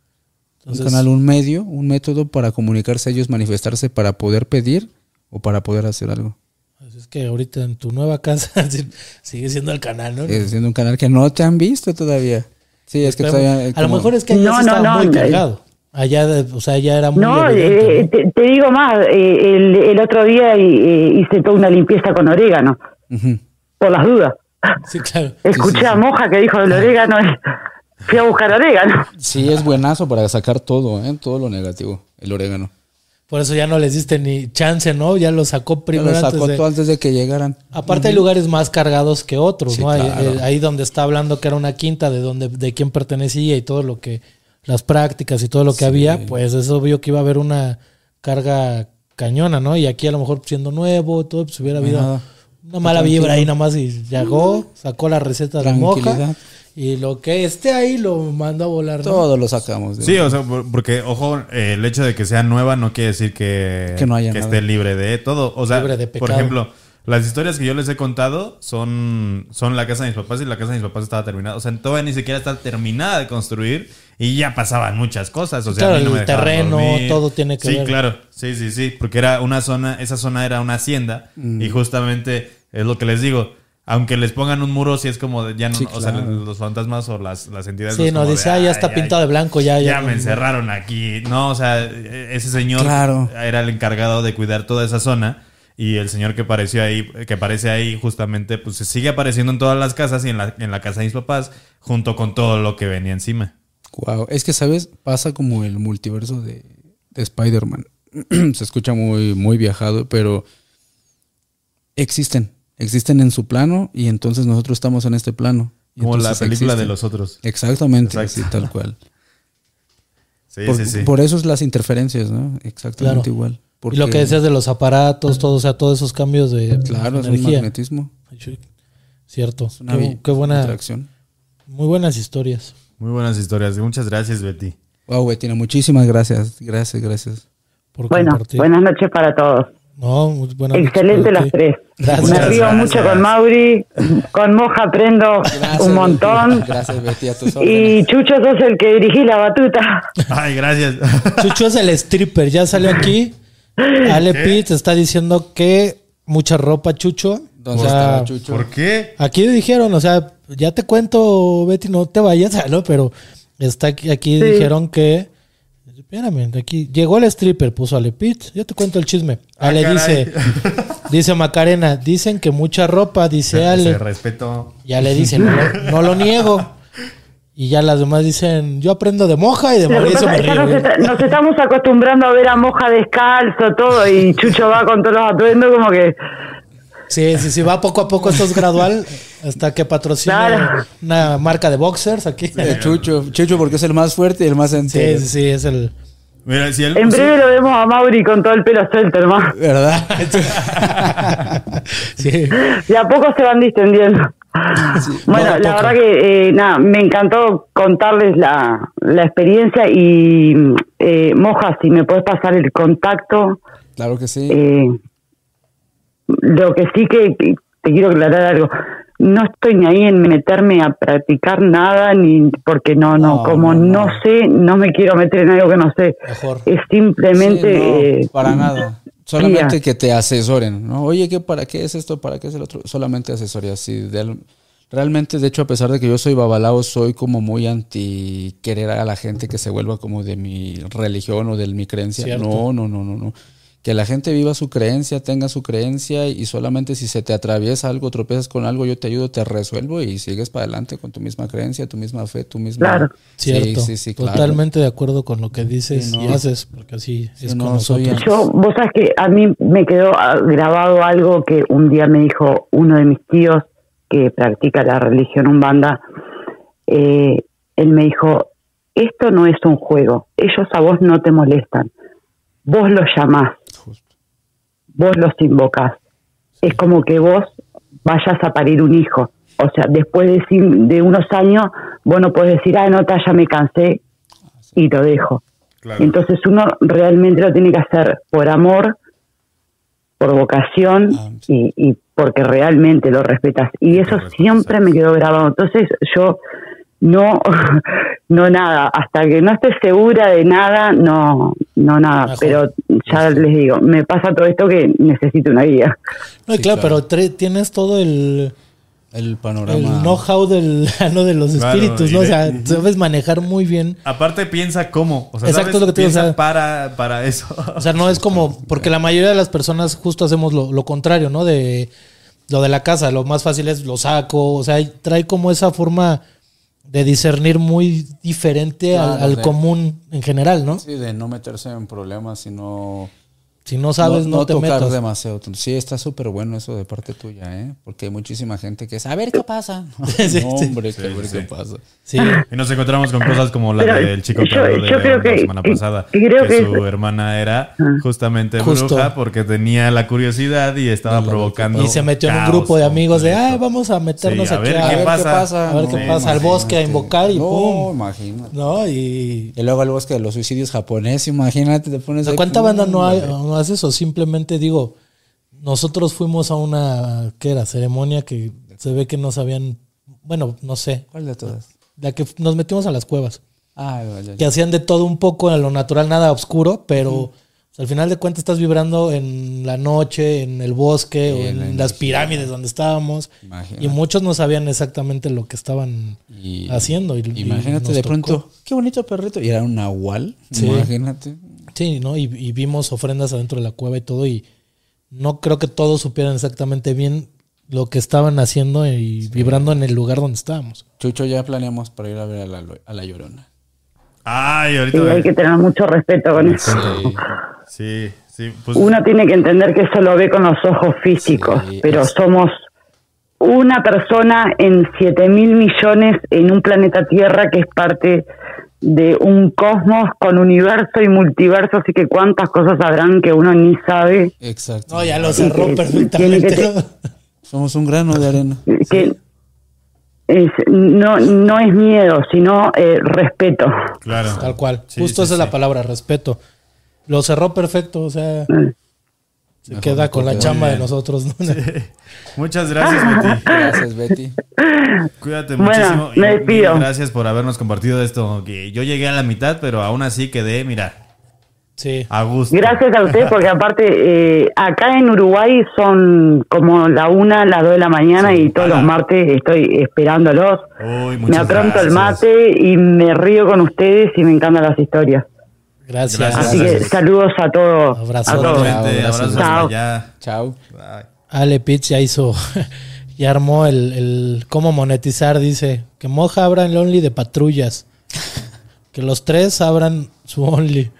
Entonces- un canal, un medio, un método para comunicarse ellos, manifestarse, para poder pedir o para poder hacer algo. Así es que ahorita en tu nueva casa sigue siendo el canal, ¿no? Es siendo un canal que no te han visto todavía. Sí, es que Pero todavía... eh, a lo mejor es que allá No, sí no, no, muy no. cargado. Allá, de- o sea, ya era muy No, evidente, eh, ¿no? Te, te digo más, eh, el, el otro día eh, hice toda una limpieza con orégano, por las dudas. Sí, claro. Escuché sí, a sí. Moja que dijo el orégano y fui a buscar orégano. Sí, es buenazo para sacar todo, ¿eh? todo lo negativo, el orégano. Por eso ya no les diste ni chance, ¿no? Ya lo sacó primero lo sacó antes de... todo antes de que llegaran. Aparte hay lugares más cargados que otros, Sí, ¿no? Claro. eh, Ahí, donde está hablando que era una quinta de donde de quién pertenecía y todo lo que las prácticas y todo lo que había, pues es obvio que iba a haber una carga cañona, ¿no? Y aquí a lo mejor siendo nuevo, todo pues hubiera habido Nada. Una mala Tranquilo. vibra ahí nada más y llegó, sacó la receta de moja Tranquilidad. y lo que esté ahí lo mandó a volar, ¿no? Todo lo sacamos. de- Sí, o sea, por- porque, ojo, eh, el hecho de que sea nueva no quiere decir que, Que no haya nada. esté libre de todo. O sea, Libre de por ejemplo, las historias que yo les he contado son, son la casa de mis papás y la casa de mis papás estaba terminada. O sea, todavía ni siquiera está terminada de construir y ya pasaban muchas cosas. O sea, Claro, a mí no el me terreno, dormir. todo tiene que sí, ver. claro. Sí, sí, sí. Porque era una zona, esa zona era una hacienda Mm. y justamente es lo que les digo. Aunque les pongan un muro, si es como de- ya no, Sí, o sea, los fantasmas o las, las entidades. Sí, como dice, de, ah, ya "Ay, está ay, pintado de blanco, ya, Ya, ya. me encerraron aquí. No, o sea, ese señor Claro. era el encargado de cuidar toda esa zona. Y el señor que apareció ahí, que aparece ahí justamente, pues se sigue apareciendo en todas las casas y en la, en la casa de mis papás, junto con todo lo que venía encima. Wow. Es que, ¿sabes? Pasa como el multiverso de, de Spider-Man. Se escucha muy, muy viajado, pero existen. Existen en su plano y entonces nosotros estamos en este plano. Y Como la película de los otros. Exactamente, Exacto. sí, tal cual. Sí, por, sí, sí. por eso es las interferencias, ¿no? Exactamente Claro. igual. Y lo que decías de los aparatos, todo, o sea, todos esos cambios de Claro, es un magnetismo. Cierto. Es una Qué, buena, interacción. muy buenas historias. Muy buenas historias. Muchas gracias, Betty. Wow, Betina, muchísimas gracias. Gracias, gracias. Por Bueno, compartir. buenas noches para todos. No, muy buenas noches Excelente las tres. Gracias. Me río Muchas mucho gracias. con Mauri, con Moja aprendo un montón. Gracias, Betty, a tus Y. Chucho sos el que dirigí la batuta. Ay, gracias. Chucho es el stripper, ya salió aquí. Ale Pitt está diciendo que mucha ropa, Chucho. ¿Dónde O sea, estaba Chucho? ¿Por qué? Aquí dijeron, o sea, ya te cuento, Betty, no te vayas, ¿no? Pero está aquí, aquí Sí. dijeron que. Espérame, aquí llegó el stripper, puso Ale Pitt. Yo te cuento el chisme. Ah, Ale caray. dice, dice Macarena, dicen que mucha ropa, dice Se Ale. respeto. Ya le dicen, no, lo- no lo niego. Y ya las demás dicen, yo aprendo de moja y de Mauricio pasa me es que río. nos, está- nos estamos acostumbrando a ver a Moja descalzo, todo, y Chucho va con todos los atuendos como que... Sí, sí, sí, va poco a poco, esto es gradual, hasta que patrocine Claro. una marca de boxers aquí. Eh, Chucho, Chucho porque es el más fuerte y el más Sí, entero. sí, sí, es el... Mira, si él, En breve lo vemos a Mauri con todo el pelo suelto, hermano. ¿Verdad? Sí. De a poco se van distendiendo. Bueno, la verdad que eh, nada, me encantó contarles la, la experiencia y eh, Moja, si me puedes pasar el contacto, claro que sí. eh, lo que sí que, que te quiero aclarar algo, no estoy ni ahí en meterme a practicar nada, ni porque no, no, No, como no, no, no. sé, no me quiero meter en algo que no sé. Mejor. Es simplemente... Sí, no, eh, para nada. Solamente que te asesoren, ¿no? Oye, ¿qué, ¿para qué es esto? ¿Para qué es el otro? Solamente asesoría. Sí, de- realmente, de hecho, a pesar de que yo soy babalao, soy como muy anti querer a la gente que se vuelva como de mi religión o de mi creencia. Cierto. No, no, no, no, no. Que la gente viva su creencia, tenga su creencia y solamente si se te atraviesa algo, tropiezas con algo, yo te ayudo, te resuelvo y sigues para adelante con tu misma creencia, tu misma fe, tu misma... Claro. Cierto. Sí, sí, sí, claro. Totalmente de acuerdo con lo que dices Sí, no. y haces, porque así Sí, es no, con soy nosotros. Yo, vos sabes que a mí me quedó ah, grabado algo que un día me dijo uno de mis tíos que practica la religión umbanda. Eh, él me dijo, esto no es un juego, ellos a vos no te molestan, vos los llamás. Vos los invocás. Es como que vos vayas a parir un hijo. O sea, después de, de unos años, vos no podés decir, ah, no, ta, ya me cansé y lo dejo. Claro. Entonces uno realmente lo tiene que hacer por amor, por vocación Ah, sí. y, y porque realmente lo respetas. Y eso siempre me quedó grabado. Entonces yo no, no nada, hasta que no esté segura de nada, no, no nada. Mejor. Pero ya les digo, me pasa todo esto que necesito una guía. No, Sí, claro, claro. pero tienes todo el, El panorama... el know-how del, no, de los Claro, espíritus, ¿no? O sea, sabes manejar muy bien. Aparte piensa cómo. O sea, Exacto, ¿sabes? lo que te Piensa para, para eso. O sea, no es como, porque la mayoría de las personas justo hacemos lo, lo contrario, ¿no? De lo de la casa, lo más fácil es lo saco, o sea, trae como esa forma de discernir muy diferente al, Claro, al de- común en general, ¿no? Sí, de no meterse en problemas, sino... Si no sabes, no, te tocar metas. demasiado. Sí, está súper bueno eso de parte tuya, ¿eh? Porque hay muchísima gente que es, a ver qué pasa. Sí, no, hombre, Sí, a ver sí, qué pasa. Sí, Y nos encontramos con cosas como la Pero del chico yo- de yo creo León la que- semana pasada. que creo que que su es- hermana era Ah. justamente Justo. bruja porque tenía la curiosidad y estaba provocando. y se metió en un grupo de amigos de, ay, vamos a meternos Sí, a aquí ver a, qué ver pasa. a ver qué No, pasa, al bosque a invocar y no, pum. imagínate. ¿No? Y. Y luego el bosque de los suicidios japonés, imagínate, te pones ¿Cuánta banda no, hay. No hace eso? Simplemente digo, nosotros fuimos a una, ¿qué era? Ceremonia que se ve que no sabían, bueno, no sé, ¿Cuál de todas? la que nos metimos a las cuevas, Ah, ya, ya, que hacían de todo un poco en lo natural, nada oscuro, pero Al final de cuentas estás vibrando en la noche, en el bosque o en en, la las pirámides donde estábamos. Imagínate. Y muchos no sabían exactamente lo que estaban Y- haciendo. y- Imagínate de tocó. pronto, qué bonito perrito. Y era un nahual. Sí. Imagínate. Sí, ¿no? Y, y vimos ofrendas adentro de la cueva y todo. Y no creo que todos supieran exactamente bien lo que estaban haciendo y vibrando en el lugar donde estábamos. Chucho, ya planeamos para ir a ver a la, a la llorona. Ay, Sí, ahorita. hay que tener mucho respeto con eso. Sí, sí. Pues, Uno tiene que entender que eso lo ve con los ojos físicos, Sí, pero es- somos una persona en 7 mil millones en un planeta Tierra que es parte de un cosmos con universo y multiverso, así que cuántas cosas habrán que uno ni sabe. Exacto. No, ya lo cerró que- perfectamente. Somos un grano de arena. Que es, no, no es miedo, sino eh, respeto. claro. Tal cual. Sí, Justo sí, esa es la palabra, respeto. Lo cerró perfecto, o sea, se Mejor queda con la chamba de bien. nosotros. ¿no? Muchas gracias, Betty. Gracias, Betty. Cuídate Bueno, muchísimo. me despido. Gracias por habernos compartido esto. Que yo llegué a la mitad, pero aún así quedé, mira, Sí. a gusto. Gracias a usted, porque aparte eh, acá en Uruguay son como la una, las dos de la mañana y todos Ala. los martes estoy esperándolos. Uy, Me apronto el gracias. mate y me río con ustedes y me encantan las historias. Gracias. Gracias. Así que saludos a todos. Abrazo. a todos. Igualmente, Chao. Bye. Ale Pitts ya hizo, ya armó el, el cómo monetizar, dice, que Moja abra el Only de patrullas. Que los tres abran su Only.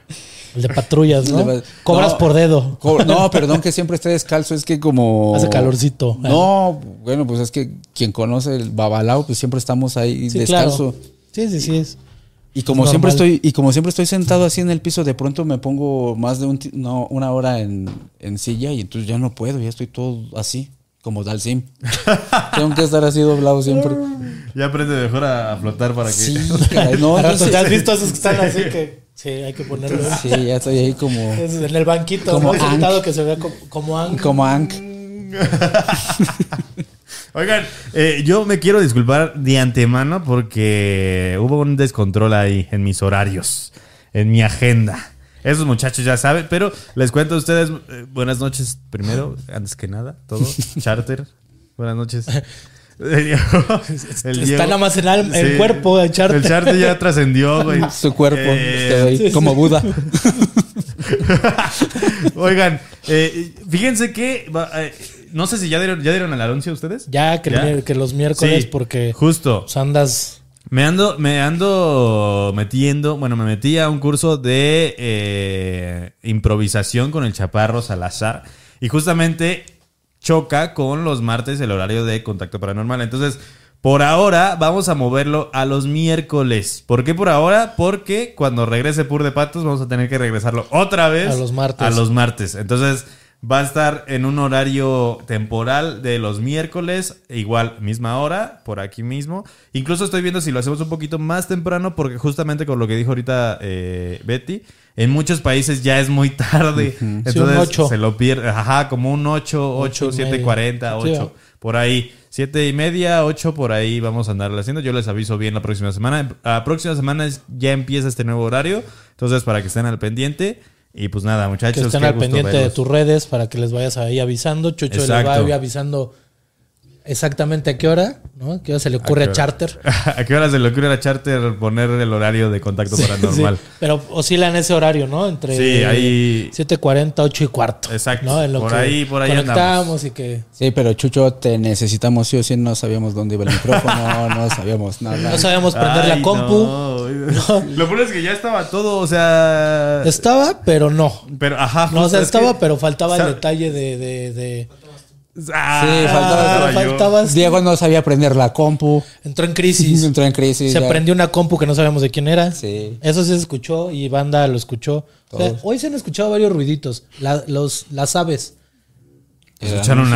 El de patrullas, ¿no? De Cobras No. por dedo. Co- No, perdón que siempre esté descalzo, es que como... Hace calorcito. No, bueno, pues es que quien conoce el babalao, pues siempre estamos ahí Sí, descalzo. claro. Sí, sí, sí. Es. Y como Es siempre estoy, y como siempre estoy sentado así en el piso, de pronto me pongo más de un no, una hora en, en silla y entonces ya no puedo, ya estoy todo así, como Dalsim. Tengo que estar así doblado siempre. Ya aprende mejor a, a flotar para que. Sí, caray, no, entonces- ¿te has visto esos que están así que sí, hay que ponerlo. Sí, ya estoy ahí como, Es en el banquito, Como ¿no? sentado que se vea como, como Hank. como Ank. Oigan, eh, yo me quiero disculpar de antemano porque hubo un descontrol ahí en mis horarios, en mi agenda. Esos muchachos ya saben, pero les cuento a ustedes, eh, buenas noches primero, antes que nada, todo. Charter, buenas noches. El Diego- el Está nada más en alma- en cuerpo, el Charter. El charter ya trascendió, güey. Su cuerpo, Eh, está ahí, sí, sí. como Buda. Oigan, eh, fíjense que va- eh, no sé si ya dieron, ya dieron el anuncio ustedes. Ya que, que los miércoles, Sí, porque justo. pues, andas. Me ando, me ando metiendo, bueno, me metí a un curso de eh, improvisación con el Chaparro Salazar y justamente choca con los martes el horario de contacto paranormal. Entonces, por ahora vamos a moverlo a los miércoles. ¿Por qué por ahora? Porque cuando regrese Pur de Patos vamos a tener que regresarlo otra vez A los martes. A los martes. Entonces, va a estar en un horario temporal de los miércoles, igual misma hora, por aquí mismo. Incluso estoy viendo si lo hacemos un poquito más temprano, porque justamente con lo que dijo ahorita eh, Betty, en muchos países ya es muy tarde. Entonces Sí, se lo pierde. Ajá, como un 8, Ocho 8, y 7, 40, media. 8. Sí, Por ahí, siete y media, 8 por ahí vamos a andarle haciendo. Yo les aviso bien la próxima semana. La próxima semana ya empieza este nuevo horario. Entonces, para que estén al pendiente. Y pues nada, Que muchachos. estén qué al pendiente de tus redes para que les vayas ahí avisando. Chucho les va Exacto. ahí avisando exactamente a qué hora, ¿no? ¿Qué hora se le ocurre ¿A a? Charter? ¿A qué hora se le ocurre a Charter poner el horario de contacto paranormal? Sí, pero oscila en ese horario, ¿no? Entre Sí, ahí- 7.40, 8 y cuarto. Exacto. ¿no? En lo Por que ahí- por ahí conectamos andamos. y que Sí, pero Chucho, te necesitamos sí o sí. No sabíamos dónde iba el micrófono, no sabíamos nada. no sabíamos prender la compu. no. Lo bueno es que ya estaba todo, o sea. Estaba, pero no. Pero, ajá. No, o sea, estaba, que- pero faltaba o sea, el detalle de... de, de- Ah, Sí, faltaba- Ah, Diego no sabía prender la compu. Entró en crisis. Entró en crisis. Se ya. prendió una compu que no sabíamos de quién era. Sí. Eso sí se escuchó y banda lo escuchó. O sea, Todos. hoy se han escuchado varios ruiditos. La- los, las aves. ¿Escucharon?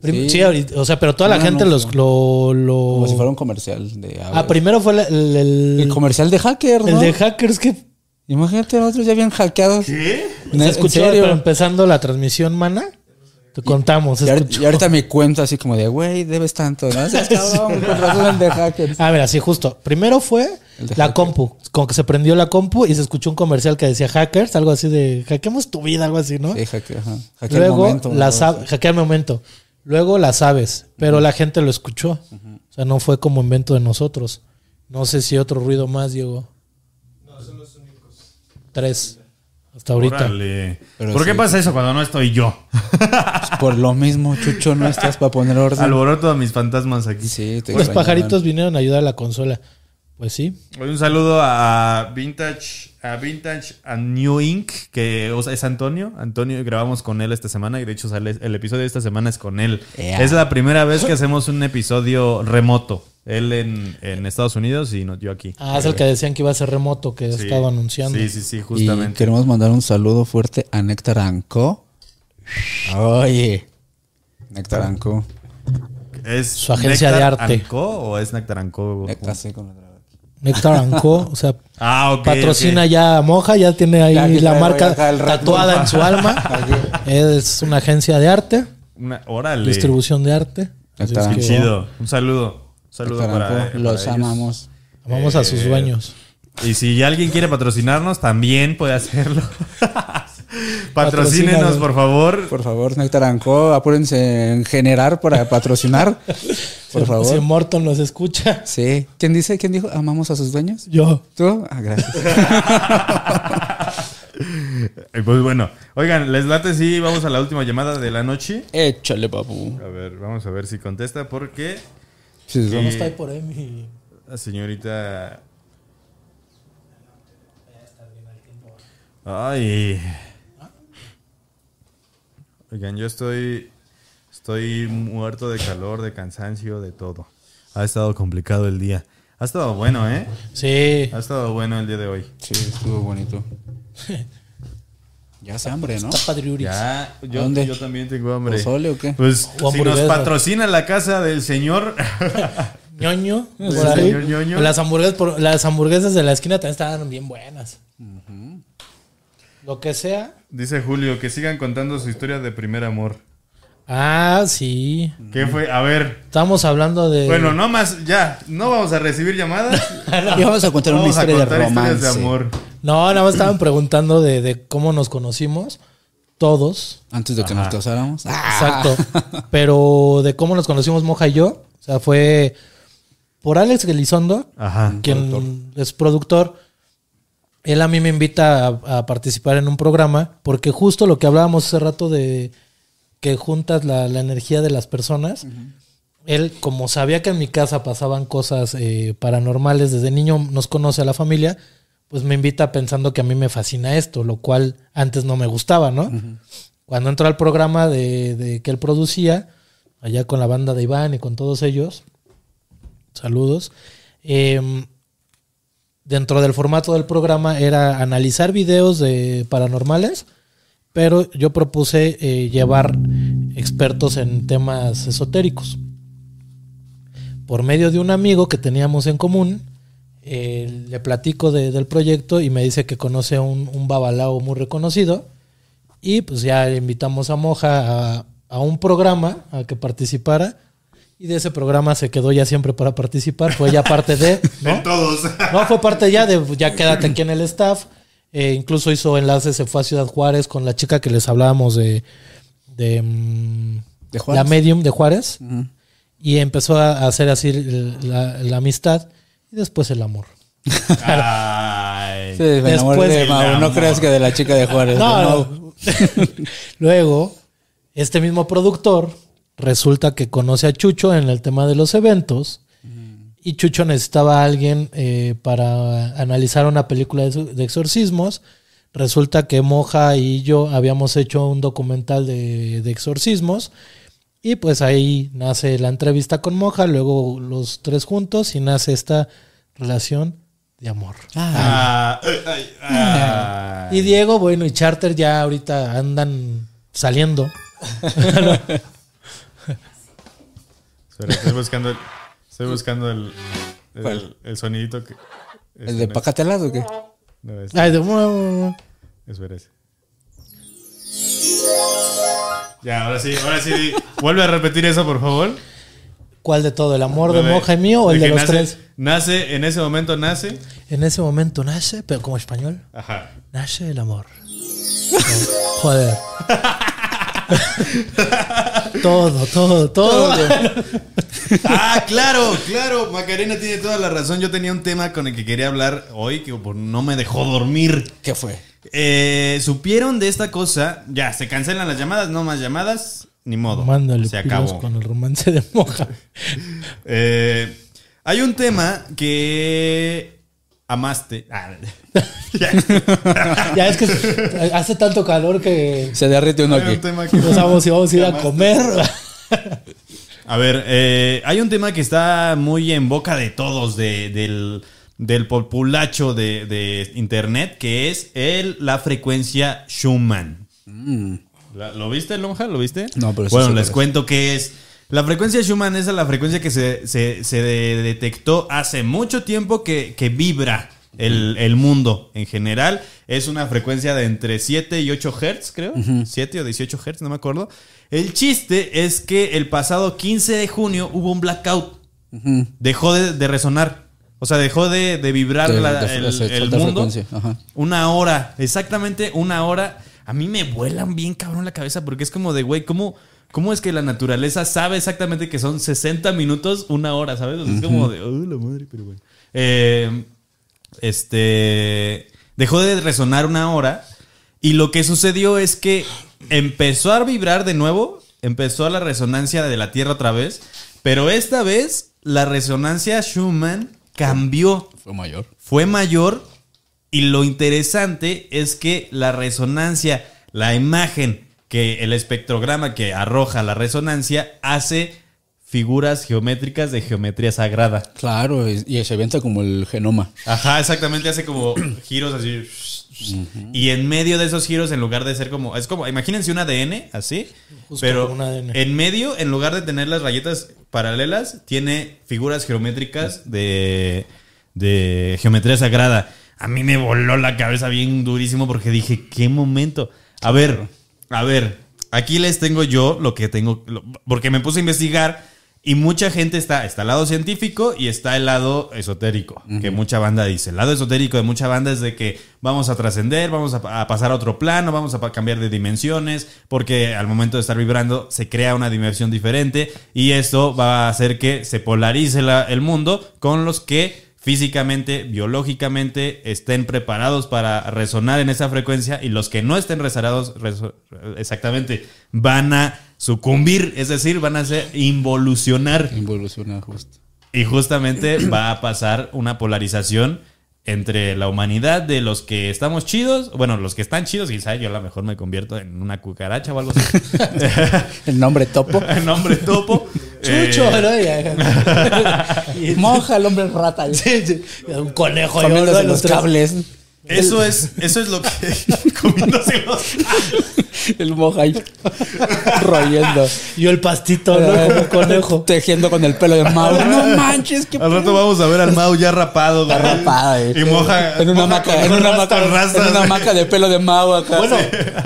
Prim- Sí. O sea, pero toda la No, gente no, los, lo, lo- Como si fuera un comercial de Ah, aves. primero fue la- el, el- El comercial de hacker, el ¿no? de hackers que Imagínate, otros ya habían hackeado. ¿Qué? Se ¿En escuchó, pero empezando la transmisión, mana. Te contamos. Y, y ahorita me cuenta así como de, güey, debes tanto, ¿no? Seas cabrón, con razón el de hackers. Ah, mira, sí, justo. Primero fue El la hacker. compu. Como que se prendió la compu y se escuchó un comercial que decía hackers, algo así de hackeamos tu vida, algo así, ¿no? Sí, hacker, ajá. Hacker Luego momento, las ¿no? ab- hackea el momento. Luego las aves, pero la gente lo escuchó. O sea, no fue como invento de nosotros. No sé si otro ruido más, Diego. No, son los únicos. Tres. Hasta ahorita. Órale. Pero ¿Por qué sí. pasa eso cuando no estoy yo? Por lo mismo, Chucho, no estás para poner orden. Alboroto a mis fantasmas aquí. Sí, te Los pajaritos vinieron a ayudar a la consola. Pues sí. Un saludo a Vintage, a Vintage a New Ink, que o sea, es Antonio. Antonio, grabamos con él esta semana y de hecho sale el episodio de esta semana es con él. Es la primera vez que hacemos un episodio remoto. Él en, en Estados Unidos y no, yo aquí. Ah, es el que decían que iba a ser remoto, que Sí. estaba anunciando. Sí, sí, sí, Y justamente. queremos mandar un saludo fuerte a Néctar Anco. Oye, Néctar Anco. ¿Es Su agencia de arte. Anco o es Nectar Anco? Néctar, sí, con la otra. Néctar Anco, o sea, Ah, ok. patrocina ya a Moja, ya tiene ahí Ya la marca tatuada en su alma. es una agencia de arte, Una, órale. distribución de arte. Así Néctar es que chido. Un saludo. Un saludo Néctar para, Anco, para Los ellos. amamos. Amamos a sus Eh, dueños. Y si alguien quiere patrocinarnos, también puede hacerlo. Patrocínenos, por favor. Por favor, Néctar Anco, apúrense en generar para patrocinar. Por Si favor. Morton nos escucha, Sí. ¿Quién dice? ¿Quién dijo? ¿Amamos a sus dueños? yo. ¿Tú? Ah, gracias. Eh, Pues bueno, oigan, les late si vamos a la última llamada de la noche. Échale, papu. A ver, vamos a ver si contesta porque Sí. ¿Cómo está ahí por ahí mi- la señorita... Ay. Oigan, yo estoy estoy muerto de calor, de cansancio, de todo. Ha estado complicado el día. Ha estado bueno, ¿eh? Sí, Ha estado bueno el día de hoy. Sí, estuvo bonito. Ya hace hambre, ¿no? está padriuris. Ya, yo, dónde? yo también tengo hambre. ¿Pozole o qué? Pues O si nos patrocina la casa del señor. ñoño, por Sí, ahí. señor ñoño. Las hamburguesas, por- las hamburguesas de la esquina también estaban bien buenas. Lo que sea. Dice Julio que sigan contando su historia de primer amor. Ah, sí. ¿Qué fue? A ver. Estamos hablando de. Bueno, no más, ya. No vamos a recibir llamadas. Y vamos a contar una Vamos a historia de contar romance. de amor. No, nada más estaban preguntando de, de cómo nos conocimos. Todos. Antes de que nos casáramos. Exacto. Pero de cómo nos conocimos Moja y yo. O sea, fue por Alex Elizondo, Ajá. quien es productor. Él a mí me invita a, a participar en un programa porque justo lo que hablábamos hace rato de que juntas la, la energía de las personas. Él, como sabía que en mi casa pasaban cosas eh, paranormales, desde niño nos conoce a la familia, pues me invita pensando que a mí me fascina esto, lo cual antes no me gustaba, ¿no? Cuando entró al programa de, de que él producía, allá con la banda de Iván y con todos ellos, saludos, em, dentro del formato del programa era analizar videos de paranormales, pero yo propuse eh, llevar expertos en temas esotéricos. Por medio de un amigo que teníamos en común, eh, le platico de- del proyecto y me dice que conoce a un, un babalao muy reconocido. Y pues ya le invitamos a Moja a, a un programa a que participara. Y de ese programa se quedó ya siempre para participar. Fue ya parte de. ¿no? Todos. No, fue parte ya de ya quédate aquí en el staff. Eh, incluso hizo enlaces, se fue a Ciudad Juárez con la chica que les hablábamos de, de, mm, ¿De Juárez? la medium de Juárez. Y empezó a hacer así la, la amistad y después el amor. Ay. Sí, me enamoré Después de del Mau. No creas que de la chica de Juárez. No, no. Luego, este mismo productor resulta que conoce a Chucho en el tema de los eventos. Y Chucho necesitaba a alguien eh, para analizar una película de, de exorcismos. Resulta que Moja y yo habíamos hecho un documental de, de exorcismos. Y pues ahí nace la entrevista con Moja, luego los tres juntos y nace esta relación de amor. Ah, ay, ay, ay. Y Diego, bueno, y Charter ya ahorita andan saliendo. Espera, estoy buscando el, estoy buscando el, el, el sonidito que. ¿El este de no es- Pacatelas o qué? No, es, Ay, de- espera ese. Ya, ahora sí, ahora sí. Vuelve a repetir eso, por favor. ¿Cuál de todo? ¿El amor de Bebé. Moja y mío o el de los nace, tres? Nace, en ese momento nace. En ese momento nace, pero como español, Ajá. nace el amor. Joder. todo, todo, todo. Ah, claro, claro. Macarena tiene toda la razón. Yo tenía un tema con el que quería hablar hoy que por- no me dejó dormir. ¿Qué fue? Eh, Supieron de esta cosa. Ya, se cancelan las llamadas, no más llamadas. Ni modo. Mándale se acabó. con el romance de Moja. Eh, hay un tema que amaste. Ah, ya es que hace tanto calor que Se derrite uno hay aquí. un tema que no sabemos si vamos a ir a comer. A ver, eh, hay un tema que está muy en boca de todos, de- del, del populacho de, de internet, que es el, la frecuencia Schumann. La- ¿Lo viste, Lonja? ¿Lo viste? No, pero Bueno, les cuento qué es. La frecuencia Schumann es la frecuencia que se, se- se de- detectó hace mucho tiempo que, que vibra el, el mundo en general. Es una frecuencia de entre 7 y 8 Hertz, creo. 7 o 18 Hertz, no me acuerdo. El chiste es que el pasado 15 de junio hubo un blackout. Dejó de, de resonar. O sea, dejó de, de vibrar De- la- de- el, mundo. ajá. Una hora, exactamente una hora. A mí me vuelan bien cabrón la cabeza porque es como de, güey, ¿cómo, ¿cómo es que la naturaleza sabe exactamente que son 60 minutos, una hora, ¿sabes? O sea, Es como de, oh, la madre, pero bueno. Eh, este. Dejó de resonar una hora y lo que sucedió es que empezó a vibrar de nuevo, empezó la resonancia de la Tierra otra vez, pero esta vez la resonancia Schumann cambió Fue mayor. fue mayor y lo interesante es que la resonancia, la imagen que el espectrograma que arroja la resonancia hace figuras geométricas de geometría sagrada. Claro, y se avienta como el genoma. Ajá, exactamente, hace como giros así. Y en medio de esos giros, en lugar de ser como. Es como, imagínense un ADN así. Justo pero como un ADN. en medio, en lugar de tener las rayetas paralelas, tiene figuras geométricas de, de geometría sagrada. A mí me voló la cabeza bien durísimo porque dije, ¿qué momento? A ver, a ver, aquí les tengo yo lo que tengo, lo- porque me puse a investigar y mucha gente está, está el lado científico y está el lado esotérico, que mucha banda dice. El lado esotérico de mucha banda es de que vamos a trascender, vamos a, a pasar a otro plano, vamos a cambiar de dimensiones, porque al momento de estar vibrando se crea una dimensión diferente y esto va a hacer que se polarice la- el mundo con los que físicamente, biológicamente estén preparados para resonar en esa frecuencia y los que no estén resonados reso- exactamente van a sucumbir, es decir, van a ser involucionar Involuciona justo. y justamente va a pasar una polarización entre la humanidad de los que estamos chidos, bueno, los que están chidos, quizá yo a lo mejor me convierto en una cucaracha o algo así. El nombre topo. El nombre topo. Chucho, Eh, ¿no? Moja el hombre rata. Sí, sí. Un conejo. Yo, ¿no? los cables. Eso es, eso es lo que comiéndose los El moja ahí royendo. Yo el pastito, ¿no? Como conejo. Tejiendo con el pelo de Mau. No manches, qué Al rato vamos a ver al Mau ya rapado, güey. rapada, eh. Y moja. En una hamaca, con- en una hamaca, en una hamaca de pelo de Mau acá. Bueno,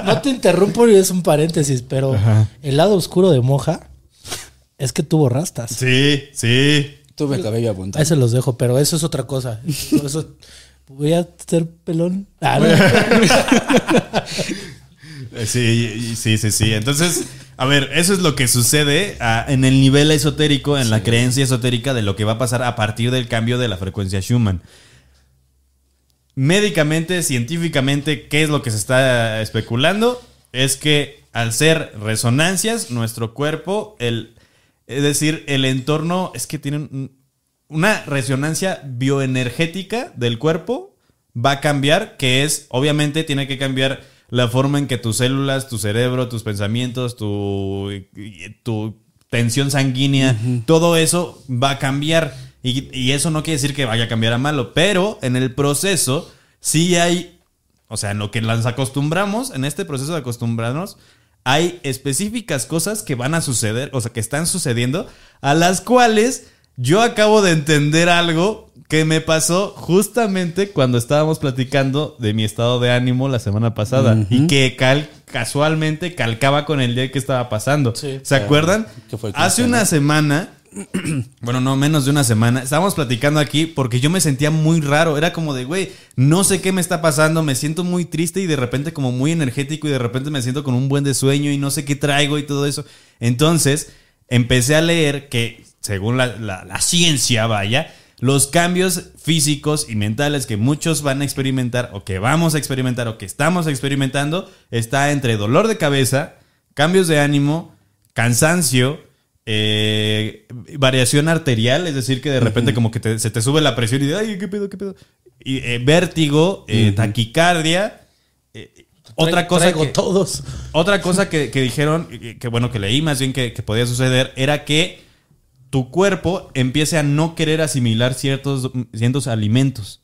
no te interrumpo y es un paréntesis, pero el lado oscuro de Moja es que tuvo rastas. Sí, sí. Tuve cabello Ahí apuntado. se los dejo, pero eso es otra cosa. Eso voy a ser pelón. Ah, no. Sí, sí, sí, sí. Entonces, a ver, eso es lo que sucede ah, en el nivel esotérico, en la creencia esotérica de lo que va a pasar a partir del cambio de la frecuencia Schumann. Médicamente, científicamente, ¿qué es lo que se está especulando? Es que al ser resonancias, nuestro cuerpo, el, es decir, el entorno, es que tiene un- una resonancia bioenergética del cuerpo va a cambiar, que es, obviamente, tiene que cambiar la forma en que tus células, tu cerebro, tus pensamientos, tu, tu tensión sanguínea, todo eso va a cambiar. Y, y eso no quiere decir que vaya a cambiar a malo, pero en el proceso sí hay, o sea, en lo que nos acostumbramos, en este proceso de acostumbrarnos, hay específicas cosas que van a suceder, o sea, que están sucediendo, a las cuales yo acabo de entender algo que me pasó justamente cuando estábamos platicando de mi estado de ánimo la semana pasada y que cal- casualmente calcaba con el día que estaba pasando. Sí. ¿Se acuerdan? que fue el Hace 15, una semana, bueno, no menos de una semana, estábamos platicando aquí porque yo me sentía muy raro. Era como de, güey, no sé qué me está pasando, me siento muy triste y de repente como muy energético y de repente me siento con un buen de sueño y no sé qué traigo y todo eso. Entonces, empecé a leer que, según la, la- la ciencia, vaya, los cambios físicos y mentales que muchos van a experimentar o que vamos a experimentar o que estamos experimentando está entre dolor de cabeza, cambios de ánimo, cansancio, eh, variación arterial, es decir, que de repente como que te- se te sube la presión y de, ay, qué pedo, qué pedo. Y, eh, vértigo, eh, taquicardia. eh, otra cosa que, todos. otra cosa que, que dijeron, que, que bueno, que leí más bien que, que podía suceder, era que tu cuerpo empiece a no querer asimilar ciertos, ciertos alimentos.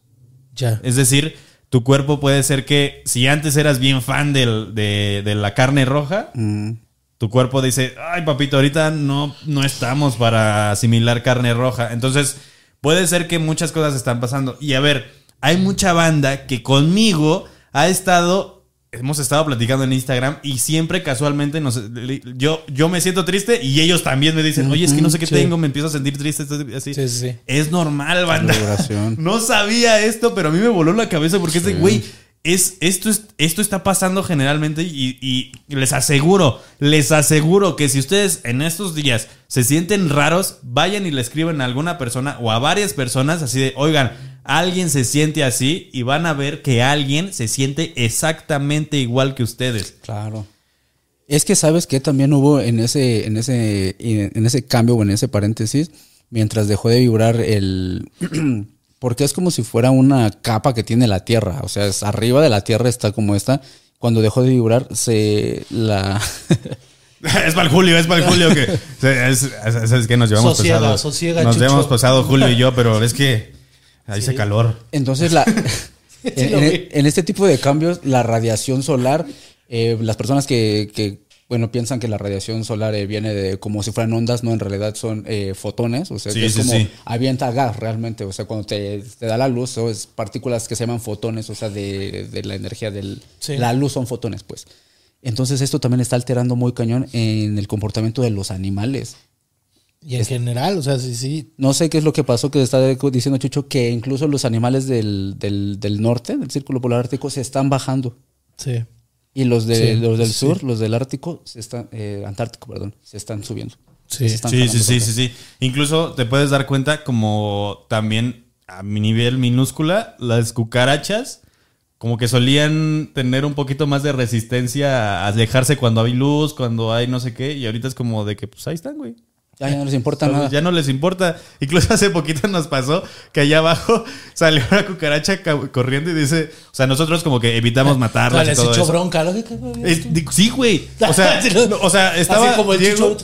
Ya. Es decir, tu cuerpo puede ser que si antes eras bien fan del- de, de la carne roja, Mm. tu cuerpo dice, ay papito, ahorita no, no estamos para asimilar carne roja. Entonces, puede ser que muchas cosas están pasando. Y a ver, hay mucha banda que conmigo ha estado, hemos estado platicando en Instagram y siempre casualmente nos, yo, yo me siento triste y ellos también me dicen, oye, es que no sé qué Sí. tengo, me empiezo a sentir triste. así. Sí, sí, sí. Es normal, banda. Celebración. No sabía esto, pero a mí me voló la cabeza porque es de, güey, es, esto, es, esto está pasando generalmente y, y les aseguro, les aseguro que si ustedes en estos días se sienten raros, vayan y le escriben a alguna persona o a varias personas así de, oigan, alguien se siente así y van a ver que alguien se siente exactamente igual que ustedes. Claro. Es que sabes que también hubo en ese, en ese, en ese cambio o en ese paréntesis, mientras dejó de vibrar el porque es como si fuera una capa que tiene la Tierra. O sea, es arriba de la Tierra está como esta. Cuando dejó de vibrar, se la Es para el Julio, es para el Julio que es, es- es que nos llevamos Sosiega, pasado. sosiega, nos Chucho. llevamos pasado Julio y yo, pero es que ahí hace calor. Entonces, la, en, este tipo de cambios, la radiación solar, eh, las personas que, que, bueno, piensan que la radiación solar eh, viene de como si fueran ondas, no, en realidad son eh, fotones, o sea, Sí, que es sí, como sí. avienta gas realmente, o sea, cuando te, te da la luz, o es partículas que se llaman fotones, o sea, de, de la energía del... Sí. La luz son fotones, pues. Entonces, esto también está alterando muy cañón en el comportamiento de los animales. Y en general, o sea, sí, sí. No sé qué es lo que pasó, que está diciendo Chucho, que incluso los animales del, del, del norte, del Círculo Polar Ártico, se están bajando. Sí. Y los, de, Sí, los del sí. sur, los del Ártico, se están, eh, Antártico, perdón, se están subiendo. Sí. Se están Sí, sí, sí, sí, sí. Incluso te puedes dar cuenta como también a mi nivel minúscula, las cucarachas como que solían tener un poquito más de resistencia a alejarse cuando hay luz, cuando hay no sé qué, y ahorita es como de que pues ahí están, güey. Ya, ya no les importa Entonces, nada. Ya no les importa. Incluso hace poquito nos pasó que allá abajo salió una cucaracha ca- corriendo y dice, o sea, nosotros como que evitamos matarlas y les echó bronca. sí, güey. O sea, o sea, estaba Así como el Diego,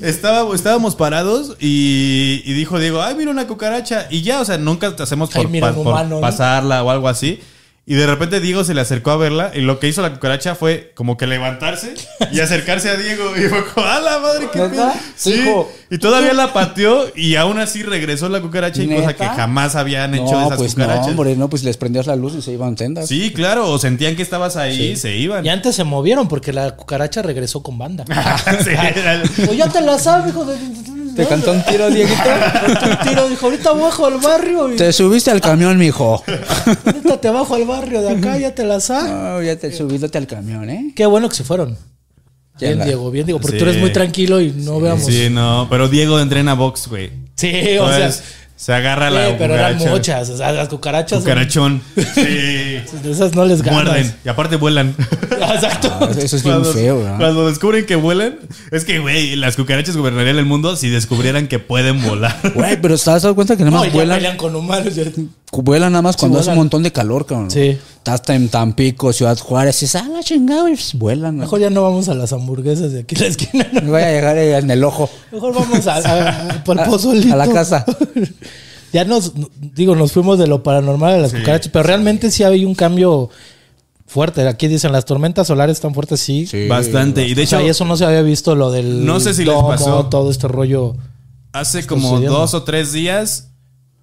estaba, estábamos parados y, y dijo Diego, ay, mira una cucaracha. Y ya, o sea, nunca te hacemos Ay, por, mira pa- un por humano, ¿no? pasarla o algo así. Y de repente Diego se le acercó a verla y lo que hizo la cucaracha fue como que levantarse y acercarse a Diego. Y fue como, ¡a la madre, qué pedo! Sí. Y todavía la pateó y aún así regresó la cucaracha y cosa que jamás habían hecho de No, esas pues no, cucarachas. hombre, no, pues les prendías la luz y se iban tendas. Sí, claro, o sentían que estabas ahí y se iban. Y antes se movieron porque la cucaracha regresó con banda. Sí, era- Pues ya te la sabes, hijo de. ¿Te cantó un tiro, Dieguito? Un tiro, dijo, ahorita bajo al barrio y Te subiste al camión, mijo. ahorita te bajo al barrio de acá, ya te la sabes. No, ya te subiste al camión, ¿eh? Qué bueno que se fueron. Ya Bien, la- Diego, bien, Diego, porque Sí. tú eres muy tranquilo y no veamos. Sí, no, pero Diego entrena box, güey. Sí, o sea. Se agarra la eh, pero eran muchas. O sea, las cucarachas. son- Cucarachón. Sí. de esas no les ganas. Muerden. Y aparte vuelan. Exacto. Ah, eso es bien Cuando- feo, ¿verdad? Cuando descubren que vuelan, es que, güey, las cucarachas gobernarían el mundo si descubrieran que pueden volar. Güey, pero ¿te has dado cuenta que nada No, más ya vuelan? pelean con humanos. ya. Vuelan nada más cuando hace vuelan. un montón de calor, cabrón. Sí. Estás en Tampico, Ciudad Juárez, y dices, ah, la chingada, y pues, vuelan. Mejor ya no vamos a las hamburguesas de aquí en la esquina. no. Me voy a llegar eh, en el ojo. Mejor vamos a, a, a- por el A- pozolito. a la casa. ya nos, digo, nos fuimos de lo paranormal a las cucarachas, pero realmente sí había un cambio fuerte. Aquí dicen las tormentas solares tan fuertes, sí. Sí. Bastante. Y de O sea, hecho, y eso no se había visto lo del No sé si les pasó. todo este rollo hace como sucediendo. dos o tres días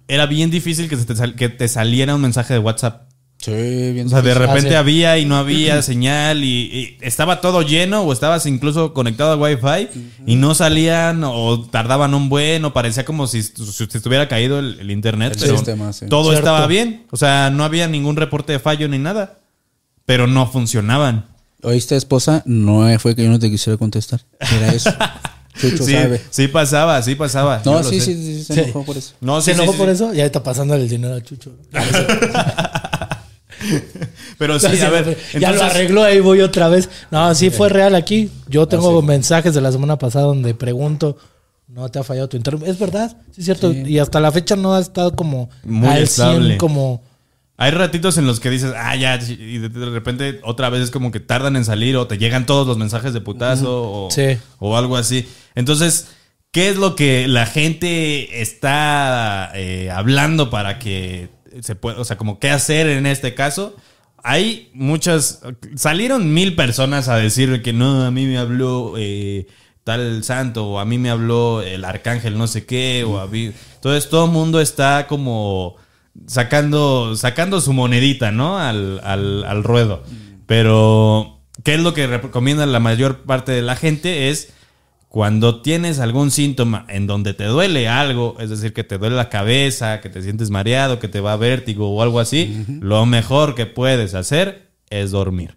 era bien difícil que, se te, sal- que te saliera un mensaje de WhatsApp. Sí, bien. O sea, de repente sí. había y no había señal y, y estaba todo lleno o estabas incluso conectado al Wi-Fi y no salían o tardaban un buen o parecía como si, si estuviera caído el, el internet. El pero sistema, sí. todo Cierto. estaba bien. O sea, no había ningún reporte de fallo ni nada. Pero no funcionaban. ¿Oíste, esposa? No fue que yo no te quisiera contestar. Era eso. Chucho Sí, sabe. sí pasaba, sí pasaba. No, sí, sí, sí, se Sí. enojó por eso. No, ¿Se enojó sí, por sí. eso? Ya está pasando el dinero a Chucho. Pero sí, a ver. ya lo arregló, ahí voy otra vez. No, sí fue real aquí. Yo tengo mensajes de la semana pasada donde pregunto, ¿no te ha fallado tu internet? Es verdad, sí es cierto. Y hasta la fecha no ha estado como Muy al estable. 100 como... Hay ratitos en los que dices, ah, ya, y de, repente otra vez es como que tardan en salir o te llegan todos los mensajes de putazo o, Sí. o algo así. Entonces, ¿qué es lo que la gente está eh, hablando para que se pueda, o sea, como qué hacer en este caso? Hay muchas, salieron mil personas a decir que no, a mí me habló eh, tal santo o a mí me habló el arcángel no sé qué o a mí... Entonces todo el mundo está como sacando, sacando su monedita, ¿no? Al, al, al ruedo. Pero, ¿qué es lo que recomienda la mayor parte de la gente? Es cuando tienes algún síntoma en donde te duele algo, es decir, que te duele la cabeza, que te sientes mareado, que te va vértigo o algo así, lo mejor que puedes hacer es dormir.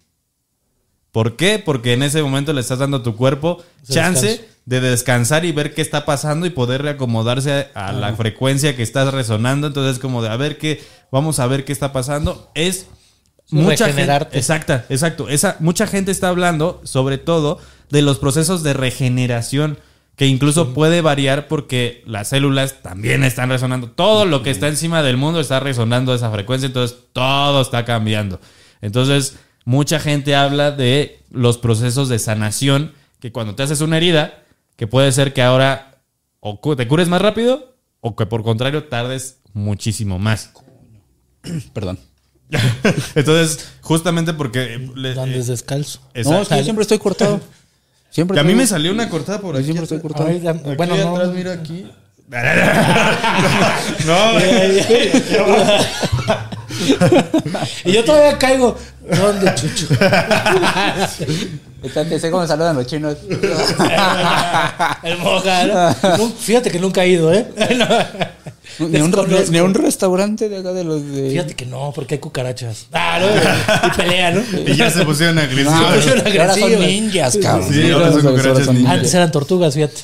¿Por qué? Porque en ese momento le estás dando a tu cuerpo chance descanso. de descansar y ver qué está pasando y poder reacomodarse a la frecuencia que estás resonando. Entonces, como de a ver qué, vamos a ver qué está pasando. Es mucha gente. Regenerarte. Exacta, exacto. Esa, mucha gente está hablando, sobre todo, de los procesos de regeneración. Que incluso puede variar porque las células también están resonando. Todo lo que está encima del mundo está resonando a esa frecuencia. Entonces, todo está cambiando. Entonces, mucha gente habla de los procesos de sanación. Que cuando te haces una herida, que puede ser que ahora o te cures más rápido o que por contrario tardes muchísimo más. Perdón. Entonces, justamente porque... le- Andes descalzo. No, es que Exacto. yo siempre estoy cortado. Siempre Que a mí me salió una cortada por Yo aquí. siempre estoy cortado. Ahorita- Aquí bueno, no. atrás, mira aquí. no, y yo todavía caigo. ¿Dónde, Chucho? Te sé cómo saludan los chinos. El moja, ¿no? Fíjate que nunca he ido, ¿eh? No. ni, un, ni un restaurante de acá de los de. Fíjate que no, porque hay cucarachas. Ah, ¿no? Y pelea, ¿no? y ya se pusieron agresivos. No, Son ahora son ninjas, cabrón. Sí, ahora son cucarachas son ninjas. Antes eran tortugas, fíjate.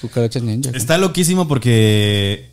Cucarachas ninjas. Está loquísimo porque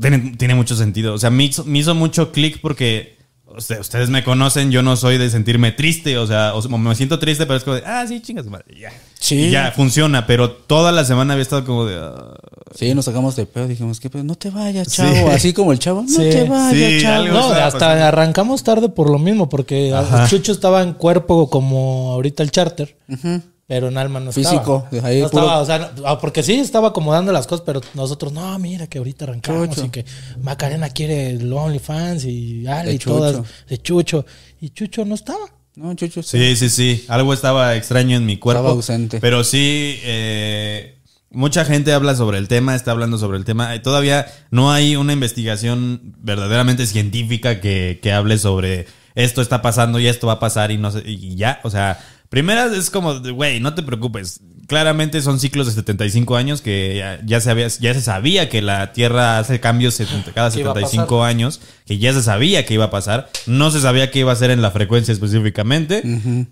tiene, tiene mucho sentido. O sea, me hizo, me hizo mucho clic porque o sea, ustedes me conocen, yo no soy de sentirme triste. O sea, o sea, me siento triste, pero es como de, ah, sí, chingas, madre, ya. Sí. Y ya, funciona. Pero toda la semana había estado como de, ah, Sí, nos sacamos de pedo. Dijimos, ¿qué pedo? No te vayas, Sí. chavo. Así como el chavo. No Sí. te vayas, Sí, chavo. No, hasta pasando. arrancamos tarde por lo mismo, porque Ajá. Chucho estaba en cuerpo como ahorita el charter, Ujú. Pero en alma no Físico, estaba. ahí no puro- estaba, o sea, no- ah, porque sí estaba acomodando las cosas, pero nosotros, no, mira que ahorita arrancamos Chucho. y que Macarena quiere el OnlyFans y Ale De y todas Chucho. de Chucho. Y Chucho no estaba. No, chucho. Sí, sí, sí. Algo estaba extraño en mi cuerpo. Estaba ausente. Pero sí, eh, mucha gente habla sobre el tema, está hablando sobre el tema. Eh, Todavía no hay una investigación verdaderamente científica que, que hable sobre esto está pasando y esto va a pasar y no sé, y ya. O sea, primera es como, güey, no te preocupes. Claramente son ciclos de 75 años que ya, ya se, había, ya se sabía que la Tierra hace cambios 70 cada Que iba a 75 años, que ya se sabía que iba a pasar. No se sabía que iba a ser en la frecuencia específicamente,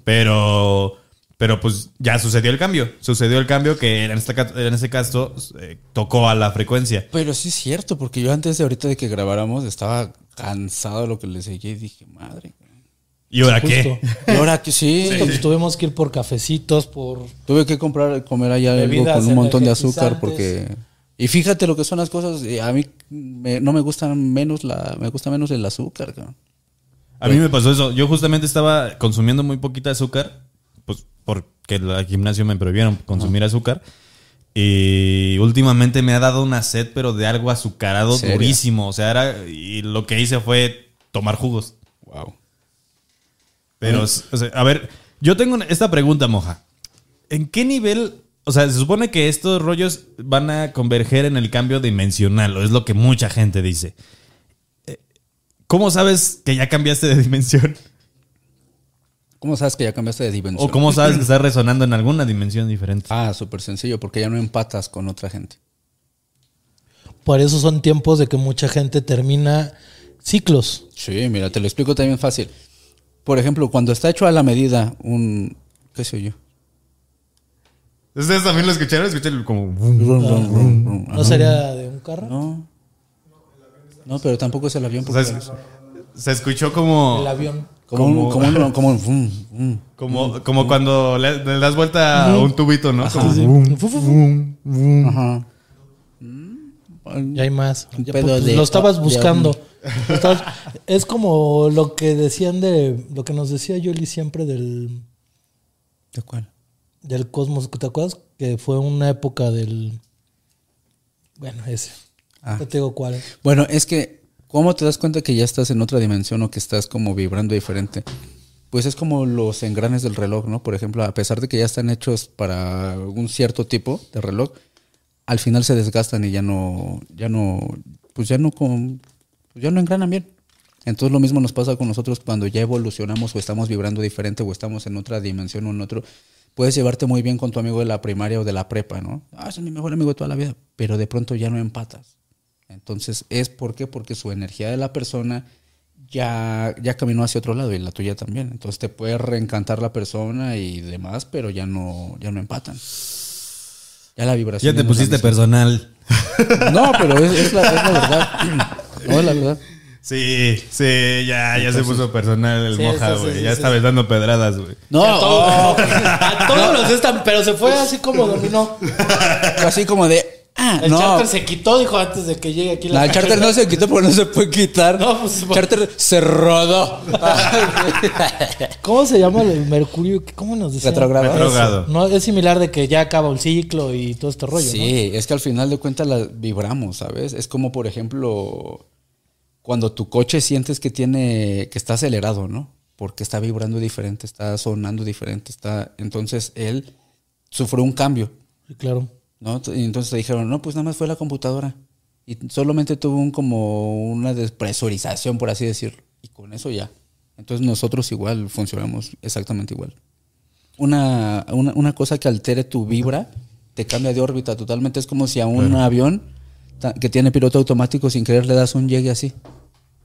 pero, pero pues ya sucedió el cambio. Sucedió el cambio que en este, en este caso eh, tocó a la frecuencia. Pero sí es cierto, porque yo antes de ahorita de que grabáramos estaba cansado de lo que le seguía y dije, madre. ¿Y ahora Sí, qué? Y ahora que sí, pues, tuvimos que ir por cafecitos, por... tuve que comprar, comer allá algo con un montón de azúcar porque... Y fíjate lo que son las cosas, eh, a mí me- no me gustan menos la, me gusta menos el azúcar, cabrón. A mí me pasó eso. Yo justamente estaba consumiendo muy poquita azúcar, pues porque el gimnasio me prohibieron consumir azúcar. Y últimamente me ha dado una sed, pero de algo azucarado durísimo. O sea, era, y lo que hice fue tomar jugos. Wow. Pero, o sea, a ver, yo tengo una- esta pregunta, Moja. ¿En qué nivel, O sea, se supone que estos rollos van a converger en el cambio dimensional, o es lo que mucha gente dice. Eh, ¿Cómo sabes que ya cambiaste de dimensión? ¿Cómo sabes que ya cambiaste de dimensión? ¿O cómo sabes que estás resonando en alguna dimensión diferente? Ah, súper sencillo, porque ya no empatas con otra gente. Por eso son tiempos de que mucha gente termina ciclos. Sí, mira, te lo explico también fácil. Por ejemplo, cuando está hecho a la medida un... ¿Qué sé yo? ¿Ustedes también lo escucharon? Escuché como... ¿No sería de un carro? No. No, pero tampoco es el avión. O Porque sea, es- se escuchó como... El avión. como, un, como, un, como un- vum, vum. Como, como cuando le, le das vuelta a un tubito, ¿no? Como- Ajá. Ya hay más. Un Ya, pues, de- lo estabas de- buscando. Es como lo que decían de. Lo que nos decía Yoli siempre del, ¿De cuál? del cosmos. ¿Te acuerdas? Que fue una época del. Bueno, ese. Ah. No te digo cuál. Bueno, es que, ¿cómo te das cuenta que ya estás en otra dimensión o que estás como vibrando diferente? Pues es como los engranes del reloj, ¿no? Por ejemplo, a pesar de que ya están hechos para un cierto tipo de reloj, al final se desgastan y ya no, ya no, pues ya no, con, pues ya no engranan bien. Entonces lo mismo nos pasa con nosotros cuando ya evolucionamos o estamos vibrando diferente o estamos en otra dimensión o en otro. Puedes llevarte muy bien con tu amigo de la primaria o de la prepa, ¿no? Ah, es mi mejor amigo de toda la vida, pero de pronto ya no empatas. Entonces, ¿es por qué? Porque su energía de la persona ya, ya caminó hacia otro lado y la tuya también. Entonces te puede reencantar la persona y demás, pero ya no, ya no empatan. Ya la vibración. Ya te no pusiste personal. No, pero es, es la, es la verdad. No, es la verdad. Sí, sí, ya, ya se puso personal el Sí, moja, sí, sí, güey. sí, ya sí, estabas dando pedradas, güey. No, a, todo- oh, a todos los están, pero se fue así como dominó. así como de. Ah, El no. charter se quitó, dijo antes de que llegue aquí No, el charter no se quitó porque no se puede quitar. No, pues, charter se rodó. ¿Cómo se llama el mercurio? ¿Cómo nos decía? Retrogrado. Retrogrado. No, es similar de que ya acaba el ciclo y todo este rollo, Sí, es que al final de cuentas la vibramos, ¿sabes? Es como, por ejemplo, cuando tu coche sientes que tiene, que está acelerado, ¿no? Porque está vibrando diferente, está sonando diferente, está. Entonces él sufrió un cambio, claro. ¿No? Y entonces te dijeron, no, pues nada más fue la computadora. Y solamente tuvo un como una despresurización, por así decirlo. Y con eso ya. Entonces nosotros igual funcionamos exactamente igual. Una, una, una cosa que altere tu vibra te cambia de órbita totalmente. Es como si a un avión que tiene piloto automático sin querer le das un llegue así.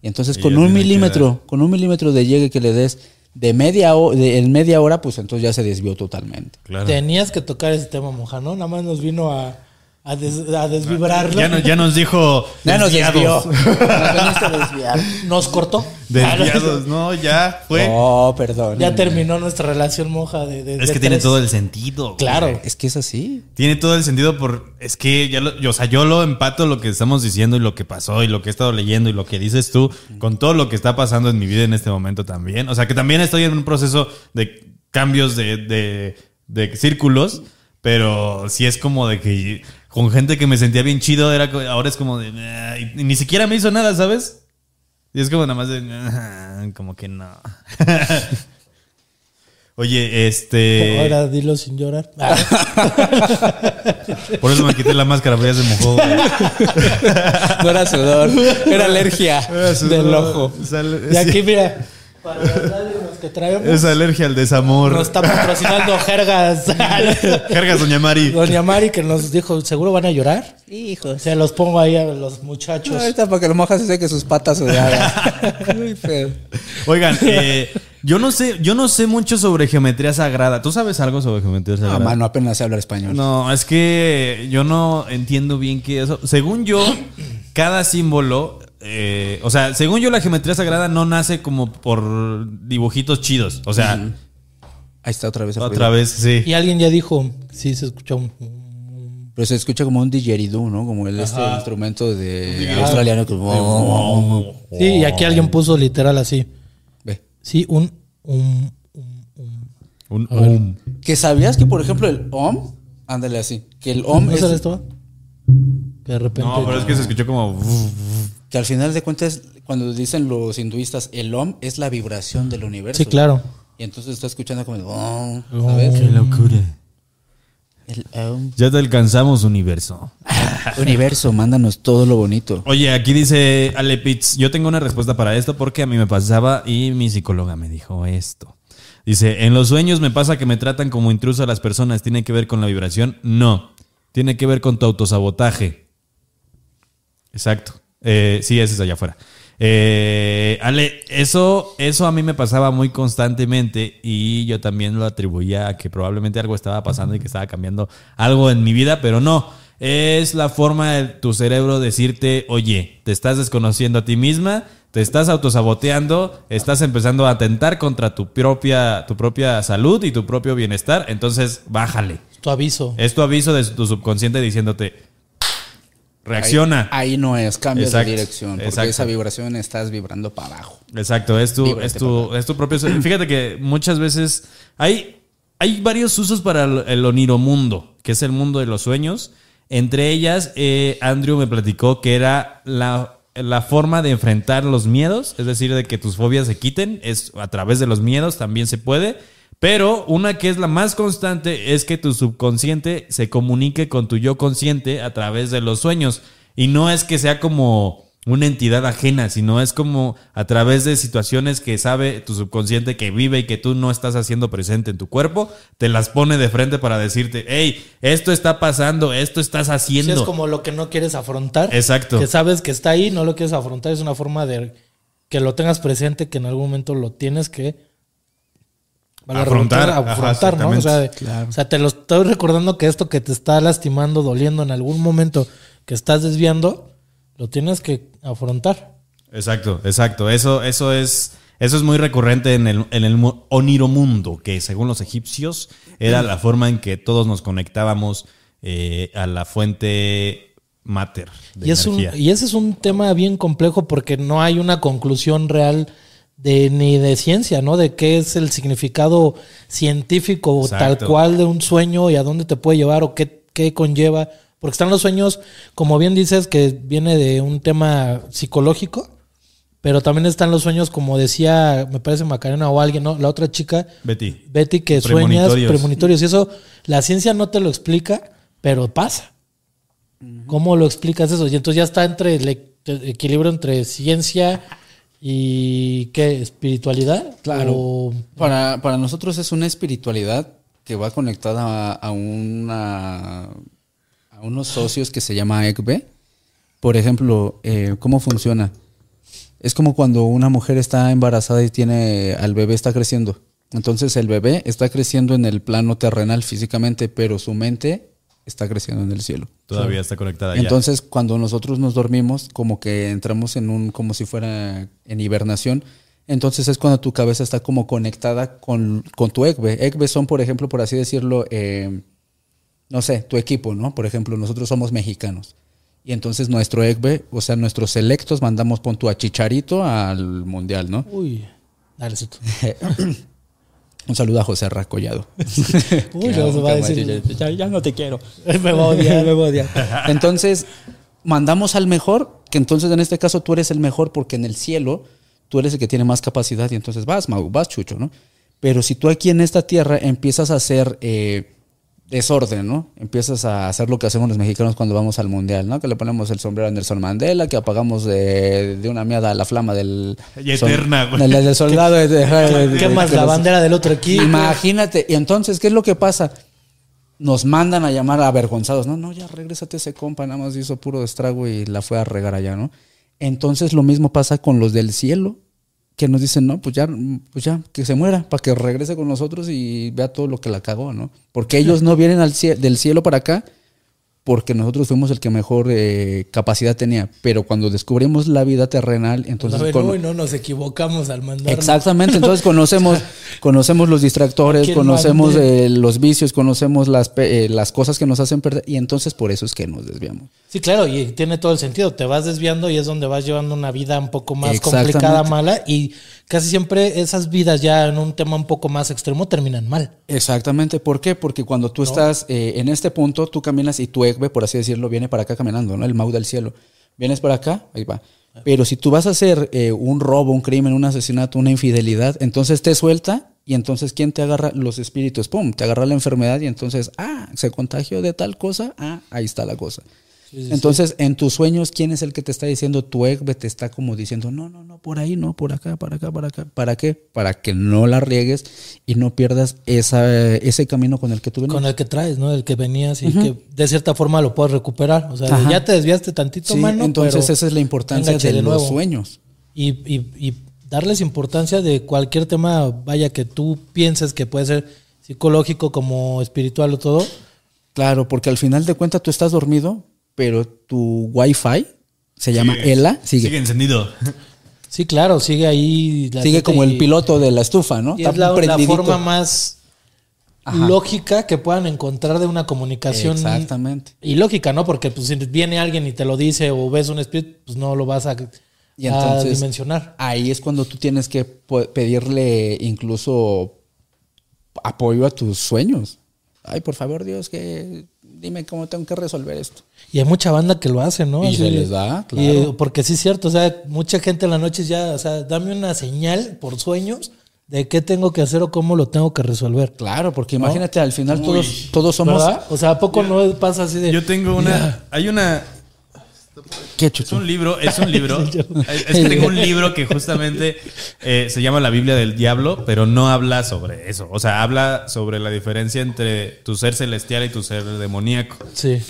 Y entonces Y con un milímetro, con un milímetro de llegue que le des de media hora, de, en media hora, pues entonces ya se desvió totalmente. Claro. Tenías que tocar ese tema, moja, ¿no? Nada más nos vino a, a, des- a desvibrarlo. Ya, no- ya nos dijo. Ya nos desvió. desviados. Nos desviar. Nos cortó. Desviados, no, ya fue. Oh, perdón. Ya terminó nuestra relación moja de, de- es de que tiene tres. todo el sentido. güey. Claro. Es que es así. Tiene todo el sentido por. Es que ya lo, yo, o sea, yo lo empato lo que estamos diciendo y lo que pasó y lo que he estado leyendo y lo que dices tú con todo lo que está pasando en mi vida en este momento también. O sea, que también estoy en un proceso de cambios de, de, de círculos, pero sí es como de que con gente que me sentía bien chido, era, ahora es como de. Y, y ni siquiera me hizo nada, ¿sabes? Y es como nada más de. Como que no. Oye, este. Ahora dilo sin llorar. Por eso me quité la máscara, pero ya se mojó. güey. No era sudor, era alergia del ojo. Y aquí, sí, mira, para que traemos, es alergia al desamor. nos está patrocinando Jergas. Jergas, doña Mari. Doña Mari que nos dijo, ¿seguro van a llorar? Hijos. Se los pongo ahí a los muchachos. Ahorita para que lo mojas y que sus patas sudadas. Muy feo. Oigan, eh, yo no sé, yo no sé mucho sobre geometría sagrada. ¿Tú sabes algo sobre geometría Ah, sagrada? mano, apenas sé hablar español. No, es que yo no entiendo bien qué eso. Según yo, cada símbolo, eh, o sea, según yo la geometría sagrada no nace como por dibujitos chidos. O sea, Ahí está otra vez. otra vez, sí. Y alguien ya dijo, sí, se escuchó un... Pero se escucha como un didgeridoo, ¿no? Como el este instrumento de australiano que... Sí, y aquí alguien puso literal así. Ve. Sí, un... un, un- un- Un um. Que sabías que, por ejemplo, el OM, ándale así, que el OM ¿No es, esto? Que de repente... No, pero es que se escuchó como. Que al final de cuentas, cuando dicen los hinduistas, el OM es la vibración del universo. Sí, claro. Y entonces está escuchando como, el OM, ¿sabes? Qué locura. El. Ya te alcanzamos, universo. Universo, mándanos todo lo bonito. Oye, aquí dice Ale Pitts, yo tengo una respuesta para esto porque a mí me pasaba y mi psicóloga me dijo esto. Dice, en los sueños me pasa que me tratan como intruso a las personas. ¿Tiene que ver con la vibración? No. Tiene que ver con tu autosabotaje. Exacto. Eh, sí, ese es allá afuera. Eh, Ale, eso, eso a mí me pasaba muy constantemente y yo también lo atribuía a que probablemente algo estaba pasando y que estaba cambiando algo en mi vida, pero no. Es la forma de tu cerebro decirte, oye, te estás desconociendo a ti misma, te estás autosaboteando, estás empezando a atentar contra tu propia, tu propia salud y tu propio bienestar, entonces bájale. Tu aviso. Es tu aviso de tu subconsciente diciéndote, reacciona. Ahí, ahí no es, cambio de dirección. Porque exacto. esa vibración estás vibrando para abajo. Exacto, es tu, Víbrate, es tu, es tu propio. Fíjate que muchas veces hay, hay varios usos para el, el oniromundo, que es el mundo de los sueños. Entre ellas, eh, Andrew me platicó que era la, la forma de enfrentar los miedos, es decir, de que tus fobias se quiten, es a través de los miedos también se puede. Pero una que es la más constante es que tu subconsciente se comunique con tu yo consciente a través de los sueños. Y no es que sea como una entidad ajena, sino es como a través de situaciones que sabe tu subconsciente que vive y que tú no estás haciendo presente en tu cuerpo, te las pone de frente para decirte, hey, esto está pasando, esto estás Sí, haciendo. es como lo que no quieres afrontar. Exacto. Que sabes que está ahí, no lo quieres afrontar. Es una forma de que lo tengas presente, que en algún momento lo tienes que Afrontar, ajá, afrontar, ¿no? O sea, de- Claro. o sea, te lo estoy recordando que esto que te está lastimando, doliendo en algún momento que estás desviando, lo tienes que afrontar. Exacto, exacto. Eso, eso es, eso es muy recurrente en el, en el mu- oniromundo, que según los egipcios era la forma en que todos nos conectábamos eh, a la fuente mater de Y, es un, y ese es un tema bien complejo porque no hay una conclusión real de ni de ciencia, ¿no? De qué es el significado científico Exacto. tal cual de un sueño y a dónde te puede llevar o qué, qué conlleva. Porque están los sueños, como bien dices, que viene de un tema psicológico, pero también están los sueños, como decía, me parece Macarena o alguien, ¿no? La otra chica, Betty. Betty, que sueñas Premonitorios. premonitorios. Y eso, la ciencia no te lo explica, pero pasa. ¿Cómo lo explicas eso? Y entonces ya está entre el equilibrio entre ciencia y ¿qué? ¿Espiritualidad? Claro. O- Para, para nosotros es una espiritualidad que va conectada a, a una, a unos socios que se llama ECB. Por ejemplo, eh, ¿cómo funciona? Es como cuando una mujer está embarazada y tiene al bebé está creciendo. Entonces el bebé está creciendo en el plano terrenal físicamente, pero su mente está creciendo en el cielo. Todavía está conectada. Entonces, cuando nosotros nos dormimos, como que entramos en un, como si fuera en hibernación, entonces es cuando tu cabeza está como conectada con, con tu ECBE. ECBE son, por ejemplo, por así decirlo, eh, no sé, tu equipo, ¿no? Por ejemplo, nosotros somos mexicanos. Y entonces nuestro ECBE, o sea, nuestros selectos, mandamos pon tu a Chicharito al Mundial, ¿no? Uy, dale. Un saludo a José Racollado. Uy, no se va a decir. Ya, ya no te quiero. Me va a odiar. Me va a odiar. Entonces, mandamos al mejor, que entonces en este caso tú eres el mejor porque en el cielo tú eres el que tiene más capacidad y entonces vas, Mau, vas, Chucho, ¿no? Pero si tú aquí en esta tierra empiezas a hacer eh, desorden, ¿no? Empiezas a hacer lo que hacemos los mexicanos cuando vamos al mundial, ¿no? Que le ponemos el sombrero a Nelson Mandela, que apagamos de, de una miada la flama del, Y eterna, güey. del, del soldado. de- Quemas de la los- bandera del otro equipo. Imagínate. Y entonces, ¿qué es lo que pasa? Nos mandan a llamar avergonzados. No, no, ya regrésate ese compa, nada más hizo puro estrago y la fue a regar allá, ¿no? Entonces lo mismo pasa con los del cielo, que nos dicen, no, pues ya, pues ya, que se muera, para que regrese con nosotros y vea todo lo que la cagó, ¿no? Porque ellos no vienen al del cielo para acá porque nosotros fuimos el que mejor eh, capacidad tenía. Pero cuando descubrimos la vida terrenal, entonces... a ver, con- uy, no nos equivocamos al mandar. Exactamente, entonces conocemos, conocemos los distractores, ¿Quién conocemos eh, los vicios, conocemos las, eh, las cosas que nos hacen perder y entonces por eso es que nos desviamos. Sí, claro, y tiene todo el sentido. Te vas desviando y es donde vas llevando una vida un poco más complicada, mala, y casi siempre esas vidas ya en un tema un poco más extremo terminan mal. Exactamente, ¿por qué? Porque cuando tú estás eh, en este punto, tú caminas y tu EGBE, por así decirlo, viene para acá caminando, ¿no? El Mau del cielo. Vienes para acá, ahí va. Pero si tú vas a hacer eh, un robo, un crimen, un asesinato, una infidelidad, entonces te suelta Y entonces, ¿quién te agarra? Los espíritus, pum, te agarra la enfermedad y entonces, ah, se contagió de tal cosa, ah, ahí está la cosa. Entonces, en tus sueños, ¿quién es el que te está diciendo? Tu ex te está como diciendo, no, no, no, por ahí, no, por acá, para acá, para acá. ¿Para qué? Para que no la riegues y no pierdas esa, ese camino con el que tú venías. Con el que traes, ¿no? El que venías y que de cierta forma lo puedes recuperar. O sea, Ajá. ya te desviaste tantito, Sí, mano. entonces pero esa es la importancia de, de los sueños. Y, y- y darles importancia de cualquier tema, vaya, que tú pienses que puede ser psicológico como espiritual o todo. Claro, porque al final de cuentas tú estás dormido, pero tu wifi se llama ELA, sigue. Sigue encendido. Sí, claro, sigue ahí. la Sigue como el piloto de la estufa, ¿no? Y es la, forma más Ajá. lógica que puedan encontrar de una comunicación. Exactamente. Y lógica, ¿no? Porque pues, si viene alguien y te lo dice o ves un espíritu, pues no lo vas a, Y a dimensionar. ahí es cuando tú tienes que pedirle incluso apoyo a tus sueños. Ay, por favor, Dios, que dime cómo tengo que resolver esto. Y hay mucha banda que lo hace, ¿no? Y se les da, y, claro. porque sí es cierto, o sea, mucha gente en la noche ya, o sea, dame una señal por sueños de qué tengo que hacer o cómo lo tengo que resolver. Claro, porque imagínate, al final todos, todos somos. ¿Verdad? O sea, ¿a poco no pasa así de... Yo tengo una. Hay una. ¿Qué Es un libro, es un libro. es que tengo un libro que justamente eh, se llama La Biblia del Diablo, pero no habla sobre eso. O sea, habla sobre la diferencia entre tu ser celestial y tu ser demoníaco. Sí.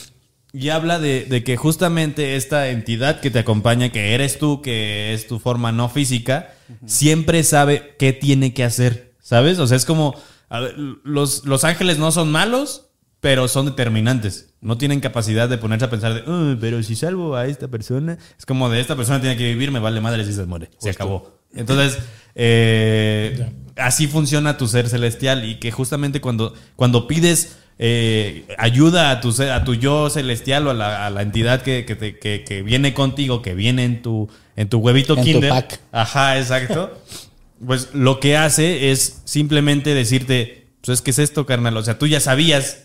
Y habla de, de que justamente esta entidad que te acompaña, que eres tú, que es tu forma no física, siempre sabe qué tiene que hacer. ¿Sabes? O sea, es como. a ver, los, los ángeles no son malos, pero son determinantes. No tienen capacidad de ponerse a pensar de, "Uy, pero si salvo a esta persona, es como de esta persona tiene que vivir, me vale madre si se muere. Se acabó. Entonces, eh, así funciona tu ser celestial y que justamente cuando, cuando pides eh, ayuda a tu, ser- a tu yo celestial o a la, a la entidad que, que, te- que- que viene contigo, que viene en tu, en tu huevito En tu kinder. pack. Ajá, exacto. Pues lo que hace es simplemente decirte, pues es que es esto, carnal. O sea, tú ya sabías,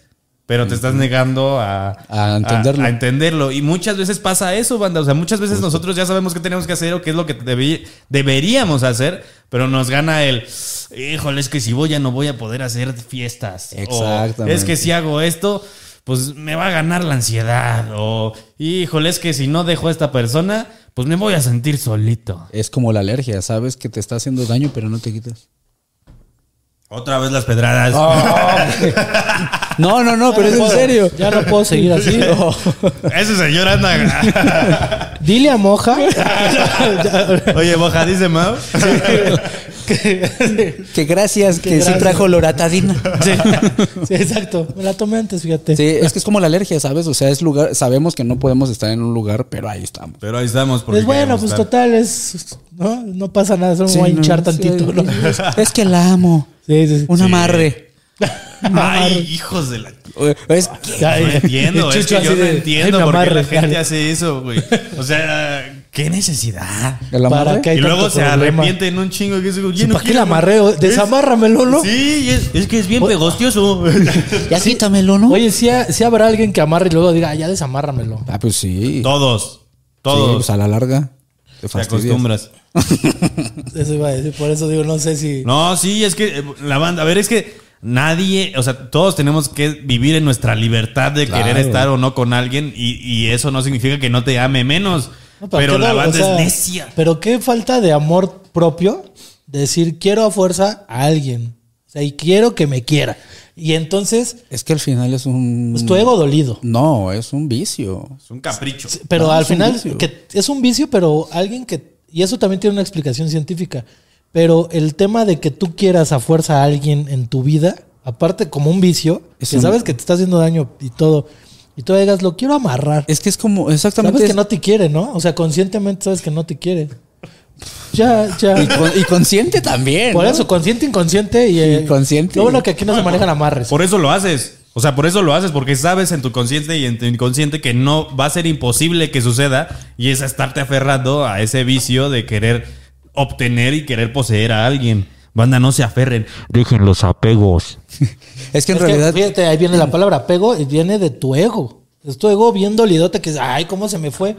pero te estás negando a, A entenderlo. a- a entenderlo. Y muchas veces pasa eso, banda. O sea, muchas veces nosotros ya sabemos qué tenemos que hacer o qué es lo que deberíamos hacer, pero nos gana el, híjole, es que si voy ya no voy a poder hacer fiestas. O, Exactamente. es que si hago esto, pues me va a ganar la ansiedad. O, híjole, es que si no dejo a esta persona, pues me voy a sentir solito. Es como la alergia, sabes que te está haciendo daño, pero no te quitas. Otra vez las pedradas. No, no, no, pero es en serio. Ya no puedo seguir así. Ese señor anda. Dile a Moja. Oye, Moja, dice Mau. Que gracias, que sí gracias. trajo loratadina. sí, sí, exacto. Me la tomé antes, fíjate. Sí, es que es como la alergia, ¿sabes? O sea, es lugar, sabemos que no podemos estar en un lugar, pero ahí estamos. Pero ahí estamos. porque Es bueno, pues estar. total, es. No, no pasa nada, solo me Sí, voy a no, hinchar sí, tantito. ¿no? Es que la amo. Sí, sí, sí. Un Sí. amarre. Ay, hijos de la. Es Ya, No entiendo, es que yo no entiendo "Ay, me por qué la amarre", gente hace eso, güey. O sea, qué necesidad. el ¿Para hay Y luego se problema? arrepiente en un chingo que es Sí, ¿Para qué la amarreo? Desamárramelo, ¿no? Sí, es, es que es bien pegostioso. Ya quítamelo, ¿no? Oye, si habrá alguien que amarre y luego diga, "Ah, ya desamárramelo. Ah, pues sí. Todos. Sí, Todos. pues a la larga. Te acostumbras. Eso iba a decir, por eso digo, no sé si. No, sí, es que eh, la banda, a ver, es que nadie, o sea, todos tenemos que vivir en nuestra libertad de Claro. querer estar o no con alguien y, y eso no significa que no te ame menos. No, pero qué la banda o sea, es necia. Pero qué falta de amor propio decir quiero a fuerza a alguien. O sea, y quiero que me quiera. Y entonces, Es que al final es un. pues tu ego dolido. No, es un vicio. Es un capricho. Pero No, al es un final, que es un vicio, pero alguien que. Y eso también tiene una explicación científica. Pero el tema de que tú quieras a fuerza a alguien en tu vida, aparte como un vicio, Es que un- sabes que te está haciendo daño y todo, y tú digas, lo quiero amarrar. Es que es como, exactamente. Sabes que no te quiere, ¿no? O sea, conscientemente sabes que no te quiere. Ya, ya. y, con- y consciente también. Por ¿no? eso, consciente, inconsciente y. eh, Inconsciente. Lo bueno que aquí no se manejan amarres. Por eso lo haces. O sea, por eso lo haces, porque sabes en tu consciente y en tu inconsciente que no va a ser imposible que suceda y es estarte aferrando a ese vicio de querer obtener y querer poseer a alguien. Banda, no se aferren. Dejen los apegos. Es que en Es que, realidad. fíjate, ahí viene la palabra apego y viene de tu ego. Es tu ego bien dolidote que es, ay, ¿cómo se me fue?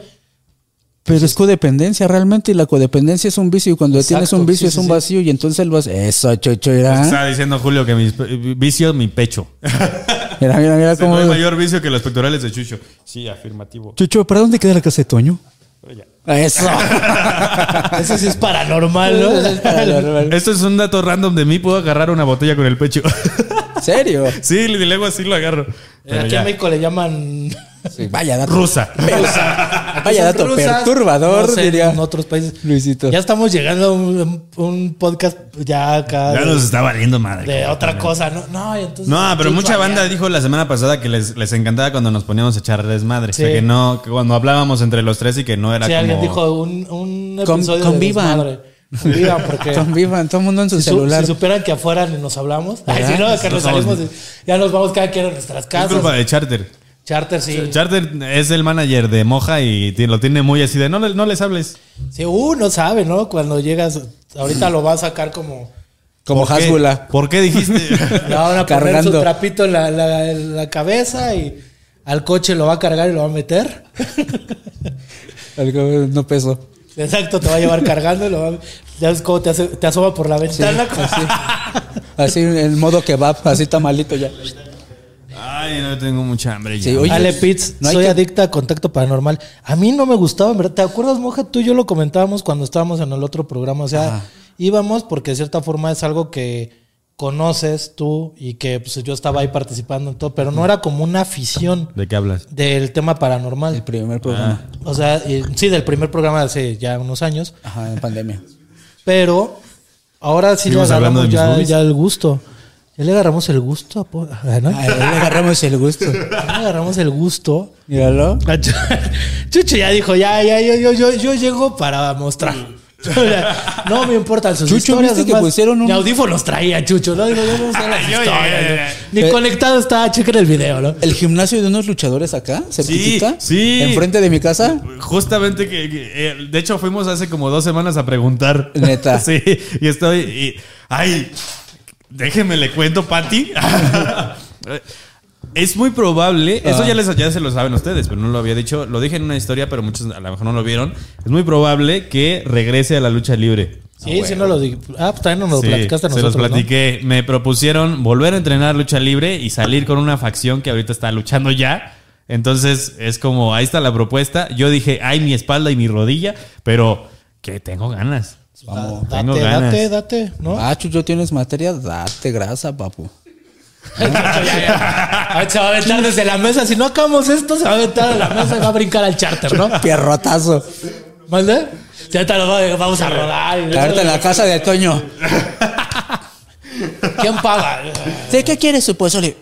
Pero es codependencia realmente y la codependencia es un vicio y cuando tienes un vicio sí, es sí, un sí. vacío y entonces el vacío... Eso, chocho, era... Estaba diciendo Julio que mis pe- vicio, mi pecho. Mira, mira, mira cómo... el mayor vicio que los pectorales de Chucho. Sí, afirmativo. Chucho, ¿para dónde queda la casa de Toño? Eso. Eso sí es paranormal, ¿no? Esto es un dato random de mí. Puedo agarrar una botella con el pecho. ¿Serio? sí, y luego así lo agarro. Pero Aquí ya. en México le llaman Sí, vaya dato. Rusa. Vaya dato rusas, perturbador, no sé, diría. en otros países. Luisito. Ya estamos llegando a un, un podcast ya acá Ya de, nos está valiendo madre. de otra completamente. cosa, ¿no? No, entonces, No, pero mucha banda dijo la semana pasada que les, les encantaba cuando nos poníamos a echar desmadre. Sí. O sea, que no, que cuando hablábamos entre los tres y que no era Sí, como... alguien dijo un, un Con- episodio convivan. de desmadre. Convivan, porque Convivan, todo el mundo en su si, su- celular. si supieran que afuera ni nos hablamos, ay, si no, que nos salimos, y ya nos vamos cada quien a nuestras Es casas. culpa de Charter. Charter, sí. Charter es el manager de Moja y lo tiene muy así de no, le- no les hables. Sí, uno sabe, ¿no? Cuando llegas, ahorita lo va a sacar como... Como ¿Por qué? ¿Por qué dijiste? Le van a poner su trapito en la, la- en la cabeza y al coche lo va a cargar y lo va a meter. Algo no peso. Exacto, te va a llevar cargando y lo va a... Ya ves cómo te, hace- te asoma por la ventana. Así en modo kebab, así tamalito ya. Ay, no tengo mucha hambre ya. Sí, oye, Ale Pitts, no soy que- adicta a contacto paranormal. A mí no me gustaba, en verdad. ¿Te acuerdas, Moja? Tú y yo lo comentábamos cuando estábamos en el otro programa. O sea, íbamos porque de cierta forma es algo que conoces tú y que pues, yo estaba ahí participando en todo, pero no era como una afición ¿De qué hablas? del tema El paranormal. primer programa. O sea, y- sí, del primer programa de hace ya unos años, Ajá, en pandemia. pero ahora sí de agarramos ya, ya el gusto. Ya le agarramos el gusto, a po- ah, ¿no? A él le agarramos el gusto. Ya le agarramos el gusto. Míralo. Chucho ya dijo, ya, ya, yo, yo, yo, yo llego para mostrar. no me importan sus Chucho, historias. ¿viste que pusieron un- Ni audífonos traía Chucho, ¿no? Digo, yo no sé las historias, oye. Ni Eh, conectado está, chequen el video, ¿no? El gimnasio de unos luchadores acá, cerquitita. sí. Enfrente de mi casa. Justamente que, que, eh, de hecho fuimos hace como dos semanas a preguntar. Neta. sí, y estoy y, ay, déjeme le cuento, Pati. es muy probable, eso Ah. ya les ya se lo saben ustedes, pero no lo había dicho, lo dije en una historia, pero muchos a lo mejor no lo vieron. Es muy probable que regrese a la lucha libre. Sí, sí, no lo dije. Ah, pues también nos lo Sí, platicaste a se los platiqué. Me propusieron volver a entrenar lucha libre y salir con una facción que ahorita está luchando ya. Entonces es como, ahí está la propuesta. Yo dije, ay, mi espalda y mi rodilla, pero que tengo ganas. Tengo Date, ganas. date, date, ¿no? Ah, Chucho, tienes materia, date grasa, papu. Ya, ya. Se va a aventar desde la mesa. Si no acabamos esto, se va a aventar a la mesa y va a brincar al charter, ¿no? Pierrotazo. ¿Mande? Ya te lo va- vamos a rodar. Caerte en la casa de Toño. ¿Quién paga? ¿De qué quieres su pozole?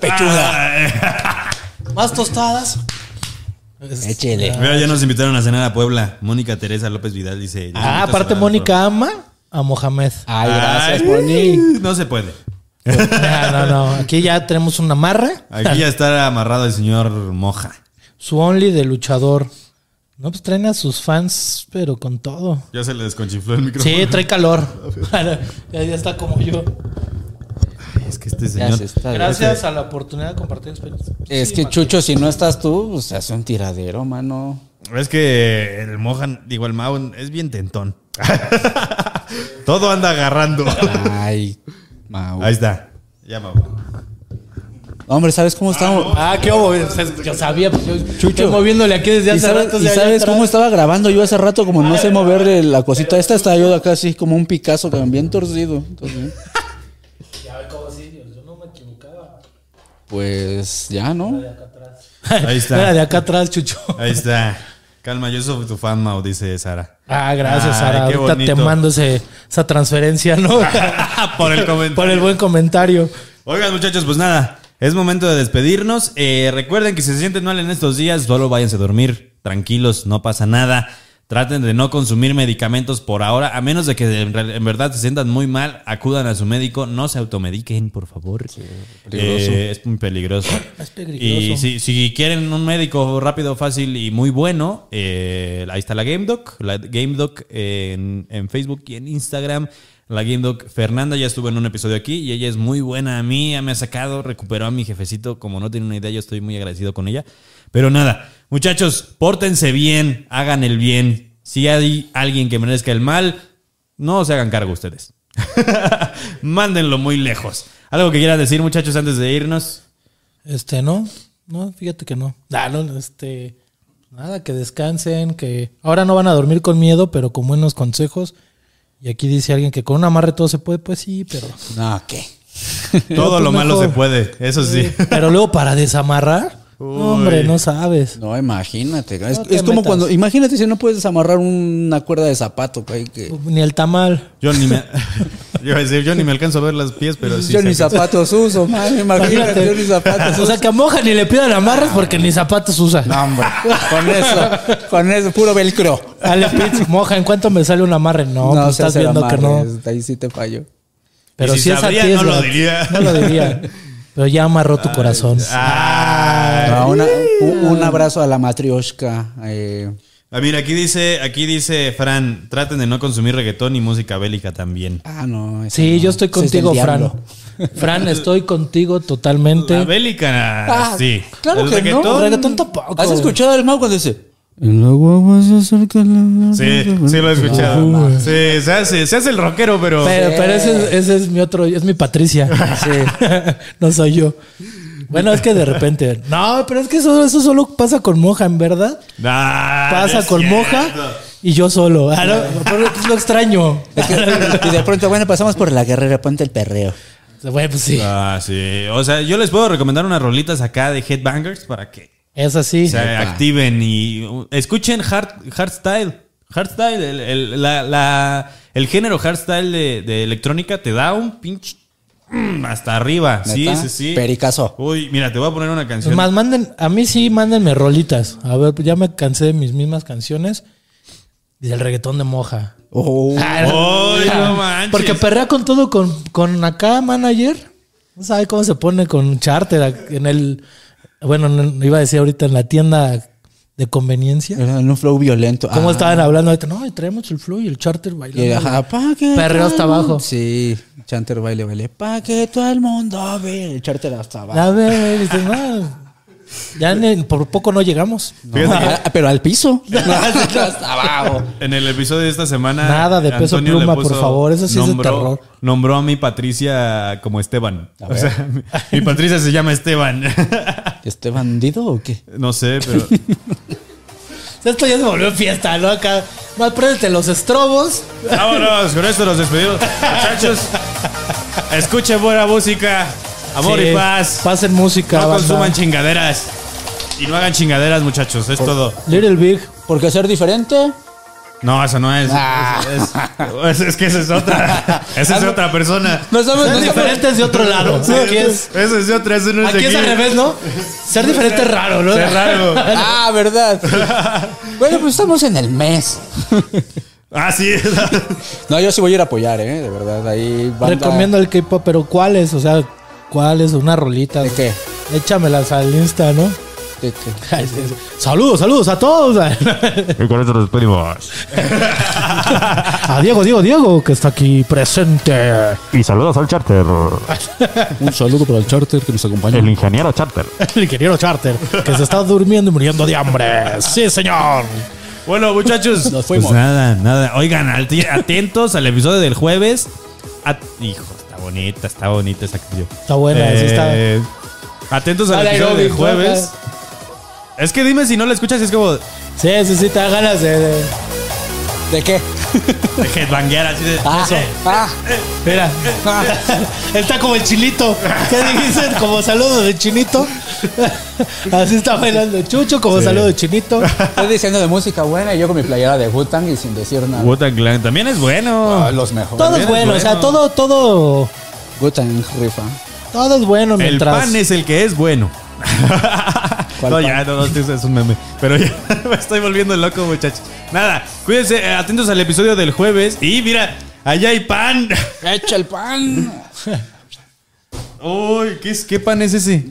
Pechuga. ¿Más tostadas? Échele. Mira, ya nos invitaron a cenar a Puebla. Mónica Teresa López Vidal dice. Ah, "Nos aparte Mónica ama a Mohamed. Ay, gracias, Moni. No se puede. No, no, no. Aquí ya tenemos una marra. Aquí ya está amarrado el señor Moja. Su only de luchador. No, pues traen a sus fans, pero con todo. Ya se le desconchifló el micrófono. Sí, trae calor. ya, ya está como yo. Que este Ya señor. se está. Gracias a la oportunidad de compartir experiencias. Es Sí, que Martín. Chucho, si no estás tú, pues se hace un tiradero, mano. Es que el Mohan, digo, el Mau es bien tentón. Todo anda agarrando. Ay, Mau. Ahí está. Ya, Mau. Hombre, ¿sabes cómo estamos? Ah, qué hubo. Yo sabía. Pues yo Chucho. estoy moviéndole aquí desde ¿Y hace rato. y sabes cómo estaba grabando yo hace rato? Como no sé moverle la cosita. Esta estaba yo acá así como un Picasso bien torcido. Entonces, Ya ve cómo sí, yo- yo no me equivocaba. Pues ya, ¿no? Ahí está. Era de acá atrás, Chucho. Ahí está. Calma, yo soy tu fan, Mau, dice Sara. Ah, gracias, Ay, Sara. qué Ahorita te bonito. mando ese, esa transferencia, ¿no? Por el comentario. Por el buen comentario. Oigan, muchachos, pues nada. Es momento de despedirnos. Eh, recuerden que si se sienten mal en estos días, solo váyanse a dormir. Tranquilos, no pasa nada. Traten de no consumir medicamentos por ahora, a menos de que en, verdad se sientan muy mal, acudan a su médico, no se automediquen, por favor. peligroso. Eh, es muy peligroso. Es peligroso. Y si, si quieren un médico rápido, fácil y muy bueno, eh, ahí está la GameDoc. La GameDoc en, en Facebook y en Instagram. La GameDoc Fernanda ya estuvo en un episodio aquí y ella es muy buena a mí, ya me ha sacado, recuperó a mi jefecito, como no tiene una idea, yo estoy muy agradecido con ella. Pero nada, Muchachos, pórtense bien, hagan el bien. Si hay alguien que merezca el mal, no se hagan cargo ustedes. Mándenlo muy lejos. ¿Algo que quieran decir, muchachos, antes de irnos? Este, no, no, fíjate que no. Ah, no, este, nada, que descansen, que ahora no van a dormir con miedo, pero con buenos consejos. Y aquí dice alguien que con un amarre todo se puede, pues sí, pero. No, ¿qué? Todo pues lo malo se puede, eso sí. Pero luego para desamarrar, hombre, no sabes. No, imagínate. Es, No como metas. cuando, imagínate si no puedes desamarrar una cuerda de zapato, güey, que Ni el tamal. Yo ni me, yo, decir, ni me alcanzo a ver los pies, pero sí. yo ni que- zapatos uso, man, imagínate, yo ni zapatos O uso. sea, que a Moja ni le pidan amarres porque ni zapatos usa. No, hombre, con eso, con eso, puro velcro. Dale, Pitts, Moja, ¿en cuánto me sale un amarre? No, pues se estás viendo que no. Ahí sí te fallo. Pero Y si si, es a sabría, ti, no es lo diría. No lo diría. Pero ya amarró tu corazón. Ah. No, una- un, un abrazo a la matrioshka. eh, Ah, mira, aquí dice, aquí dice Fran, traten de no consumir reggaetón y música bélica también. ah, no. Sí, no, yo estoy ese es contigo, Fran. Fran, estoy contigo totalmente. La bélica, Ah, sí. claro El que no. reggaetón, Reggaetón tampoco. ¿Has escuchado el Mau cuando dice? Guagua se acerca la... Sí, sí lo he escuchado. Sí, se hace, se hace el rockero, pero... Pero, pero ese, es- ese es mi otro, es mi Patricia. no soy yo. Bueno, es que de repente. No, pero es que eso, eso solo pasa con Moja, en verdad. Pasa con cierto. Moja y yo solo. Ah, no, pero es lo extraño. Es que- y de pronto, bueno, pasamos por la guerrera, ponte el perreo. Bueno, pues sí. Ah, sí. O sea, yo les puedo recomendar unas rolitas acá de Headbangers para que Es así. se activen y uh, escuchen hard, hardstyle. Hardstyle, el, el, la- la- el género hardstyle de, de electrónica te da un pinche mm, hasta arriba. Sí, ¿Neta? sí, sí. Pericazo. Uy, mira, te voy a poner una Es canción. más, manden, a mí sí, mándenme rolitas. A ver, ya me cansé de mis mismas canciones y del reggaetón de Moja. Oh. Uy, no manches. Porque perrea con todo, con, con acá manager. No sabe cómo se pone con charter en el. Bueno, no, iba a decir ahorita en la tienda de conveniencia. Era en un flow violento. ¿Cómo Ah, estaban hablando ahorita? No, traemos el flow y el charter bailando. y ajá, pa' que Perreo hasta abajo. Sí, chanter baile, baile. Pa' que todo el mundo ve. El charter hasta abajo. A ver, dices, no, ya por poco no llegamos. Ah, pero al piso. En el episodio de esta semana. Nada de peso Antonio pluma, por favor, eso sí es de terror. Nombró a mi Patricia como Esteban. O sea, mi, mi Patricia se llama Esteban. ¿Este bandido o qué? no sé, pero. Esto ya se volvió fiesta, ¿no? Acá, más préndete los estrobos. Vámonos, con esto nos despedimos. Muchachos, escuchen buena música. Amor Sí, y paz. Pasen música. No banda. consuman chingaderas. Y no hagan chingaderas, muchachos. Es todo. Little Big. Porque ser diferente. No, eso no es. Ah. Es, es- es que esa es otra. Esa es otra persona. No somos, Ser no de otro lado. Aquí es, Eso es de otra. Eso no es de aquí es al revés, ¿no? Ser diferente es raro, ¿no? Es raro. Ah, verdad. bueno, pues estamos en el mes. Ah, sí. No, yo sí voy a ir a apoyar, ¿eh? De verdad. Ahí banda- Recomiendo el K-pop, pero ¿cuáles? O sea, ¿cuáles? Una rolita. ¿De qué? Échamelas al Insta, ¿no? ¿De qué? Saludos, saludos a todos. Y con esto nos despedimos. A Diego, Diego, Diego, que está aquí presente. Y saludos al charter, Un saludo para el charter que nos acompaña. el ingeniero charter. El ingeniero Charter, que se está durmiendo y muriendo de hambre. Sí, señor. Bueno, muchachos. Nos fuimos. Pues nada, nada. Oigan, atentos al episodio del jueves. At- Hijo, está bonita, está bonita esa canción. Está buena, sí está. Eh, Atentos al episodio Aerobic, jueves. Es que dime si no la escuchas, es como Sí, sí, sí, te da ganas de. de- ¿De qué? de headbanguear así de. Ah, ah, Mira, él está como el chilito. ¿Qué dijiste? Como saludo de chinito. Así está bailando Chucho, como saludo de chinito. estoy diciendo de música buena y yo con mi playera de Wu-Tang y sin decir nada. Wu-Tang Clan también es bueno. Ah, los mejores. Todo es bueno, o sea, todo, todo, Wu-Tang rifa. todo es bueno el mientras. pan es el que es bueno. ¿Cuál no, pan? ya, no, no, es un meme. Pero ya me estoy volviendo loco, muchachos. Nada, cuídense, eh, atentos al episodio del jueves. Y mira, allá hay pan. ¡Echa el pan! Uy, ¿qué, es, ¿qué pan es ese?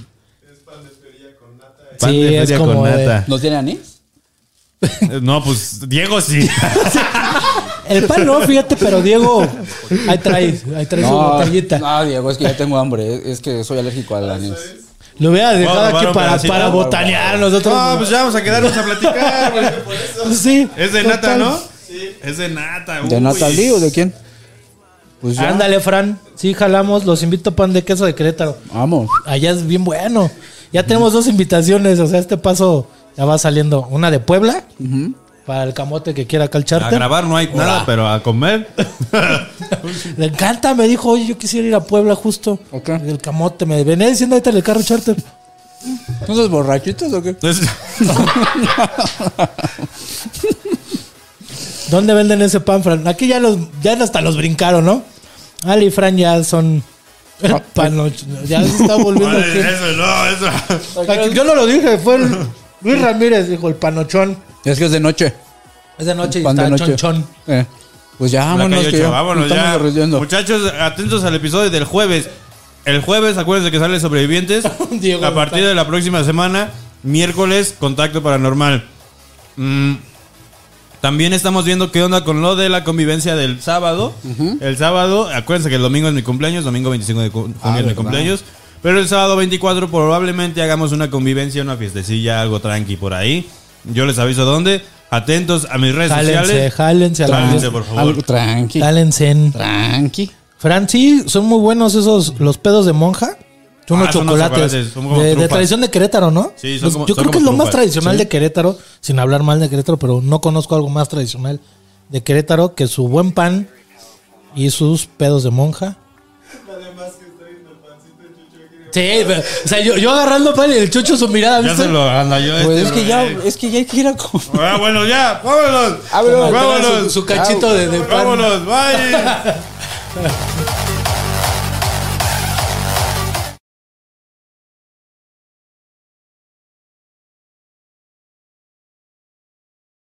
Pan Sí, de es feria como con de- nata. ¿No tiene anís? Eh, No, pues Diego sí. El pan no, fíjate, pero Diego, ahí trae, ahí trae su botellita. no, Diego, es que ya tengo hambre. Es que soy alérgico al anís. Lo hubiera dejado a aquí para, para botanear nosotros. No, pues ya vamos a quedarnos a platicar, güey. sí. Es de nata. ¿no? Sí. Es de nata, ¿De uy. Natalie o de quién? Pues ya. Ándale, Fran. Sí, jalamos. Los invito a pan de queso de Querétaro. Vamos. Allá es bien bueno. Ya tenemos dos invitaciones. O sea, este paso ya va saliendo. Una de Puebla. Para el camote que quiera acá el A grabar no hay nada, pero a comer. Le encanta, me dijo, oye, yo quisiera ir a Puebla justo. Ok. El camote, me venía diciendo ahorita en el carro charter. ¿Son esos borrachitos o qué? ¿Dónde venden ese pan, Fran? Aquí ya los, ya hasta los brincaron, ¿no? Ali y Fran ya son panoch. Ya se está volviendo. Vale, aquí. eso no, eso. Aquí- Yo no lo dije, fue el Luis Ramírez, dijo el panochón. Es que es de noche. Es de noche y Pan de está noche. chonchón. Eh, Pues ya vámonos, que ya vámonos ya. derritiendo. Muchachos, atentos al episodio del jueves. El jueves, acuérdense que sale Sobrevivientes. Diego, a partir de la próxima semana, miércoles, Contacto Paranormal. Mm, también estamos viendo qué onda con lo de la convivencia del sábado. El sábado, acuérdense que el domingo es mi cumpleaños, domingo 25 de cu- junio Ah, es mi verdad. cumpleaños. Pero el sábado 24 probablemente hagamos una convivencia, una fiestecilla, algo tranqui por ahí. Yo les aviso dónde. Atentos a mis redes Jálense, sociales. jálense a la Jálense, por favor. Algo tranqui. Jálense. Tranqui. Fran, sí, son muy buenos esos, los pedos de monja. Son Ah, unos son unos chocolates. son como de, tradición de Querétaro, ¿no? Sí, son Los- como- yo son creo que es lo más tradicional de Querétaro, sin hablar mal de Querétaro, pero no conozco algo más tradicional de Querétaro que su buen pan y sus pedos de monja. Sí, pero, o sea, yo, yo agarrando pan y el chucho su mirada, Ya ¿viste? se lo anda yo. Pues este, es que ya, es que ya hay que ir a comer. Ah, bueno, ya, vámonos. Vámonos. vámonos. Su, su cachito de, de pan. Vámonos, bye.